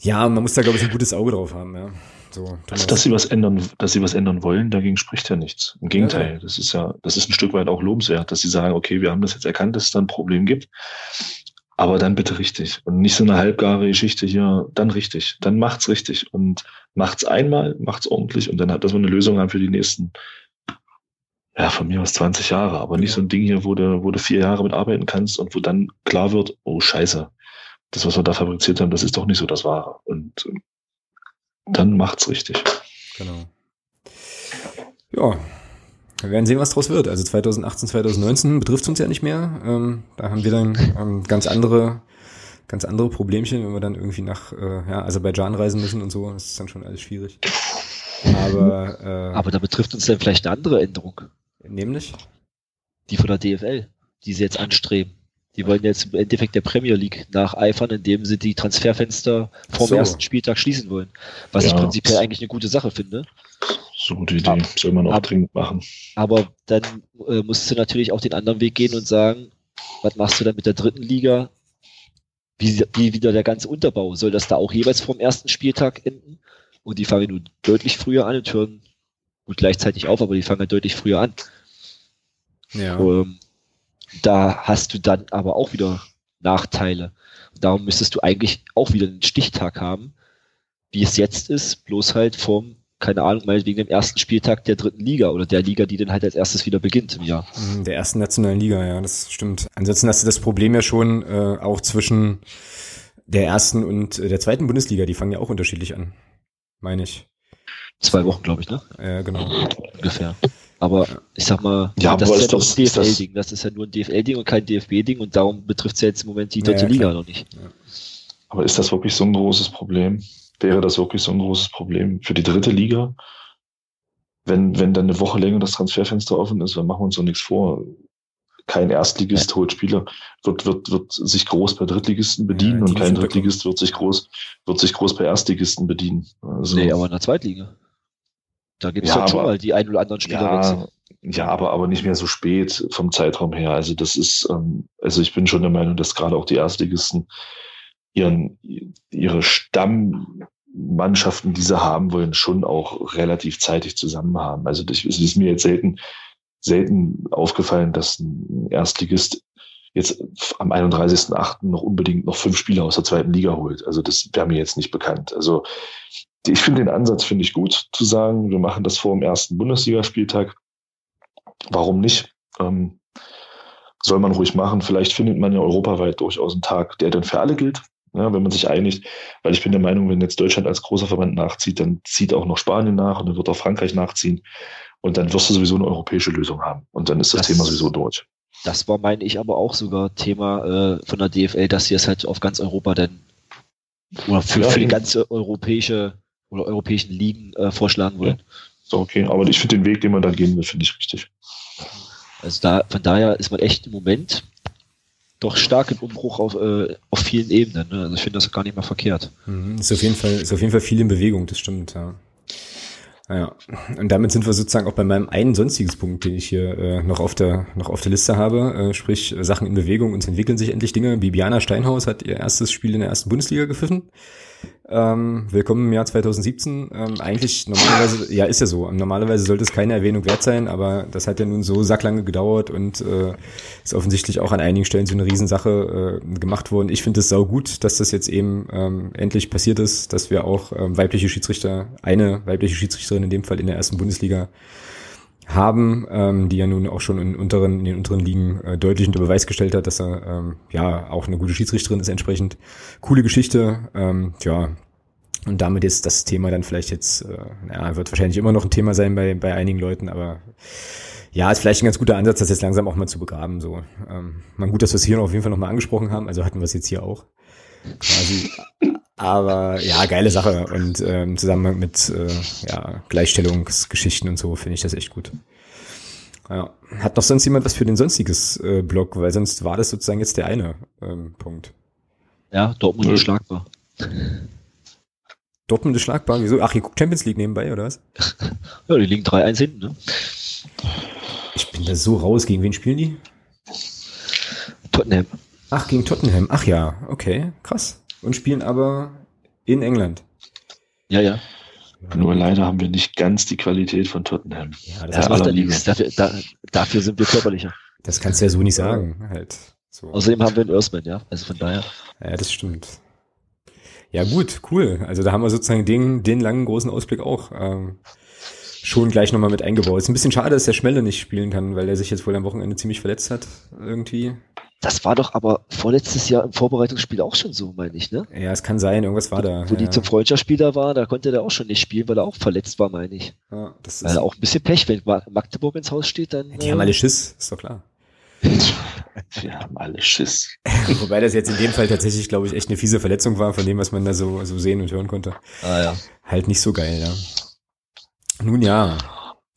Ja, man muss da glaube ich ein gutes Auge drauf haben. Ja. So, also, dass sie was ändern, dass sie was ändern wollen, dagegen spricht ja nichts. Im Gegenteil, ja. das ist ja, das ist ein Stück weit auch lobenswert, dass sie sagen, okay, wir haben das jetzt erkannt, dass es da ein Problem gibt. Aber dann bitte richtig. Und nicht so eine halbgare Geschichte hier, dann richtig. Dann macht's richtig. Und macht's einmal, macht's ordentlich und dann hat, wir eine Lösung haben für die nächsten, ja, von mir aus 20 Jahre. Aber nicht ja. so ein Ding hier, wo du, wo du vier Jahre mit arbeiten kannst und wo dann klar wird, oh Scheiße, das, was wir da fabriziert haben, das ist doch nicht so das Wahre. Und dann macht's richtig. Genau. Ja, wir werden sehen, was draus wird. Also 2018, 2019 betrifft uns ja nicht mehr. Ähm, da haben wir dann ähm, ganz andere, ganz andere Problemchen, wenn wir dann irgendwie nach äh, ja, Aserbaidschan reisen müssen und so. Das ist dann schon alles schwierig. Aber, äh, Aber da betrifft uns dann vielleicht eine andere Änderung. Nämlich? Die von der DFL, die sie jetzt anstreben. Die wollen jetzt im Endeffekt der Premier League nacheifern, indem sie die Transferfenster vor so. dem ersten Spieltag schließen wollen. Was ja. ich prinzipiell eigentlich eine gute Sache finde. So gute Idee, aber, soll man auch ab, dringend machen. Aber dann äh, musst du natürlich auch den anderen Weg gehen und sagen, was machst du dann mit der dritten Liga? Wie, wie wieder der ganze Unterbau? Soll das da auch jeweils vom ersten Spieltag enden? Und die fangen nun deutlich früher an und hören gut gleichzeitig auf, aber die fangen deutlich früher an. Ja. Ähm, da hast du dann aber auch wieder Nachteile. Darum müsstest du eigentlich auch wieder einen Stichtag haben, wie es jetzt ist, bloß halt vom, keine Ahnung, meinetwegen dem ersten Spieltag der dritten Liga oder der Liga, die dann halt als erstes wieder beginnt im Jahr. Mhm, der ersten nationalen Liga, ja, das stimmt. Ansonsten hast du das Problem ja schon äh, auch zwischen der ersten und der zweiten Bundesliga, die fangen ja auch unterschiedlich an, meine ich. Zwei Wochen, glaube ich, ne? Ja, genau. Ungefähr. Aber ich sag mal, ja, das ist ja das, ein DFL-Ding. Das, das, ist ja nur ein DFL-Ding und kein DFB-Ding und darum betrifft es ja jetzt im Moment die dritte ja, Liga noch nicht. Aber ist das wirklich so ein großes Problem? Wäre das wirklich so ein großes Problem für die dritte Liga? Wenn, wenn dann eine Woche länger das Transferfenster offen ist, dann machen wir uns doch nichts vor. Kein Erstligist ja. holt Spieler, wird, wird, wird sich groß bei Drittligisten bedienen ja, und kein Drittligist wird sich groß, wird sich groß bei Erstligisten bedienen. Also, nee, aber in der Zweitliga. Da gibt es ja, schon mal die ein oder anderen Spieler ja, Ja, aber, aber nicht mehr so spät vom Zeitraum her. Also das ist, ähm, also ich bin schon der Meinung, dass gerade auch die Erstligisten ihren, ihre Stammmannschaften, die sie haben wollen, schon auch relativ zeitig zusammen haben. Also das, es ist mir jetzt selten, selten aufgefallen, dass ein Erstligist jetzt am 31.8. noch unbedingt noch fünf Spieler aus der zweiten Liga holt. Also das wäre mir jetzt nicht bekannt. Also ich finde den Ansatz, finde ich gut, zu sagen, wir machen das vor dem ersten Bundesligaspieltag. Warum nicht? Ähm, soll man ruhig machen. Vielleicht findet man ja europaweit durchaus einen Tag, der dann für alle gilt, ja, wenn man sich einigt. Weil ich bin der Meinung, wenn jetzt Deutschland als großer Verband nachzieht, dann zieht auch noch Spanien nach und dann wird auch Frankreich nachziehen. Und dann wirst du sowieso eine europäische Lösung haben. Und dann ist das, das Thema sowieso durch. Das war, meine ich, aber auch sogar Thema äh, von der DFL, dass sie es halt auf ganz Europa dann oder für, ja, für die ganze europäische oder europäischen Ligen äh, vorschlagen wollen. Ja. So, okay, aber ich finde den Weg, den man da gehen will, finde ich richtig. Also da, von daher ist man echt im Moment doch stark im Umbruch auf, äh, auf vielen Ebenen. Ne? Also ich finde das gar nicht mal verkehrt. Mhm, ist auf jeden Fall, ist auf jeden Fall viel in Bewegung, das stimmt, ja. Ja, und damit sind wir sozusagen auch bei meinem einen sonstiges Punkt, den ich hier äh, noch auf der noch auf der Liste habe, äh, sprich Sachen in Bewegung und es entwickeln sich endlich Dinge. Bibiana Steinhaus hat ihr erstes Spiel in der ersten Bundesliga gepfiffen Ähm, willkommen im Jahr 2017. Ähm, eigentlich normalerweise, ja ist ja so, normalerweise sollte es keine Erwähnung wert sein, aber das hat ja nun so sacklange gedauert und äh, ist offensichtlich auch an einigen Stellen so eine Riesensache äh, gemacht worden. Ich finde es sau gut, dass das jetzt eben ähm, endlich passiert ist, dass wir auch ähm, weibliche Schiedsrichter, eine weibliche Schiedsrichterin in dem Fall in der ersten Bundesliga haben, ähm, die ja nun auch schon in, unteren, in den unteren Ligen äh, deutlich unter Beweis gestellt hat, dass er ähm, ja auch eine gute Schiedsrichterin ist entsprechend. Coole Geschichte, ähm, ja. Und damit ist das Thema dann vielleicht jetzt, äh, ja, wird wahrscheinlich immer noch ein Thema sein bei, bei einigen Leuten, aber ja, ist vielleicht ein ganz guter Ansatz, das jetzt langsam auch mal zu begraben. So, ähm, man gut, dass wir es hier noch auf jeden Fall nochmal angesprochen haben, also hatten wir es jetzt hier auch quasi. Aber ja, geile Sache. Und ähm, im Zusammenhang mit äh, ja, Gleichstellungsgeschichten und so finde ich das echt gut. Ja. Hat noch sonst jemand was für den sonstiges äh, Blog? Weil sonst war das sozusagen jetzt der eine ähm, Punkt. Ja, Dortmund ist schlagbar. Dortmund ist schlagbar? Wieso? Ach, ihr guckt Champions League nebenbei, oder was? ja, die liegen 3-1 hinten, ne? Ich bin da so raus. Gegen wen spielen die? Tottenham. Ach, gegen Tottenham. Ach ja, okay, krass und spielen aber in England. Ja, ja. Nur leider haben wir nicht ganz die Qualität von Tottenham. Ja, das, ja nichts. Dafür, da, dafür sind wir körperlicher. Das kannst du ja so nicht sagen. Halt. So. Außerdem haben wir einen Earthman, ja. Also von daher. Ja, das stimmt. Ja, gut, cool. Also da haben wir sozusagen den, den langen großen Ausblick auch ähm, schon gleich nochmal mit eingebaut. Ist ein bisschen schade, dass der Schmelle nicht spielen kann, weil er sich jetzt wohl am Wochenende ziemlich verletzt hat. Irgendwie. Das war doch aber vorletztes Jahr im Vorbereitungsspiel auch schon so, meine ich, ne? Ja, es kann sein, irgendwas war da. Wo ja. die zum Freundschaftsspieler war, da konnte der auch schon nicht spielen, weil er auch verletzt war, meine ich. Ja, das ist also auch ein bisschen Pech, wenn Magdeburg ins Haus steht, dann. Die äh, haben alle Schiss, ist doch klar. Wir haben alle Schiss. Wobei das jetzt in dem Fall tatsächlich, glaube ich, echt eine fiese Verletzung war, von dem, was man da so, so sehen und hören konnte. Ah ja. Halt nicht so geil, ja. Nun ja,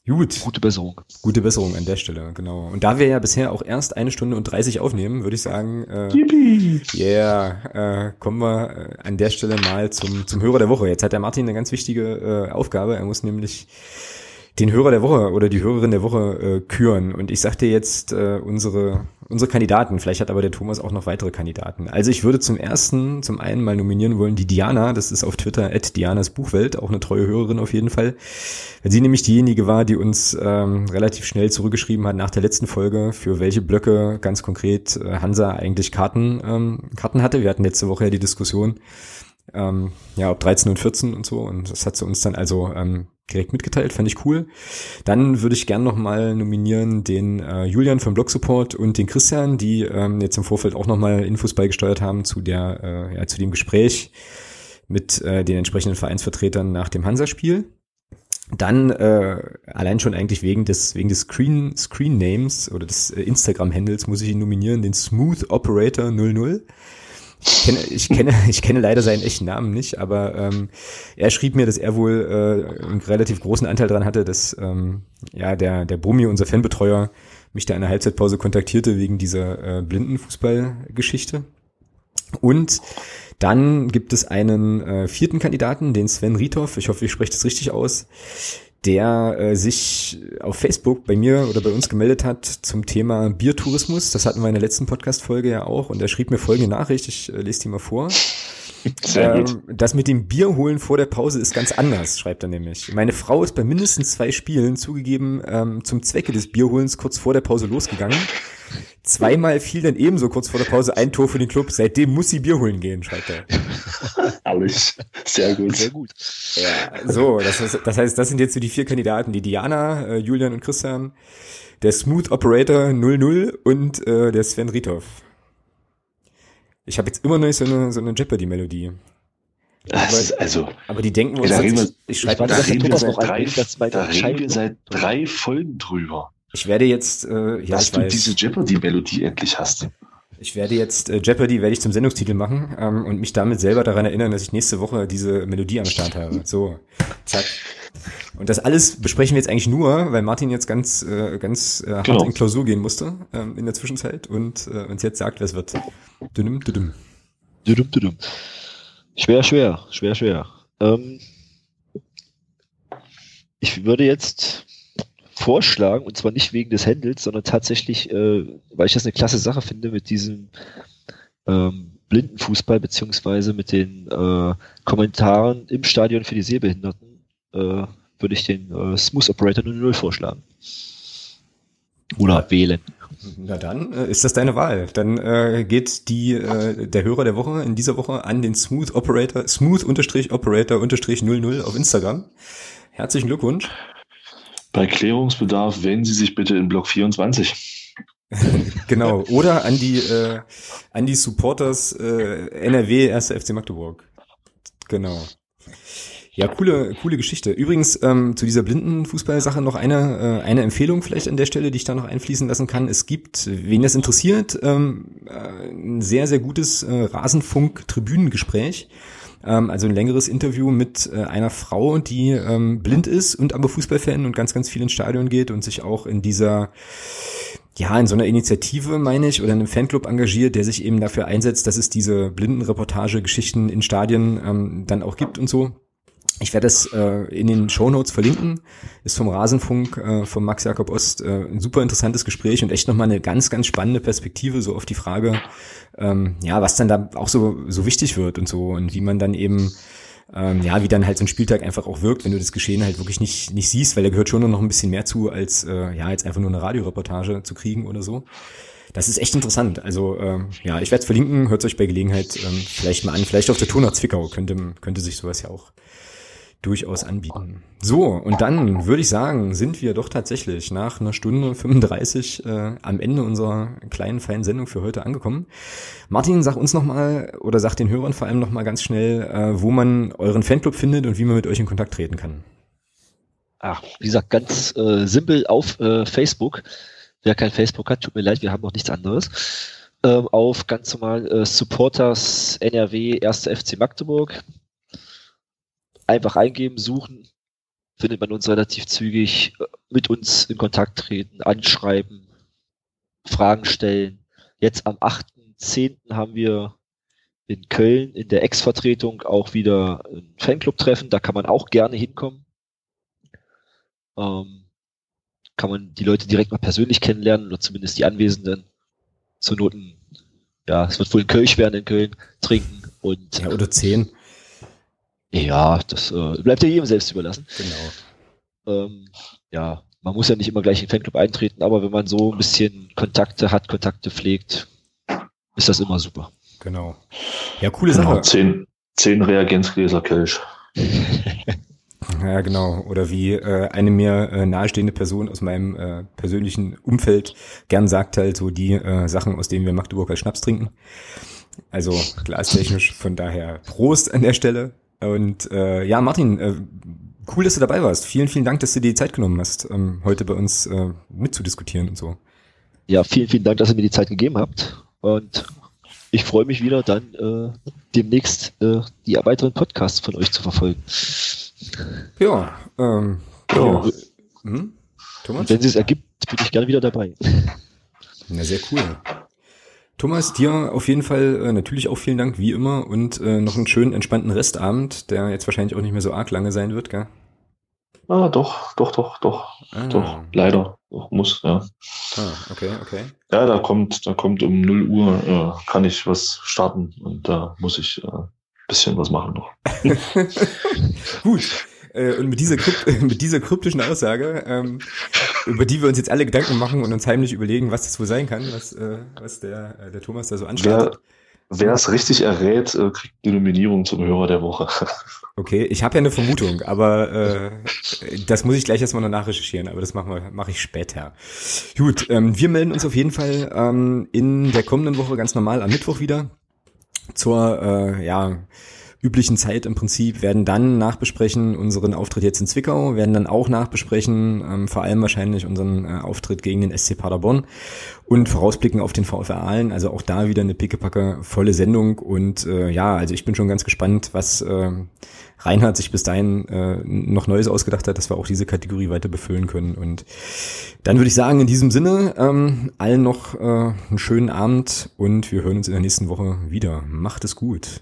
Gut. Gute Besserung. Gute Besserung an der Stelle, genau. Und da wir ja bisher auch erst eine Stunde und 30 aufnehmen, würde ich sagen, äh, yeah, äh, kommen wir äh, an der Stelle mal zum, zum Hörer der Woche. Jetzt hat der Martin eine ganz wichtige äh, Aufgabe. Er muss nämlich den Hörer der Woche oder die Hörerin der Woche äh, küren. Und ich sagte jetzt äh, unsere, unsere Kandidaten. Vielleicht hat aber der Thomas auch noch weitere Kandidaten. Also ich würde zum ersten, zum einen mal nominieren wollen die Diana. Das ist auf Twitter at Dianas Buchwelt, auch eine treue Hörerin auf jeden Fall. Weil sie nämlich diejenige war, die uns ähm, relativ schnell zurückgeschrieben hat nach der letzten Folge, für welche Blöcke ganz konkret äh, Hansa eigentlich Karten, ähm, Karten hatte. Wir hatten letzte Woche ja die Diskussion ähm, ja, ob 13 und 14 und so. Und das hat sie uns dann also ähm, direkt mitgeteilt, fand ich cool. Dann würde ich gern nochmal nominieren den äh, Julian vom Blog Support und den Christian, die ähm, jetzt im Vorfeld auch nochmal Infos beigesteuert haben zu der, äh, ja, zu dem Gespräch mit äh, den entsprechenden Vereinsvertretern nach dem Hansa-Spiel. Dann äh, allein schon eigentlich wegen des wegen des Screen Screen Names oder des äh, Instagram Handles muss ich ihn nominieren, den Smooth Operator 00. Ich kenne, ich kenne, ich kenne leider seinen echten Namen nicht, aber ähm, er schrieb mir, dass er wohl äh, einen relativ großen Anteil daran hatte, dass ähm, ja der der Brumi, unser Fanbetreuer, mich da in der Halbzeitpause kontaktierte wegen dieser äh, Blindenfußballgeschichte. Und dann gibt es einen äh, vierten Kandidaten, den Sven Riethoff. Ich hoffe, ich spreche das richtig aus der äh, sich auf Facebook bei mir oder bei uns gemeldet hat zum Thema Biertourismus. Das hatten wir in der letzten Podcast-Folge ja auch. Und er schrieb mir folgende Nachricht, ich äh, lese die mal vor. Ähm, das mit dem Bier holen vor der Pause ist ganz anders, schreibt er nämlich. Meine Frau ist bei mindestens zwei Spielen zugegeben ähm, zum Zwecke des Bierholens kurz vor der Pause losgegangen. Zweimal fiel dann ebenso kurz vor der Pause ein Tor für den Club. Seitdem muss sie Bier holen gehen, schreibt er. Alles. Sehr gut. Sehr gut. Ja, so, das, ist, das heißt, das sind jetzt so die vier Kandidaten. Die Diana, äh, Julian und Christian, der Smooth Operator 00 und äh, der Sven Riethoff. Ich habe jetzt immer noch nicht so eine, so eine Jeopardy-Melodie. also, aber die denken uns, da reden wir, ich schreibe da reden wir seit drei, da reden wir seit drei Folgen drüber. Ich werde jetzt, äh, ja, dass du weiß, diese Jeopardy-Melodie endlich hast. Ich werde jetzt äh, Jeopardy werde ich zum Sendungstitel machen ähm, und mich damit selber daran erinnern, dass ich nächste Woche diese Melodie am Start habe. So, zack. Und das alles besprechen wir jetzt eigentlich nur, weil Martin jetzt ganz, äh, ganz äh, hart genau. in Klausur gehen musste ähm, in der Zwischenzeit und äh, uns jetzt sagt, wer es wird. Düdüm, düdüm. Düdüm, düdüm. Schwer, schwer, schwer, schwer. Ähm, ich würde jetzt vorschlagen, und zwar nicht wegen des Handels, sondern tatsächlich, äh, weil ich das eine klasse Sache finde mit diesem ähm, Blindenfußball beziehungsweise mit den äh, Kommentaren im Stadion für die Sehbehinderten äh, würde ich den äh, Smooth Operator 00 vorschlagen. Oder wählen. Na dann äh, ist das deine Wahl. Dann äh, geht die äh, der Hörer der Woche in dieser Woche an den Smooth Operator Smooth-Operator-00 auf Instagram. Herzlichen Glückwunsch. Bei Klärungsbedarf wenden Sie sich bitte in Block 24. genau. Oder an die äh, an die Supporters äh, NRW 1. FC Magdeburg. Genau. Ja, coole, coole Geschichte. Übrigens ähm, zu dieser blinden Fußballsache noch eine, äh, eine Empfehlung vielleicht an der Stelle, die ich da noch einfließen lassen kann. Es gibt, wen das interessiert, ähm, äh, ein sehr, sehr gutes äh, Rasenfunk-Tribünengespräch. Ähm, also ein längeres Interview mit äh, einer Frau, die ähm, blind ist und aber Fußballfan und ganz, ganz viel ins Stadion geht und sich auch in dieser ja, in so einer Initiative, meine ich, oder in einem Fanclub engagiert, der sich eben dafür einsetzt, dass es diese blinden Reportage-Geschichten in Stadien ähm, dann auch gibt und so. Ich werde das äh, in den Show Notes verlinken. Ist vom Rasenfunk äh, von Max Jakob Ost äh, ein super interessantes Gespräch und echt nochmal eine ganz, ganz spannende Perspektive so auf die Frage, ähm, ja, was dann da auch so, so wichtig wird und so und wie man dann eben, ähm, ja, wie dann halt so ein Spieltag einfach auch wirkt, wenn du das Geschehen halt wirklich nicht, nicht siehst, weil da gehört schon noch ein bisschen mehr zu, als äh, ja, jetzt einfach nur eine Radioreportage zu kriegen oder so. Das ist echt interessant. Also ähm, ja, ich werde es verlinken, hört euch bei Gelegenheit ähm, vielleicht mal an. Vielleicht auf der Tour nach Zwickau könnte, könnte sich sowas ja auch durchaus anbieten. So, und dann würde ich sagen, sind wir doch tatsächlich nach einer Stunde 35 äh, am Ende unserer kleinen, feinen Sendung für heute angekommen. Martin, sag uns nochmal oder sag den Hörern vor allem nochmal ganz schnell, äh, wo man euren Fanclub findet und wie man mit euch in Kontakt treten kann. Ach, wie gesagt, ganz äh, simpel auf äh, Facebook. Wer kein Facebook hat, tut mir leid, wir haben noch nichts anderes. Ähm, auf ganz normal äh, Supporters NRW 1. FC Magdeburg einfach eingeben, suchen, findet man uns relativ zügig, äh, mit uns in Kontakt treten, anschreiben, Fragen stellen. Jetzt am 8.10. haben wir in Köln in der Ex-Vertretung auch wieder ein Fanclub-Treffen, da kann man auch gerne hinkommen. Ähm, kann man die Leute direkt mal persönlich kennenlernen oder zumindest die Anwesenden zur Noten, ja, es wird wohl ein Kölsch werden in Köln, trinken und. Ja, oder zehn. Ja, das äh, bleibt ja jedem selbst überlassen. Genau. Ähm, ja, man muss ja nicht immer gleich in den Fanclub eintreten, aber wenn man so ein bisschen Kontakte hat, Kontakte pflegt, ist das immer super. Genau. Ja, coole Genau, Sache. zehn, zehn Reagenzgläser Kelch. Ja, genau. Oder wie äh, eine mir äh, nahestehende Person aus meinem äh, persönlichen Umfeld gern sagt halt so die äh, Sachen, aus denen wir Magdeburg als Schnaps trinken. Also glastechnisch, von daher Prost an der Stelle. Und äh, ja, Martin, äh, cool, dass du dabei warst. Vielen, vielen Dank, dass du dir die Zeit genommen hast, ähm, heute bei uns äh, mitzudiskutieren und so. Ja, vielen, vielen Dank, dass ihr mir die Zeit gegeben habt. Und ich freue mich wieder, dann äh, demnächst äh, die weiteren Podcasts von euch zu verfolgen. Ja, ähm, Ja. ja. Hm? Thomas? Wenn es ergibt, bin ich gerne wieder dabei. Na, sehr cool. Thomas, dir auf jeden Fall äh, natürlich auch vielen Dank, wie immer, und äh, noch einen schönen, entspannten Restabend, der jetzt wahrscheinlich auch nicht mehr so arg lange sein wird, gell? Ah, doch, doch, doch, doch, Ah. doch, leider, doch, muss, ja. Ah, okay, okay. Ja, da kommt, da kommt um 0 Uhr, äh, kann ich was starten und da muss ich äh, bisschen was machen noch. Gut. Äh, und mit dieser, krypt mit dieser kryptischen Aussage, ähm, über die wir uns jetzt alle Gedanken machen und uns heimlich überlegen, was das wohl sein kann, was, äh, was der, äh, der Thomas da so Wer, anstartet. wer es richtig errät, äh, kriegt die Nominierung zum Hörer der Woche. Okay, ich habe ja eine Vermutung, aber äh, das muss ich gleich erstmal noch nachrecherchieren, aber das mache ich später. Gut, ähm, wir melden uns auf jeden Fall ähm, in der kommenden Woche ganz normal am Mittwoch wieder zur äh, ja, üblichen Zeit im Prinzip, werden dann nachbesprechen unseren Auftritt jetzt in Zwickau, werden dann auch nachbesprechen, ähm, vor allem wahrscheinlich unseren äh, Auftritt gegen den SC Paderborn und vorausblicken auf den VfR Aalen, also auch da wieder eine pickepacke volle Sendung und äh, ja, also ich bin schon ganz gespannt, was äh, Reinhard sich bis dahin äh, noch Neues ausgedacht hat, dass wir auch diese Kategorie weiter befüllen können und dann würde ich sagen, in diesem Sinne, ähm, allen noch äh, einen schönen Abend und wir hören uns in der nächsten Woche wieder. Macht es gut.